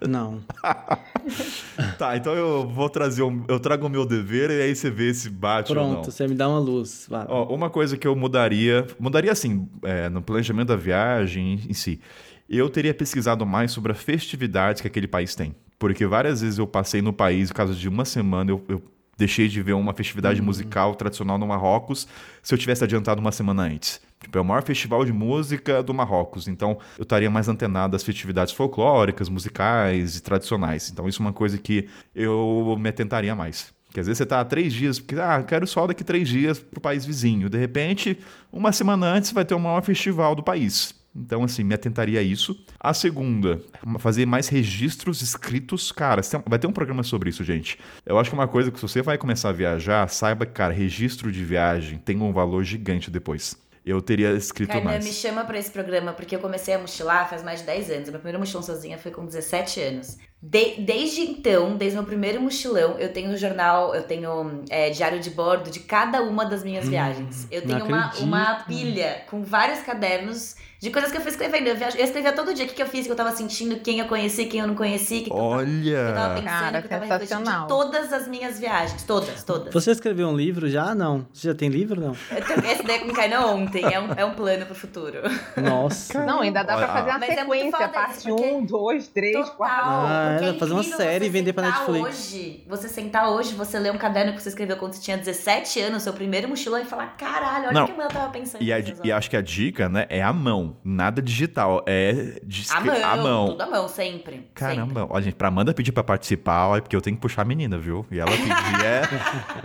Não. tá, então eu vou trazer. Um, eu trago o meu dever e aí você vê se bate ou não. Pronto, você me dá uma luz. Ó, uma coisa que eu mudaria, mudaria assim, é, no planejamento da viagem em si, eu teria pesquisado mais sobre as festividades que aquele país tem. Porque várias vezes eu passei no país, no caso de uma semana, eu, eu deixei de ver uma festividade musical tradicional no Marrocos se eu tivesse adiantado uma semana antes. Tipo, é o maior festival de música do Marrocos, então eu estaria mais antenado às festividades folclóricas, musicais e tradicionais. Então isso é uma coisa que eu me atentaria mais. Porque às vezes você está há três dias, porque, ah, quero só daqui três dias para o país vizinho. De repente, uma semana antes vai ter o maior festival do país. Então, assim, me atentaria a isso. A segunda, fazer mais registros escritos. Cara, vai ter um programa sobre isso, gente. Eu acho que uma coisa que se você vai começar a viajar, saiba que, cara, registro de viagem tem um valor gigante depois eu teria escrito Kainan, mais. me chama para esse programa, porque eu comecei a mochilar faz mais de 10 anos. A minha primeira mochilão sozinha foi com 17 anos. De, desde então, desde meu primeiro mochilão, eu tenho jornal, eu tenho é, diário de bordo de cada uma das minhas hum, viagens. Eu tenho uma, uma pilha com vários cadernos de coisas que eu fui escrevendo. Eu, viajo, eu escrevia todo dia o que, que eu fiz, o que eu tava sentindo, quem eu conheci, quem eu não conheci. Que Olha! Que eu tava, que eu tava pensando, Cara, que eu tava de todas as minhas viagens. Todas, todas. Você escreveu um livro já? Não. Você já tem livro, não? Esse daí me caiu ontem. É um, é um plano pro futuro. Nossa. Não, ainda dá pra fazer uma Mas é sequência. É parte 1, 2, 3, 4. É, fazer uma série e vender pra Netflix. Hoje, você sentar hoje, você ler um caderno que você escreveu quando você tinha 17 anos, seu primeiro mochilão, e falar: caralho, olha o que eu tava pensando. E, a, e acho que a dica, né, é a mão. Nada digital é de a mão, a mão. Tudo a mão, sempre. Caramba, sempre. olha, gente, pra Amanda pedir pra participar, é porque eu tenho que puxar a menina, viu? E ela pedir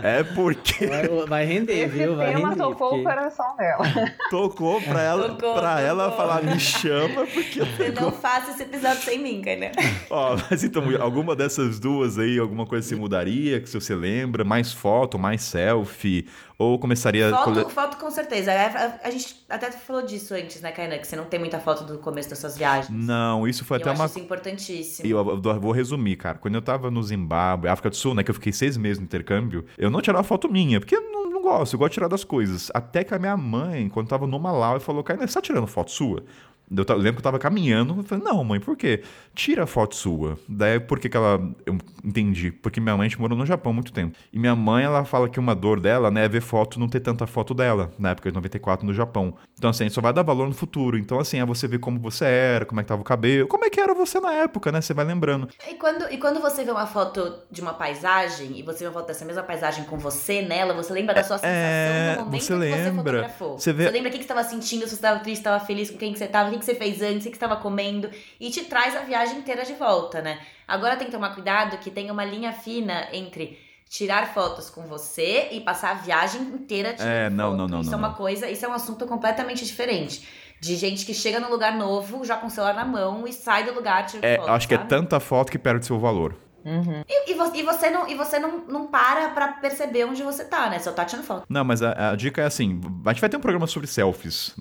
é, é porque. Vai, vai render, Esse viu? Vai tema render. tocou porque... o coração dela. Tocou pra ela, tocou, pra tocou. ela falar, me chama, porque. Você não faça esse episódio sem mim, cara. Ó, mas então, alguma dessas duas aí, alguma coisa se mudaria, que se você lembra? Mais foto, mais selfie? Ou começaria... Foto, cole... foto com certeza. A, a, gente até falou disso antes, né, Kainan? Que você não tem muita foto do começo das suas viagens. Não, isso foi e até eu uma... isso importantíssimo. E eu, eu, vou resumir, cara. Quando eu tava no Zimbábue, África do Sul, né, que eu fiquei seis meses no intercâmbio, eu não tirava foto minha, porque eu não, não gosto, eu gosto de tirar das coisas. Até que a minha mãe, quando tava no Malau, falou, Kainan, você tá tirando foto sua? Eu, eu, lembro que eu tava caminhando, eu falei, não, mãe, por quê? Tira a foto sua. Daí, por que que ela... Eu entendi. Porque minha mãe morou no Japão há muito tempo. E minha mãe, ela fala que uma dor dela, né, é ver foto não ter tanta foto dela, na época de 94 no Japão. Então, assim, só vai dar valor no futuro. Então, assim, é você ver como você era, como é que tava o cabelo, como é que era você na época, né? Você vai lembrando. E quando, e quando você vê uma foto de uma paisagem, e você vê uma foto dessa mesma paisagem com você nela, você lembra da sua sensação é, no momento você que lembra. você fotografou. Você, vê... você lembra o que, que você estava sentindo, se você estava triste, estava feliz, com quem que você estava, o que, que você fez antes, o que, estava comendo, e te traz a viagem inteira de volta, né? Agora tem que tomar cuidado que tem uma linha fina entre tirar fotos com você e passar a viagem inteira tirando é, não, foto. Não, não, isso não, é uma coisa, isso é um assunto completamente diferente. De gente que chega num lugar novo, já com o celular na mão e sai do lugar tirando é, foto. Acho sabe? que é tanta foto que perde seu valor. Uhum. E, e, você, e, você, não, e você não, não para pra perceber onde você tá, né? Só tá tirando foto. Não, mas a, a, dica é assim: a gente vai ter um programa sobre selfies.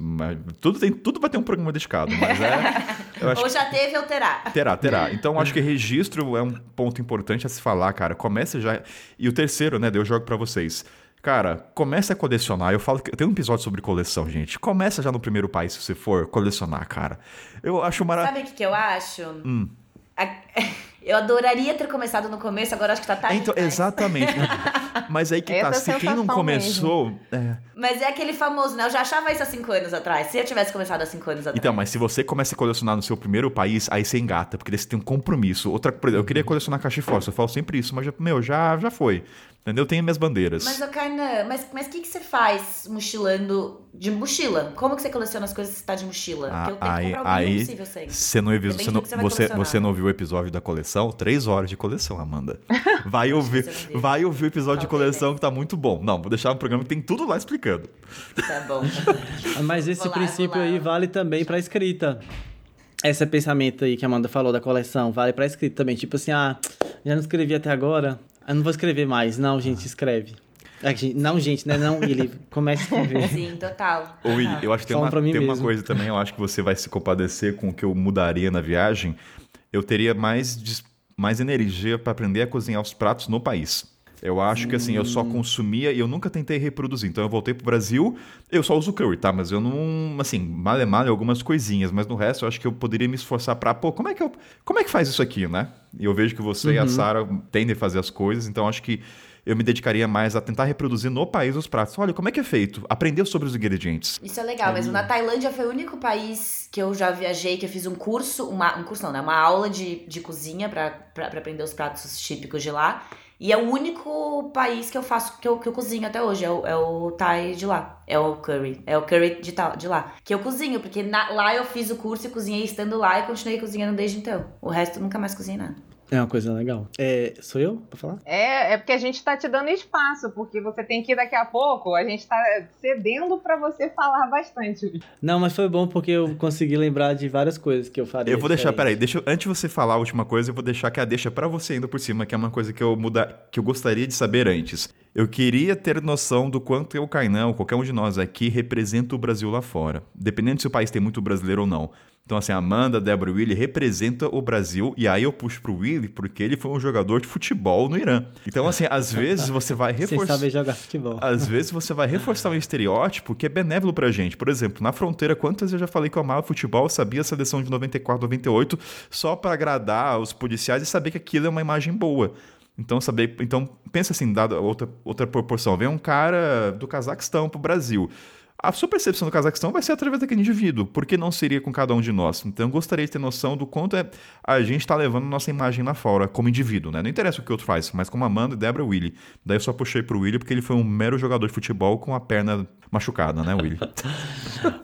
Tudo, tem, tudo vai ter um programa dedicado, mas é. ou já teve ou terá. Terá, terá. Então acho que registro é um ponto importante a se falar, cara. Começa já. E o terceiro, né? Eu jogo para vocês. Cara, comece a colecionar. Eu falo que tem um episódio sobre coleção, gente. Começa já no primeiro país, se você for colecionar, cara. Eu acho maravilhoso. Sabe o que, que eu acho? Hum. A... Eu adoraria ter começado no começo, agora acho que tá tarde. Então, exatamente. Mas aí que tá, se quem não começou. É... Mas é aquele famoso, né? Eu já achava isso há cinco anos atrás. Se eu tivesse começado há cinco anos atrás. Então, mas se você começa a colecionar no seu primeiro país, aí você engata, porque daí você tem um compromisso. Outra, por exemplo, eu queria colecionar caixa forte, eu falo sempre isso, mas, meu, já, já foi. Entendeu? Eu tenho minhas bandeiras. Mas, Kainan, mas o mas que, que você faz mochilando de mochila? Como que você coleciona as coisas que você tá de mochila? Ah, Porque eu tenho aí, que comprar o aí, possível sempre. Você não, ouviu, você, não, você, você, você não ouviu o episódio da coleção? Três horas de coleção, Amanda. Vai ouvir, vai ouvir o episódio de coleção que tá muito bom. Não, vou deixar um programa que tem tudo lá explicando. Tá bom. Mas esse lá, princípio aí vale também pra escrita. Esse pensamento aí que a Amanda falou da coleção vale pra escrita também. Tipo assim, ah, já não escrevi até agora, eu não vou escrever mais. Não, gente, escreve. É que, Não, gente, né? Não, ele comece a escrever. Sim, total. Ô, Willi, eu acho que tem, uma, tem uma coisa também, eu acho que você vai se compadecer com o que eu mudaria na viagem. Eu teria mais, mais energia para aprender a cozinhar os pratos no país. Eu acho que assim, eu só consumia e eu nunca tentei reproduzir. Então eu voltei pro Brasil, eu só uso curry, tá? Mas eu não, assim, mal é mal algumas coisinhas, mas no resto eu acho que eu poderia me esforçar pra, pô, como é que eu, como é que faz isso aqui, né? E eu vejo que você e a Sara tendem a fazer as coisas, então acho que eu me dedicaria mais a tentar reproduzir no país os pratos. Olha, como é que é feito? Aprender sobre os ingredientes. Isso é legal mesmo. Na Tailândia foi o único país que eu já viajei que eu fiz um curso, uma, um curso não, né? Uma aula de, de cozinha pra aprender os pratos típicos de lá. E é o único país que eu faço, que eu, que eu cozinho até hoje, é o, é o Thai de lá. É o curry. É o curry de, de lá. Que eu cozinho, porque na- lá eu fiz o curso e cozinhei estando lá e continuei cozinhando desde então. O resto nunca mais cozinhei nada. É uma coisa legal. É, sou eu pra falar? É, é porque a gente tá te dando espaço, porque você tem que ir daqui a pouco, a gente tá cedendo pra você falar bastante. Não, mas foi bom porque eu consegui lembrar de várias coisas que eu faria. Eu vou deixar, diferente. peraí, deixa, eu- antes de você falar a última coisa, eu vou deixar que a deixa pra você ainda por cima, que é uma coisa que eu muda, que eu gostaria de saber antes. Eu queria ter noção do quanto o Kainan, ou qualquer um de nós aqui, representa o Brasil lá fora. Dependendo se o país tem muito brasileiro ou não. Então, assim, a Amanda, Débora e Willy representa o Brasil, e aí eu puxo pro Willy porque ele foi um jogador de futebol no Irã. Então, assim, às vezes você vai reforçar. saber jogar futebol. Às vezes você vai reforçar um estereótipo que é benévolo pra gente. Por exemplo, na fronteira, quantas eu já falei que eu amava futebol, sabia a seleção de 94, 98, só pra agradar os policiais e saber que aquilo é uma imagem boa. Então, saber, então pensa assim, dada outra, outra proporção. Vem um cara do Cazaquistão pro Brasil. A sua percepção do Cazaquistão vai ser através daquele indivíduo. Por que não seria com cada um de nós? Então, eu gostaria de ter noção do quanto é a gente está levando nossa imagem lá fora, como indivíduo, né? Não interessa o que o outro faz, mas como Amanda, e Willy. Daí eu só puxei pro Willy porque ele foi um mero jogador de futebol com a perna machucada, né, Willy?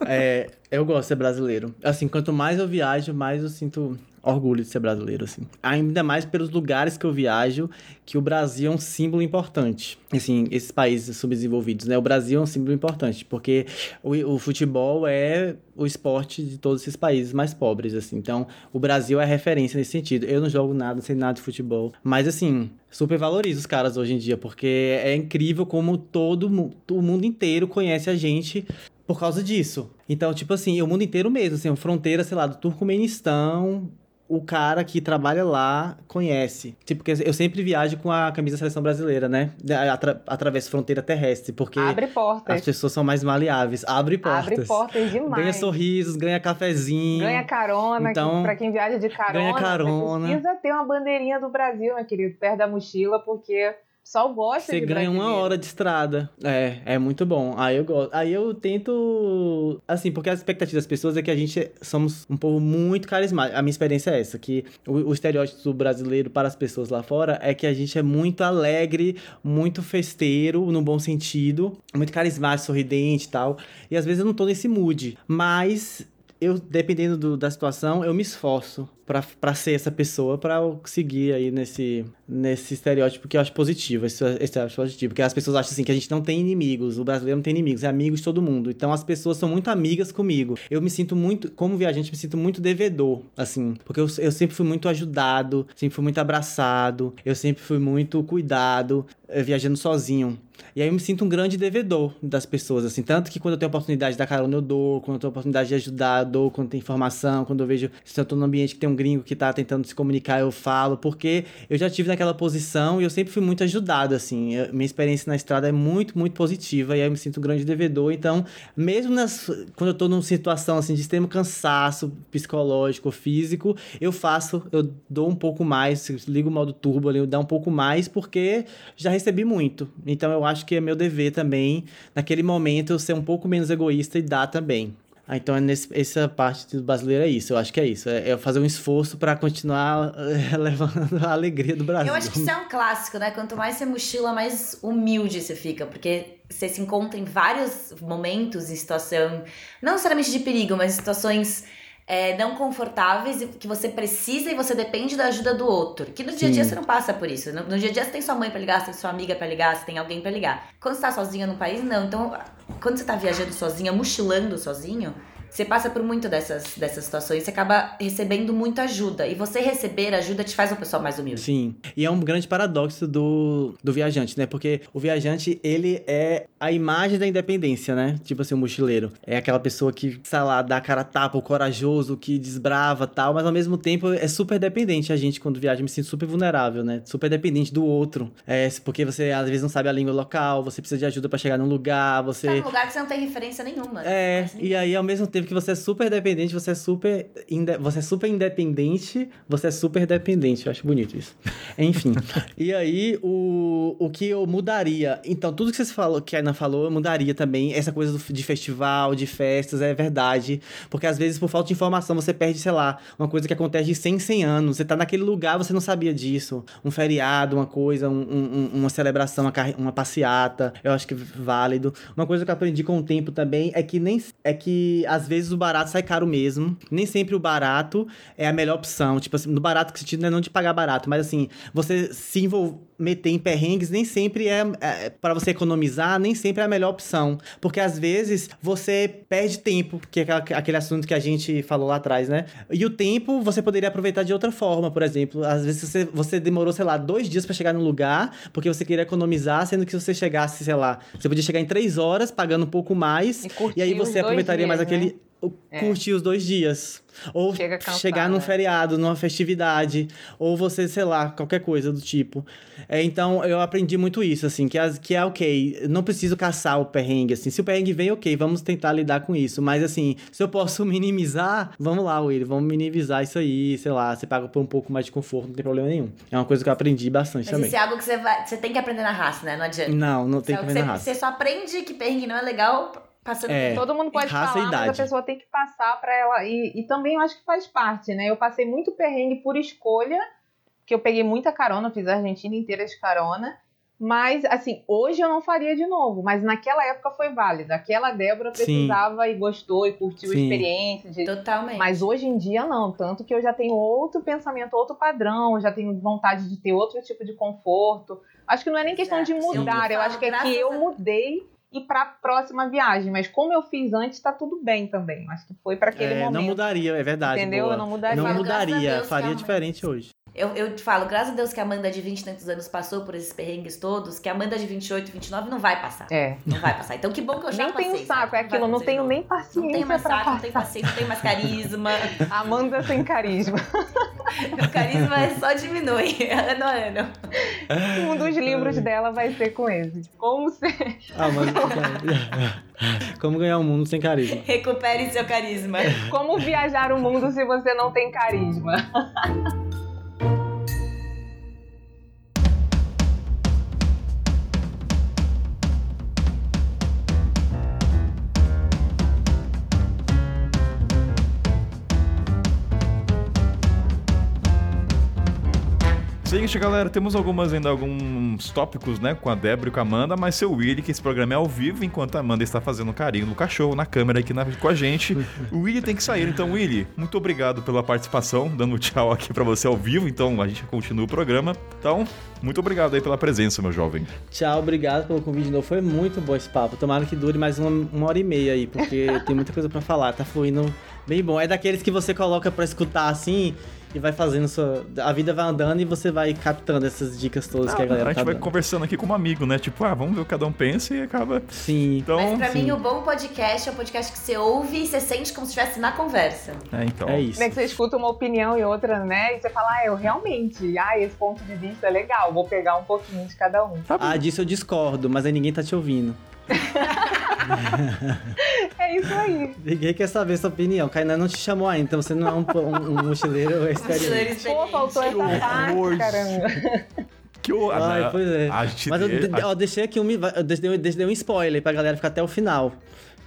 É, eu gosto de ser brasileiro. Assim, quanto mais eu viajo, mais eu sinto orgulho de ser brasileiro, assim. Ainda mais pelos lugares que eu viajo, que o Brasil é um símbolo importante. Assim, esses países subdesenvolvidos, né? O Brasil é um símbolo importante, porque o, o futebol é o esporte de todos esses países mais pobres, assim. Então, o Brasil é referência nesse sentido. Eu não jogo nada, não sei nada de futebol. Mas, assim, super valorizo os caras hoje em dia, porque é incrível como todo o mundo inteiro conhece a gente por causa disso. Então, tipo assim, o mundo inteiro mesmo, assim, fronteira, sei lá, do Turcomenistão, o cara que trabalha lá conhece. Tipo, porque eu sempre viajo com a camisa da seleção brasileira, né? Atra atravesso fronteira terrestre, porque Abre as portas. pessoas são mais maleáveis. Abre portas. Abre portas demais. Ganha sorrisos, ganha cafezinho. Ganha carona, Então, que, pra quem viaja de carona. ganha carona. Você precisa ter uma bandeirinha do Brasil, meu querido, perto da mochila, porque pessoal gosta Você ganha uma hora de estrada. É, é muito bom. Aí eu gosto. Aí eu tento. Assim, porque a expectativa das pessoas é que a gente somos um povo muito carismático. A minha experiência é essa: que o, o estereótipo do brasileiro para as pessoas lá fora é que a gente é muito alegre, muito festeiro, no bom sentido, muito carismático, sorridente e tal. E às vezes eu não tô nesse mood. Mas eu, dependendo do- da situação, eu me esforço pra ser essa pessoa, eu seguir aí nesse, nesse estereótipo que eu acho positivo, esse estereótipo positivo. Porque as pessoas acham assim que a gente não tem inimigos, o brasileiro não tem inimigos, é amigo de todo mundo. Então as pessoas são muito amigas comigo. Eu me sinto muito, como viajante, me sinto muito devedor, assim, porque eu, eu sempre fui muito ajudado, sempre fui muito abraçado, eu sempre fui muito cuidado, eh, viajando sozinho. E aí eu me sinto um grande devedor das pessoas, assim. Tanto que quando eu tenho oportunidade de dar carona, eu dou. Quando eu tenho oportunidade de ajudar, eu dou. Quando tem informação, quando eu vejo... Se eu tô num ambiente que tem um gringo que tá tentando se comunicar, eu falo. Porque eu já tive naquela posição e eu sempre fui muito ajudado, assim. Eu- minha experiência na estrada é muito, muito positiva. E aí eu me sinto um grande devedor. Então, mesmo nas, quando eu tô numa situação, assim, de extremo cansaço psicológico, físico, eu faço... Eu dou um pouco mais, ligo o modo turbo ali, eu dou um pouco mais, porque já recebi muito. Então eu acho que é meu dever também, naquele momento, eu ser um pouco menos egoísta e dar também. Ah, então é nesse, essa parte do brasileiro é isso, eu acho que é isso. É, é fazer um esforço para continuar eh, levando a alegria do Brasil. Eu acho que isso é um clássico, né? Quanto mais você mochila, mais humilde você fica. Porque você se encontra em vários momentos, em situação, não necessariamente de perigo, mas situações é, não confortáveis e que você precisa e você depende da ajuda do outro. Que no dia a dia Sim. você não passa por isso. No, no dia a dia você tem sua mãe pra ligar, você tem sua amiga pra ligar, você tem alguém pra ligar. Quando você tá sozinha num país, não. Então, quando você tá viajando sozinha, mochilando sozinho, você passa por muito dessas, dessas situações, você acaba recebendo muita ajuda. E você receber ajuda te faz uma pessoa mais humilde. Sim. E é um grande paradoxo do, do viajante, né? Porque o viajante, ele é a imagem da independência, né? Tipo assim, o mochileiro. É aquela pessoa que, sei lá, dá a cara a tapa, o corajoso, que desbrava tal, mas ao mesmo tempo é super dependente. A gente, quando viaja, me sinto super vulnerável, né? Super dependente do outro. É, porque você às vezes não sabe a língua local, você precisa de ajuda para chegar num lugar, você. Tá num lugar que você não tem referência nenhuma. É, e aí ao mesmo tempo que você é super dependente, você é super, você é super independente, você é super dependente. Eu acho bonito isso. Enfim. e aí, o, o que eu mudaria? Então, tudo que você falou, que a Ana falou, eu mudaria também. Essa coisa do, de festival, de festas, é verdade. Porque às vezes, por falta de informação, você perde, sei lá, uma coisa que acontece de 100 em 100 anos. Você tá naquele lugar, você não sabia disso. Um feriado, uma coisa, um, um, uma celebração, uma, uma passeata. Eu acho que é válido. Uma coisa que eu aprendi com o tempo também é que nem é que às vezes o barato sai caro mesmo. Nem sempre o barato é a melhor opção. Tipo assim, no barato que sentido não é não de pagar barato, mas assim, você se envolver meter em perrengues nem sempre é, é para você economizar, nem sempre é a melhor opção, porque às vezes você perde tempo, que é aquele assunto que a gente falou lá atrás, né? E o tempo você poderia aproveitar de outra forma, por exemplo, às vezes você, você demorou, sei lá, dois dias para chegar no lugar, porque você queria economizar, sendo que se você chegasse, sei lá, você podia chegar em três horas pagando um pouco mais, e, e aí você aproveitaria dias, mais aquele né? É. curtir os dois dias. Ou Chega cansado, chegar num né? feriado, numa festividade, ou você, sei lá, qualquer coisa do tipo. É, então, eu aprendi muito isso, assim, que, as, que é ok, não preciso caçar o perrengue, assim. Se o perrengue vem, ok, vamos tentar lidar com isso. Mas, assim, se eu posso minimizar, vamos lá, Willy, vamos minimizar isso aí, sei lá, você paga por um pouco mais de conforto, não tem problema nenhum. É uma coisa que eu aprendi bastante Mas também. isso é algo que você, vai, você tem que aprender na raça, né? Não adianta. Não, não tem que aprender na raça. Você só aprende que perrengue não é legal Passando é, todo mundo pode falar, mas a pessoa tem que passar para ela. E, e também eu acho que faz parte, né? Eu passei muito perrengue por escolha, que eu peguei muita carona, fiz a Argentina inteira de carona. Mas, assim, hoje eu não faria de novo, mas naquela época foi válido. Aquela Débora precisava Sim. e gostou e curtiu Sim. a experiência. De... Totalmente. Mas hoje em dia não. Tanto que eu já tenho outro pensamento, outro padrão, já tenho vontade de ter outro tipo de conforto. Acho que não é nem questão Exato. de mudar, eu, eu acho que é que eu mudei e para a próxima viagem. Mas como eu fiz antes, está tudo bem também. Acho que foi para aquele é, momento. Não mudaria, é verdade. Entendeu? Boa. Eu não mudaria. Não mudaria, faria diferente hoje. Eu, eu te falo, graças a Deus que a Amanda de 20 e tantos anos passou por esses perrengues todos, que a Amanda de 28, 29 não vai passar. É. Não vai passar. Então que bom que eu já nem passei. Nem tenho saco, é aquilo, não tenho nem paciência Não tenho mais saco, passar. não tenho paciência, não tenho mais carisma. Amanda sem carisma. o carisma é só diminui, ano a ano. Um dos livros dela vai ser com esse. Como ser... Amanda Como ganhar o um mundo sem carisma. Recupere seu carisma. Como viajar o mundo se você não tem carisma. Seguinte, galera, temos algumas ainda alguns tópicos, né, com a Débora e com a Amanda, mas seu Willy, que esse programa é ao vivo, enquanto a Amanda está fazendo carinho no cachorro, na câmera aqui na, com a gente. O Willy tem que sair, então, Willy, muito obrigado pela participação, dando tchau aqui para você ao vivo, então a gente continua o programa. Então, muito obrigado aí pela presença, meu jovem. Tchau, obrigado pelo convite de novo, foi muito bom esse papo. Tomara que dure mais uma, uma hora e meia aí, porque tem muita coisa para falar, tá fluindo bem bom. É daqueles que você coloca para escutar assim e vai fazendo sua. A vida vai andando e você vai captando essas dicas todas Não, que a galera A gente tá vai dando. conversando aqui como amigo, né? Tipo, ah, vamos ver o que cada um pensa e acaba. Sim. Então, Mas pra sim. mim, o bom podcast é o podcast que você ouve e você sente como se estivesse na conversa. É, então. É isso. É que você escuta uma opinião e outra, né? E você fala, ah, eu realmente, ah, esse ponto de vista é legal, vou pegar um pouquinho de cada um. Ah, disso eu discordo, mas aí ninguém tá te ouvindo. É isso aí. Ninguém quer saber sua opinião. Kainan não te chamou ainda, então você não é um, um, um mochileiro experiente. Pô, faltou essa parte, caramba. Que o... Ai, pois é. A gente Mas eu, ó, deixei aqui um, eu deixei, deixei um spoiler pra galera ficar até o final.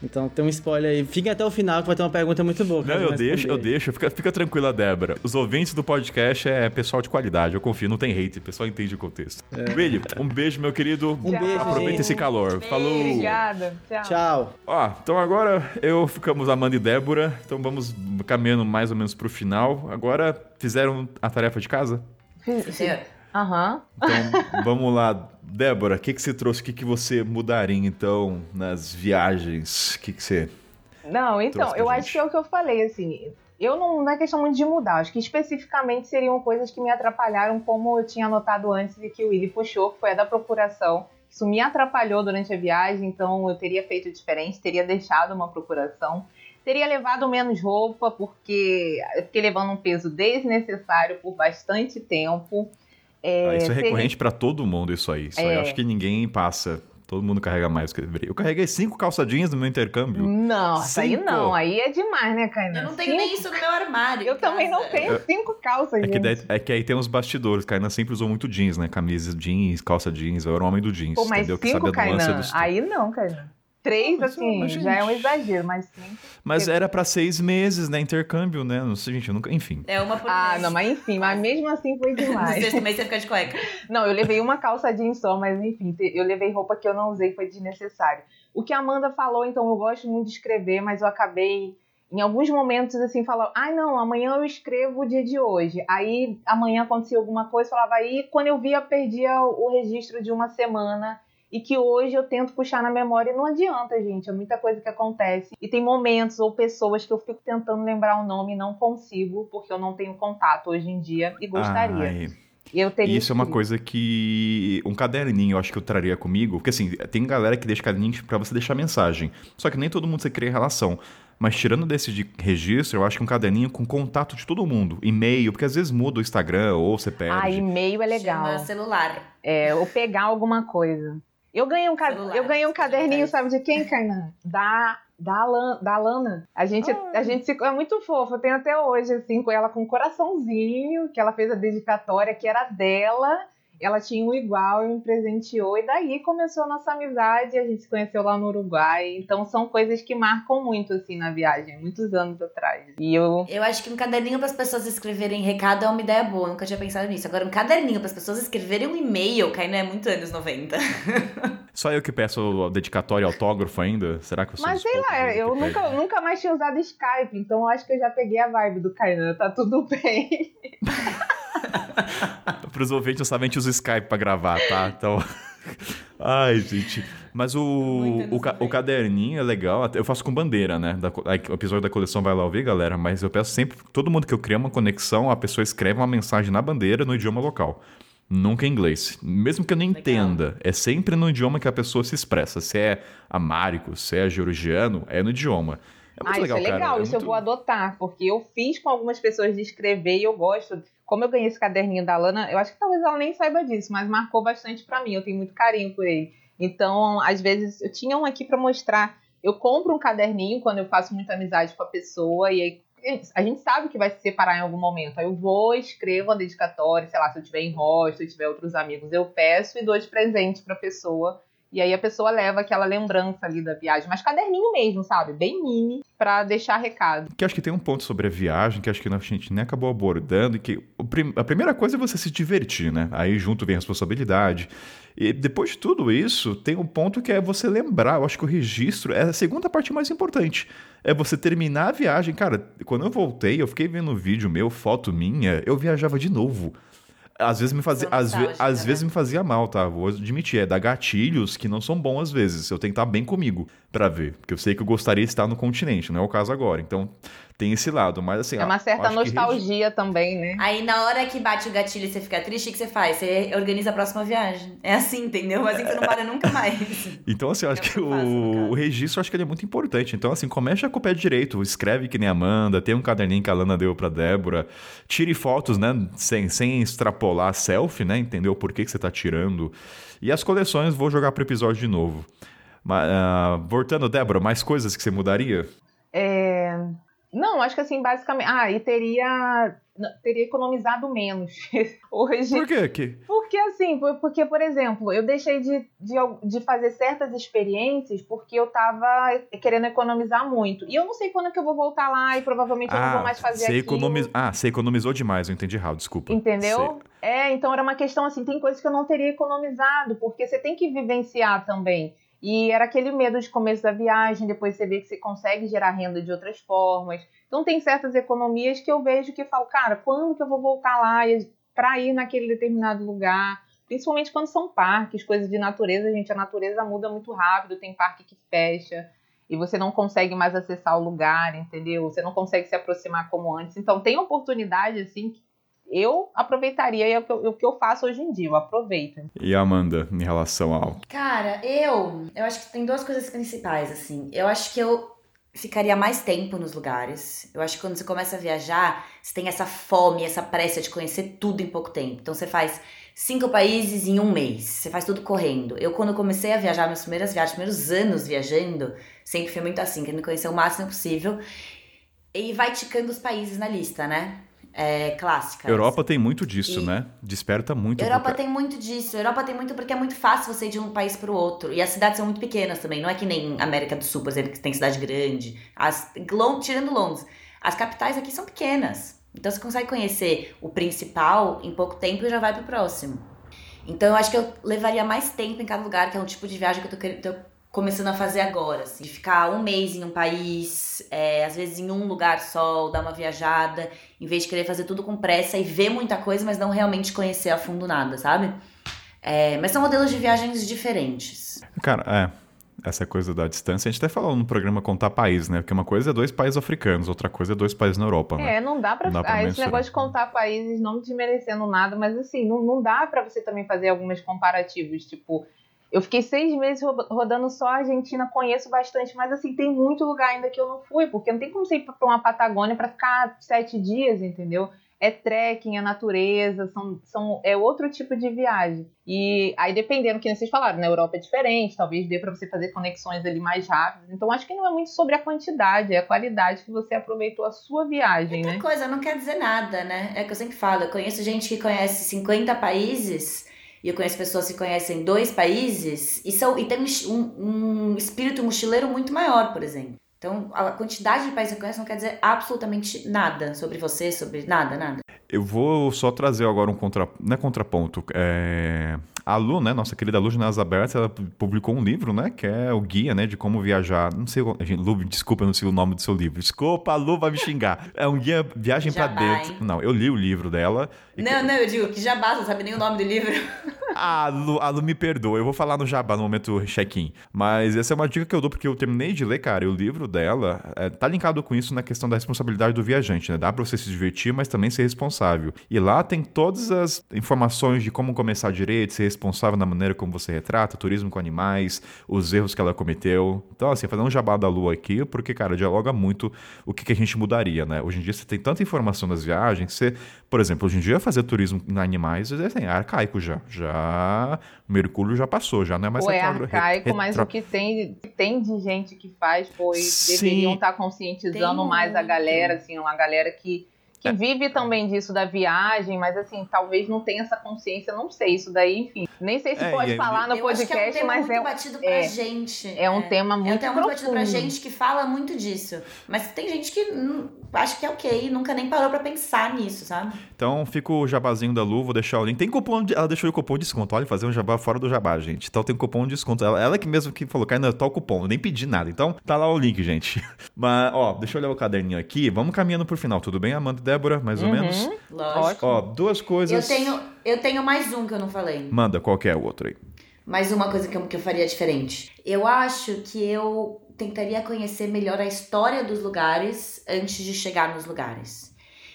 Então tem um spoiler aí. Fiquem até o final que vai ter uma pergunta muito boa. Não, eu deixo, eu deixo. Fica, fica tranquila, Débora. Os ouvintes do podcast é pessoal de qualidade, eu confio, não tem hate, o pessoal entende o contexto. É. Willy, um beijo, meu querido. Um beijo, Aproveita gente. esse calor. Beijo. Falou. Obrigada. Tchau. Tchau. Ó, então agora eu ficamos Amanda e Débora, então vamos caminhando mais ou menos pro final. Agora fizeram a tarefa de casa? Senhor. Aham. Então, vamos lá. Débora, o que, que você trouxe? O que, que você mudaria, então, nas viagens? O que, que você Não, então, eu gente. acho que é o que eu falei, assim. Eu não, não é questão muito de mudar, acho que especificamente seriam coisas que me atrapalharam, como eu tinha notado antes e que o Willy puxou, que foi a da procuração. Isso me atrapalhou durante a viagem, então eu teria feito diferente, teria deixado uma procuração. Teria levado menos roupa, porque eu fiquei levando um peso desnecessário por bastante tempo. É, ah, isso é recorrente seria... para todo mundo, isso aí. Isso é... aí. Acho que ninguém passa Todo mundo carrega mais que deveria. Eu carreguei cinco calçadinhas no meu intercâmbio. Não, cinco. aí não. Aí é demais, né, Kainan? Eu não tenho cinco. nem isso no meu armário. Eu também não tenho cinco calças, é que, daí, é que aí tem os bastidores. Kainan sempre usou muito jeans, né? Camisa jeans, calça jeans. Eu era o homem do jeans. Pô, mas entendeu? cinco, que sabe a Kainan, aí não, Kainan. Três, mas, assim, mas, já é um exagero, mas sim. Mas era para seis meses, né? Intercâmbio, né? Não sei, gente, eu nunca. Enfim. É uma por Ah, não, mas enfim, mas mesmo assim foi demais. no sexto mês você fica de cueca. Não, eu levei uma calça jeans só, mas enfim, eu levei roupa que eu não usei, foi desnecessário. O que a Amanda falou, então, eu gosto muito de escrever, mas eu acabei em alguns momentos, assim, falava, ai ah, não, amanhã eu escrevo o dia de hoje. Aí amanhã acontecia alguma coisa, falava, aí quando eu via, perdia o registro de uma semana e que hoje eu tento puxar na memória e não adianta, gente. É muita coisa que acontece. E tem momentos ou pessoas que eu fico tentando lembrar o nome e não consigo, porque eu não tenho contato hoje em dia e gostaria. Ai. Eu teria Isso é uma coisa que. Um caderninho eu acho que eu traria comigo. Porque assim, tem galera que deixa caderninho para você deixar mensagem. Só que nem todo mundo você cria relação. Mas tirando desse de registro, eu acho que um caderninho com contato de todo mundo. E-mail, porque às vezes muda o Instagram ou você perde. Ah, e-mail é legal. Chama celular. É, ou pegar alguma coisa. Eu ganhei um, celular, eu ganhei um caderninho, sabe de quem, Kainan? Da da, da Alana. A gente, ah. a gente é muito fofo. Eu tenho até hoje, assim, com ela com um coraçãozinho, que ela fez a dedicatória, que era dela ela tinha um igual e me presenteou, e daí começou a nossa amizade, a gente se conheceu lá no Uruguai. Então são coisas que marcam muito, assim, na viagem, muitos anos atrás. E eu. Eu acho que um caderninho para as pessoas escreverem recado é uma ideia boa, eu nunca tinha pensado nisso. Agora, um caderninho para as pessoas escreverem um e-mail, que ainda é muito anos 90. Só eu que peço dedicatório autógrafo ainda? Será que eu sou Mas sei lá, eu nunca, nunca mais tinha usado Skype, então eu acho que eu já peguei a vibe do Kainan, tá tudo bem. Para os ouvintes, eu gente usa Skype para gravar, tá? Então. Ai, gente. Mas o, o, o, caderninho é legal. Eu faço com bandeira, né? Da, o episódio da coleção vai lá ouvir, galera. Mas eu peço sempre. Todo mundo que eu crio uma conexão, a pessoa escreve uma mensagem na bandeira no idioma local. Nunca em inglês. Mesmo que eu legal. entenda. É sempre no idioma que a pessoa se expressa. Se é amárico, se é georgiano, é no idioma. É muito ah, legal, isso é legal, cara. É isso muito... eu vou adotar, porque eu fiz com algumas pessoas de escrever e eu gosto. Como eu ganhei esse caderninho da Lana, eu acho que talvez ela nem saiba disso, mas marcou bastante para mim. Eu tenho muito carinho por ele. Então, às vezes, eu tinha um aqui para mostrar. Eu compro um caderninho quando eu faço muita amizade com a pessoa e aí a gente sabe que vai se separar em algum momento. Aí eu vou, escrevo a dedicatória, sei lá, se eu tiver em rosto, se eu tiver outros amigos, eu peço e dou de presente para a pessoa e aí a pessoa leva aquela lembrança ali da viagem, mas caderninho mesmo, sabe? Bem mini, para deixar recado. Que acho que tem um ponto sobre a viagem que acho que a gente nem acabou abordando, que a primeira coisa é você se divertir, né? Aí junto vem a responsabilidade. E depois de tudo isso, tem um ponto que é você lembrar. Eu acho que o registro é a segunda parte mais importante. É você terminar a viagem. Cara, quando eu voltei, eu fiquei vendo vídeo meu, foto minha, eu viajava de novo. Às vezes me fazia, às, ve às né? vezes me fazia mal, tá? Vou admitir, é dar gatilhos que não são bons às vezes. Eu tenho que estar bem comigo para ver, porque eu sei que eu gostaria de estar no continente, não é o caso agora. Então, tem esse lado, mas assim. É uma certa nostalgia que... também, né? Aí na hora que bate o gatilho e você fica triste, o que você faz? Você organiza a próxima viagem. É assim, entendeu? Assim você não para nunca mais. então, assim, eu acho é que, o, faço, o, registro eu acho que ele é muito importante. Então, assim, comece com o pé direito, escreve que nem a Amanda, tem um caderninho que a Lana deu pra Débora, tire fotos, né? Sem, sem extrapolar selfie, né? Entendeu por que, que você tá tirando. E as coleções, vou jogar pro episódio de novo. Mas, uh, voltando, Débora, mais coisas que você mudaria? É, não, acho que assim, basicamente. Ah, e teria. Teria economizado menos hoje. Por quê? Que... Porque, assim, porque, por exemplo, eu deixei de, de, de fazer certas experiências porque eu tava querendo economizar muito. E eu não sei quando é que eu vou voltar lá e provavelmente ah, eu não vou ah, mais fazer você aquilo. Economiz... Ah, você economizou demais, eu entendi errado, desculpa. Entendeu? É, então era uma questão assim, tem coisas que eu não teria economizado, porque você tem que vivenciar também. E era aquele medo de começo da viagem, depois você vê que você consegue gerar renda de outras formas. Então tem certas economias que eu vejo que eu falo, cara, quando que eu vou voltar lá para ir naquele determinado lugar? Principalmente quando são parques, coisas de natureza, gente, a natureza muda muito rápido, tem parque que fecha. e você não consegue mais acessar o lugar, entendeu? Você não consegue se aproximar como antes. Então tem oportunidade assim que eu aproveitaria e é o que eu, o que eu faço hoje em dia, eu aproveito. E a Amanda, em relação ao. Cara, eu. Eu acho que tem duas coisas principais, assim. Eu acho que eu ficaria mais tempo nos lugares. Eu acho que quando você começa a viajar, você tem essa fome, essa pressa de conhecer tudo em pouco tempo. Então você faz cinco países em um mês. Você faz tudo correndo. Eu, quando comecei a viajar, minhas primeiras viagens, primeiros anos viajando, sempre foi muito assim, querendo conhecer o máximo possível. E vai ticando os países na lista, né? É, clássica. Europa tem muito disso, E- né? Desperta muito. Europa tem muito disso. Europa tem muito porque é muito fácil você ir de um país para o outro. E as cidades são muito pequenas também. Não é que nem América do Sul, por exemplo, que tem cidade grande. As, tirando Londres, as capitais aqui são pequenas. Então você consegue conhecer o principal em pouco tempo e já vai pro próximo. Então eu acho que eu levaria mais tempo em cada lugar, que é um tipo de viagem que eu tô, querendo, tô começando a fazer agora. Assim, de ficar um mês em um país, é, às vezes em um lugar só, dar uma viajada, em vez de querer fazer tudo com pressa e ver muita coisa, mas não realmente conhecer a fundo nada, sabe? É, mas são modelos de viagens diferentes. Cara, é. Essa coisa da distância, a gente até falou no programa Contar País, né? Porque uma coisa é dois países africanos, outra coisa é dois países na Europa, né? É, não dá pra. Não dá pra ah, esse negócio de contar países não desmerecendo nada, mas assim, não, não dá pra você também fazer algumas comparativos. Tipo, eu fiquei seis meses ro- rodando só a Argentina, conheço bastante, mas assim, tem muito lugar ainda que eu não fui, porque não tem como você ir pra uma Patagônia pra ficar sete dias, entendeu? É trekking, é natureza, são, são, é outro tipo de viagem. E aí, dependendo, que nem vocês falaram, na Europa é diferente, talvez dê pra você fazer conexões ali mais rápidas. Então, acho que não é muito sobre a quantidade, é a qualidade que você aproveitou a sua viagem, né? Outra coisa, não quer dizer nada, né? É que eu sempre falo. Eu conheço gente que conhece 50 países e eu conheço pessoas que conhecem dois países e, são, e tem um, um espírito mochileiro muito maior, por exemplo. Então, a quantidade de países que eu conheço não quer dizer absolutamente nada sobre você, sobre nada, nada. Eu vou só trazer agora um contra... não é contraponto. É... A Lu, né, nossa querida Lu Ginásio Aberto, ela publicou um livro, né, que é o guia, né, de como viajar. Não sei, gente, Lu, desculpa, eu não sei o nome do seu livro. Desculpa, a Lu vai me xingar. É um guia viagem pra Jabá, dentro. Não, eu li o livro dela. Não, não, eu digo que basta, não sabe nem o nome do livro. A Lu, a Lu me perdoa, eu vou falar no jabá no momento check-in. Mas essa é uma dica que eu dou porque eu terminei de ler, cara, e o livro dela é, tá linkado com isso na questão da responsabilidade do viajante, né? Dá pra você se divertir, mas também ser responsável. E lá tem todas as informações de como começar direito, ser responsável na maneira como você retrata, turismo com animais, os erros que ela cometeu. Então, assim, fazer um jabá da Lu aqui, porque, cara, dialoga muito o que, que a gente mudaria, né? Hoje em dia você tem tanta informação nas viagens, você, por exemplo, hoje em dia fazer turismo em animais é, assim, é arcaico já. Já. O Mercúrio já passou, já não é mais Ou é arcaico, retro- mas o que tem, tem de gente que faz, pois Sim. deveriam estar conscientizando Tem mais a galera, assim, uma galera que, que vive também disso da viagem, mas assim, talvez não tenha essa consciência, não sei, isso daí, enfim. Nem sei se É, pode falar no eu acho que é um podcast, tema mas muito é, batido pra é. gente. é um tema É um muito tema muito batido pra gente que fala muito disso. Mas tem gente que hum, acha que é ok, nunca nem parou pra pensar nisso, sabe? Então fica o jabazinho da Lu, vou deixar o link. Tem cupom, de, ela deixou o cupom de desconto. Olha, fazer um jabá fora do jabá, gente. Então tem cupom de desconto. Ela, ela que mesmo que falou, cara, tá o cupom, eu nem pedi nada. Então tá lá o link, gente. Mas, ó, deixa eu olhar o caderninho aqui. Vamos caminhando pro final, tudo bem, Amanda Débora? Mais ou Uhum. menos? Lógico. Ó, duas Eu coisas. tenho, eu tenho mais um que eu não falei. Manda, qual que é o outro aí? Mais uma coisa que eu, que eu faria diferente. Eu acho que eu tentaria conhecer melhor a história dos lugares antes de chegar nos lugares.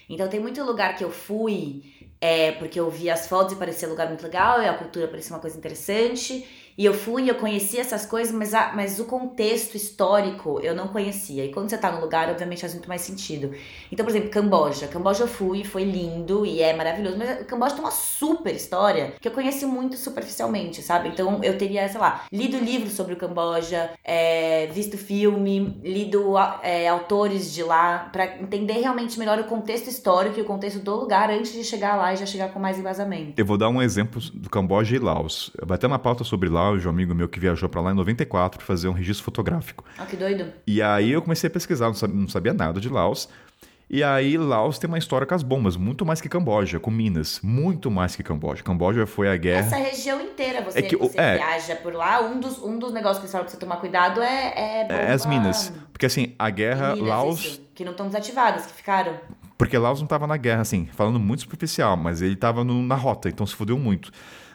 Então tem muito lugar que eu fui é, porque eu vi as fotos e parecia um lugar muito legal e a cultura parecia uma coisa interessante. E eu fui eu conhecia essas coisas, mas, a- mas o contexto histórico eu não conhecia. E quando você tá no lugar, obviamente faz muito mais sentido. Então, por exemplo, Camboja. Camboja eu fui, foi lindo e é maravilhoso. Mas Camboja tem uma super história que eu conheci muito superficialmente, sabe? Então eu teria, sei lá, lido livros sobre o Camboja, é, visto filme, lido é, autores de lá, pra entender realmente melhor o contexto histórico e o contexto do lugar antes de chegar lá e já chegar com mais embasamento. Eu vou dar um exemplo do Camboja e Laos. Vai ter uma pauta sobre Laos de um amigo meu que viajou pra lá em 94 pra fazer um registro fotográfico. Ó, que doido. E aí eu comecei a pesquisar, não sabia, não sabia nada de Laos. E aí Laos tem uma história com as bombas, muito mais que Camboja, com Minas, muito mais que Camboja. Camboja foi a guerra. Essa região inteira, você, É que você é. viaja por lá, um dos, um dos negócios que eles falam pra você tomar cuidado é... É, É as bomba- Minas. Porque assim, a guerra, Minas, Laos. isso, que não estão desativadas, que ficaram. Porque Laos não tava na guerra, assim, falando muito superficial, mas ele tava no- na rota, então se fudeu muito.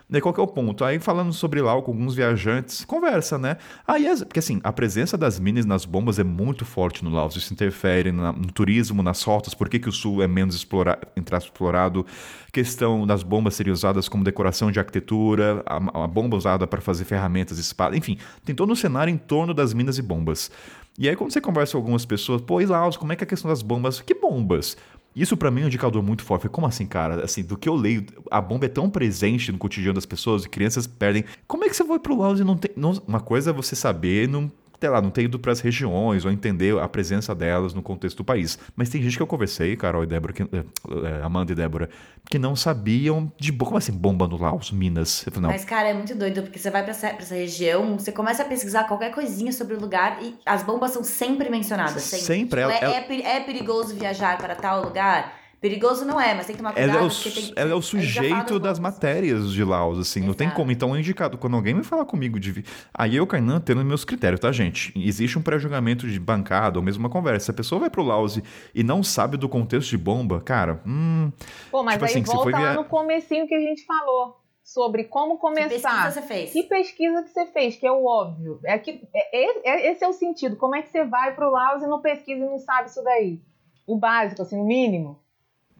Daí qual que é o ponto? Aí falando sobre lá com alguns viajantes, conversa, né? Aí, porque assim, a presença das minas nas bombas é muito forte no Laos, isso interfere na, no turismo, nas rotas, por que, que o sul é menos explora, explorado, questão das bombas serem usadas como decoração de arquitetura, a, a bomba usada para fazer ferramentas, espadas, enfim, tem todo um cenário em torno das minas e bombas. E aí quando você conversa com algumas pessoas, pô, e Laos, como é que é a questão das bombas? Que bombas? Isso para mim é um indicador muito forte. Como assim, cara? Assim, do que eu leio, a bomba é tão presente no cotidiano das pessoas e crianças perdem. Como é que você vai pro Laos e não tem. Não, uma coisa é você saber, não sei lá, não ter ido para as regiões ou entender a presença delas no contexto do país. Mas tem gente que eu conversei, Carol e Débora, que, é, Amanda e Débora, que não sabiam de como assim bomba no Laos, Minas. Falei, Mas, cara, é muito doido, porque você vai para essa, essa, região, você começa a pesquisar qualquer coisinha sobre o lugar e as bombas são sempre mencionadas. Sempre. Sempre. Tipo, é, é, é, é perigoso viajar para tal lugar? Perigoso não é, mas tem que tomar cuidado. Ela é o, tem, ela é o sujeito das matérias de Laos, assim, Exato. não tem como. Então é indicado. Quando alguém me fala comigo de. Aí eu, Kainan, tendo meus critérios, tá, gente? Existe um pré-julgamento de bancada ou mesmo uma conversa. Se a pessoa vai pro Laos e não sabe do contexto de bomba, cara, hum. Pô, mas tipo aí assim, volta lá via... no comecinho que a gente falou sobre como começar. Que pesquisa você fez? Que pesquisa que você fez, que é o óbvio. É que, é, é, esse é o sentido. Como é que você vai pro Laos e não pesquisa e não sabe isso daí? O básico, assim, o mínimo.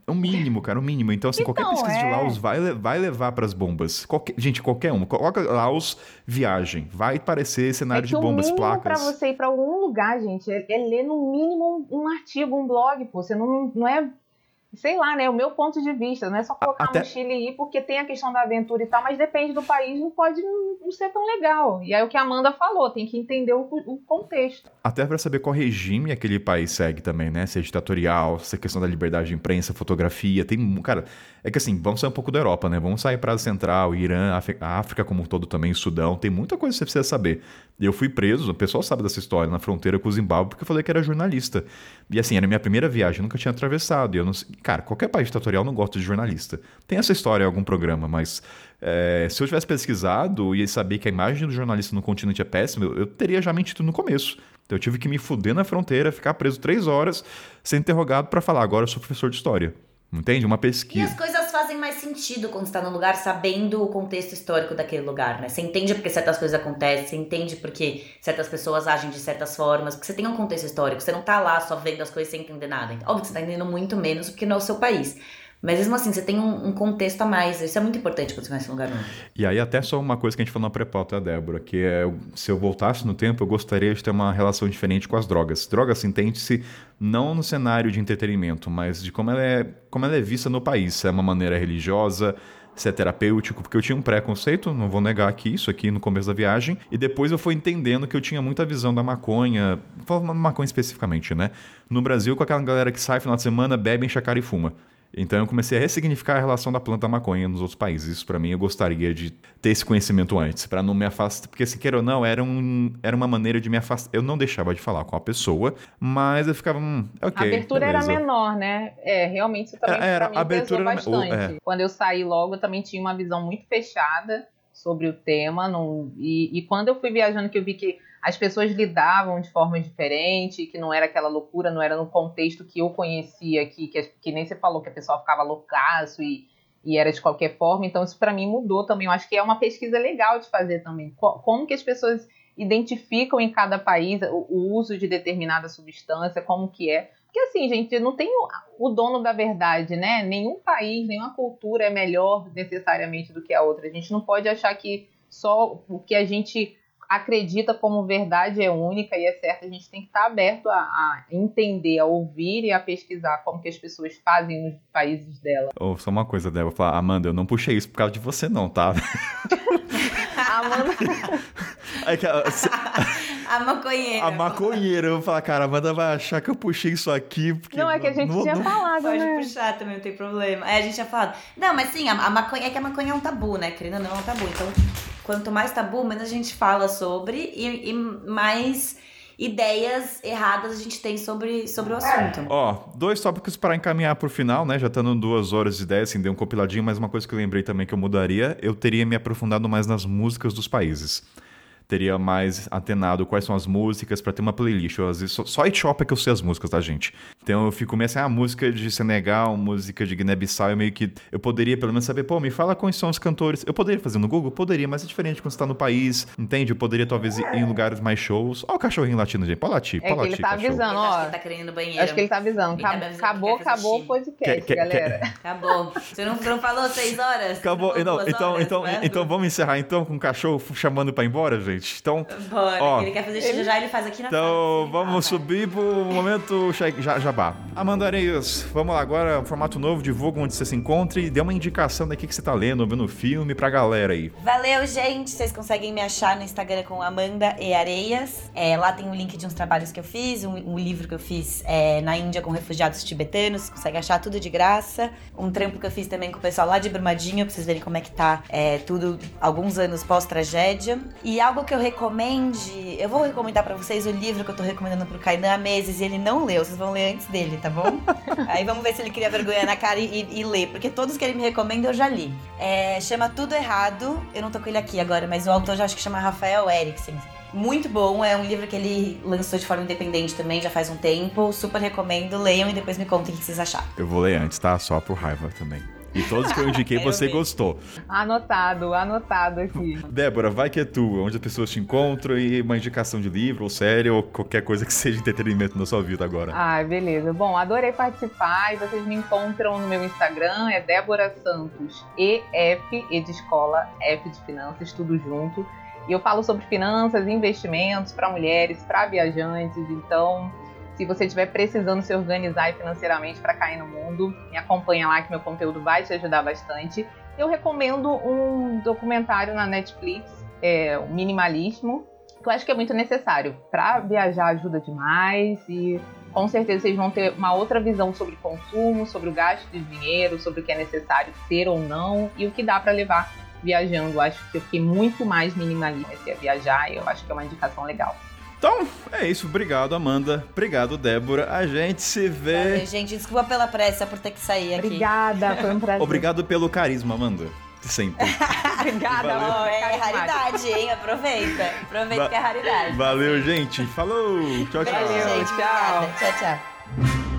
É o mínimo, cara, o mínimo. Então, assim, então, qualquer pesquisa é... de Laos vai, vai levar para as bombas. Qualquer, gente, qualquer um. Coloca Laos viagem. Vai parecer cenário é de bombas, placas. para você ir para algum lugar, gente, é, é, ler no mínimo um, um artigo, um blog, pô. Você não, não é sei lá, né? O meu ponto de vista, não é só colocar Até... no Chile e ir, porque tem a questão da aventura e tal, mas depende do país, não pode não ser tão legal. E aí o que a Amanda falou, tem que entender o, o contexto. Até para saber qual regime aquele país segue também, né? Se é ditatorial, se é questão da liberdade de imprensa, fotografia, tem. Cara, é que assim, vamos sair um pouco da Europa, né? Vamos sair para a Central, Irã, a África como um todo também, Sudão, tem muita coisa que você precisa saber. Eu fui preso, o pessoal sabe dessa história, na fronteira com o Zimbábue, porque eu falei que era jornalista. E assim, era minha primeira viagem, eu nunca tinha atravessado. E eu não Cara, qualquer país ditatorial não gosta de jornalista. Tem essa história em algum programa, mas é, se eu tivesse pesquisado e saber que a imagem do jornalista no continente é péssima, eu, eu teria já mentido no começo. Então eu tive que me fuder na fronteira, ficar preso três horas, ser interrogado para falar, agora eu sou professor de história. Entende? Uma pesquisa. E as coisas fazem mais sentido quando está no lugar sabendo o contexto histórico daquele lugar, né? Você entende porque certas coisas acontecem, você entende porque certas pessoas agem de certas formas, porque você tem um contexto histórico, você não tá lá só vendo as coisas sem entender nada. Óbvio que você tá entendendo muito menos porque não é o seu país. Mas mesmo assim, você tem um, um, contexto a mais. Isso é muito importante quando você vai nesse lugar novo. E aí, até só uma coisa que a gente falou na pré-pauta, Débora, que é se eu voltasse no tempo, eu gostaria de ter uma relação diferente com as drogas. Drogas, entende-se não no cenário de entretenimento, mas de como ela é, como ela é vista no país. Se é uma maneira religiosa, se é terapêutico, porque eu tinha um preconceito, não vou negar aqui isso aqui no começo da viagem, e depois eu fui entendendo que eu tinha muita visão da maconha, falando maconha especificamente, né? No Brasil, com aquela galera que sai final de semana, bebe, enche a cara e fuma. Então eu comecei a ressignificar a relação da planta maconha nos outros países. Isso para mim eu gostaria de ter esse conhecimento antes, para não me afastar, porque se quer ou não, era, um, era uma maneira de me afastar. Eu não deixava de falar com a pessoa, mas eu ficava, hum, ok. A abertura beleza. era menor, né? É, realmente isso também é, era, mim abertura era, bastante. É. Quando eu saí logo, eu também tinha uma visão muito fechada sobre o tema, não, e, e quando eu fui viajando que eu vi que as pessoas lidavam de formas diferentes, que não era aquela loucura, não era no contexto que eu conhecia aqui, que, que nem você falou, que a pessoa ficava loucaço e, e era de qualquer forma. Então, isso para mim mudou também. Eu acho que é uma pesquisa legal de fazer também. Como que as pessoas identificam em cada país o, o uso de determinada substância, como que é. Porque assim, gente, não tem o, o, dono da verdade, né? Nenhum país, nenhuma cultura é melhor necessariamente do que a outra. A gente não pode achar que só o que a gente acredita como verdade é única e é certa, a gente tem que estar aberto a, a, entender, a ouvir e a pesquisar como que as pessoas fazem nos países dela. Oh, só uma coisa, Débora, falar, Amanda, eu não puxei isso por causa de você não, tá? Amanda... É que, se... a maconheira. A maconheira. Eu vou falar, cara, a Amanda vai achar que eu puxei isso aqui. Porque não, é que a gente não, tinha não... falado, Pode né? puxar também, não tem problema. É, a gente tinha falado. Não, mas sim, a, a maconha é que a maconha é um tabu, né? Querendo ou não, é um tabu. Então, quanto mais tabu, menos a gente fala sobre e, e mais ideias erradas a gente tem sobre, sobre o assunto. Ó, dois tópicos para encaminhar pro final, né? Já estando duas horas e dez, assim, deu um compiladinho, mas uma coisa que eu lembrei também que eu mudaria, eu teria me aprofundado mais nas músicas dos países. Teria mais atenado quais são as músicas para ter uma playlist. Eu, às vezes, só, é que eu sei as músicas da gente. Então eu fico meio assim, ah, música de Senegal, música de Guiné-Bissau, eu meio que eu poderia pelo menos saber, pô, me fala quais são os cantores. Eu poderia fazer no Google? Poderia, mas é diferente quando você tá no país, entende? Eu poderia talvez ir em lugares mais shows. Ó o cachorrinho latino, gente. Pode latir, É pode que ele latir, tá cachorro. avisando, Eu acho que ó. ele tá querendo ir no banheiro. Acho que ele tá avisando. Ele tá que acabou, acabou o podcast, Quer- quer- galera. Acabou. Você não, não falou seis horas? Acabou. Não Não, então, horas? então, Vai, então vamos encerrar então com o cachorro chamando pra ir embora, gente. Então, Bora, Ó. ele quer fazer xixi já, ele faz aqui na Então, frente. vamos Ah, subir pro momento jabá. Amanda Areias, vamos lá agora, formato novo, divulga onde você se encontra e dê uma indicação daqui que você tá lendo, vendo filme pra galera aí. Valeu, gente. Vocês conseguem me achar no Instagram com Amanda e Areias. É, lá tem um link de uns trabalhos que eu fiz, um, um livro que eu fiz é, na Índia com refugiados tibetanos. Você consegue achar tudo de graça. Um trampo que eu fiz também com o pessoal lá de Brumadinho, pra vocês verem como é que tá é, tudo alguns anos pós-tragédia. E algo que eu recomende, eu vou recomendar pra vocês o livro que eu tô recomendando pro Kainan há meses e ele não leu. Vocês vão ler antes dele, tá bom? Aí vamos ver se ele cria vergonha na cara e, e, e lê, porque todos que ele me recomenda eu já li. É, chama Tudo Errado. Eu não tô com ele aqui agora, mas o autor já acho que chama Rafael Eriksen. Muito bom, é um livro que ele lançou de forma independente também, já faz um tempo. Super recomendo, leiam e depois me contem o que vocês acharam. Eu vou ler antes, tá? Só por raiva também. E todos que eu indiquei você ver. gostou. Anotado, anotado aqui. Débora, vai que é tua, onde as pessoas te encontram e uma indicação de livro ou série ou qualquer coisa que seja entretenimento na sua vida agora. Ah, beleza. Bom, adorei participar e vocês me encontram no meu Instagram, é Débora Santos, EF, E de escola, F de finanças, tudo junto. E eu falo sobre finanças, investimentos para mulheres, para viajantes. Então, se você estiver precisando se organizar financeiramente para cair no mundo, me acompanha lá que meu conteúdo vai te ajudar bastante. Eu recomendo um documentário na Netflix, é, o Minimalismo, que eu acho que é muito necessário. Para viajar ajuda demais e com certeza vocês vão ter uma outra visão sobre consumo, sobre o gasto de dinheiro, sobre o que é necessário ter ou não e o que dá para levar viajando. Acho que eu fiquei muito mais minimalista a viajar e eu acho que é uma indicação legal. Então, é isso. Obrigado, Amanda. Obrigado, Débora. A gente se vê. Valeu, gente, desculpa pela pressa por ter que sair aqui. Obrigada, foi um prazer. Obrigado pelo carisma, Amanda. Sempre. Obrigada, Valeu. Ó, é raridade, hein? Aproveita. Aproveita Va- que é raridade. Valeu, gente. Falou. Tchau, tchau. Valeu, gente. tchau. Obrigada. Tchau, tchau.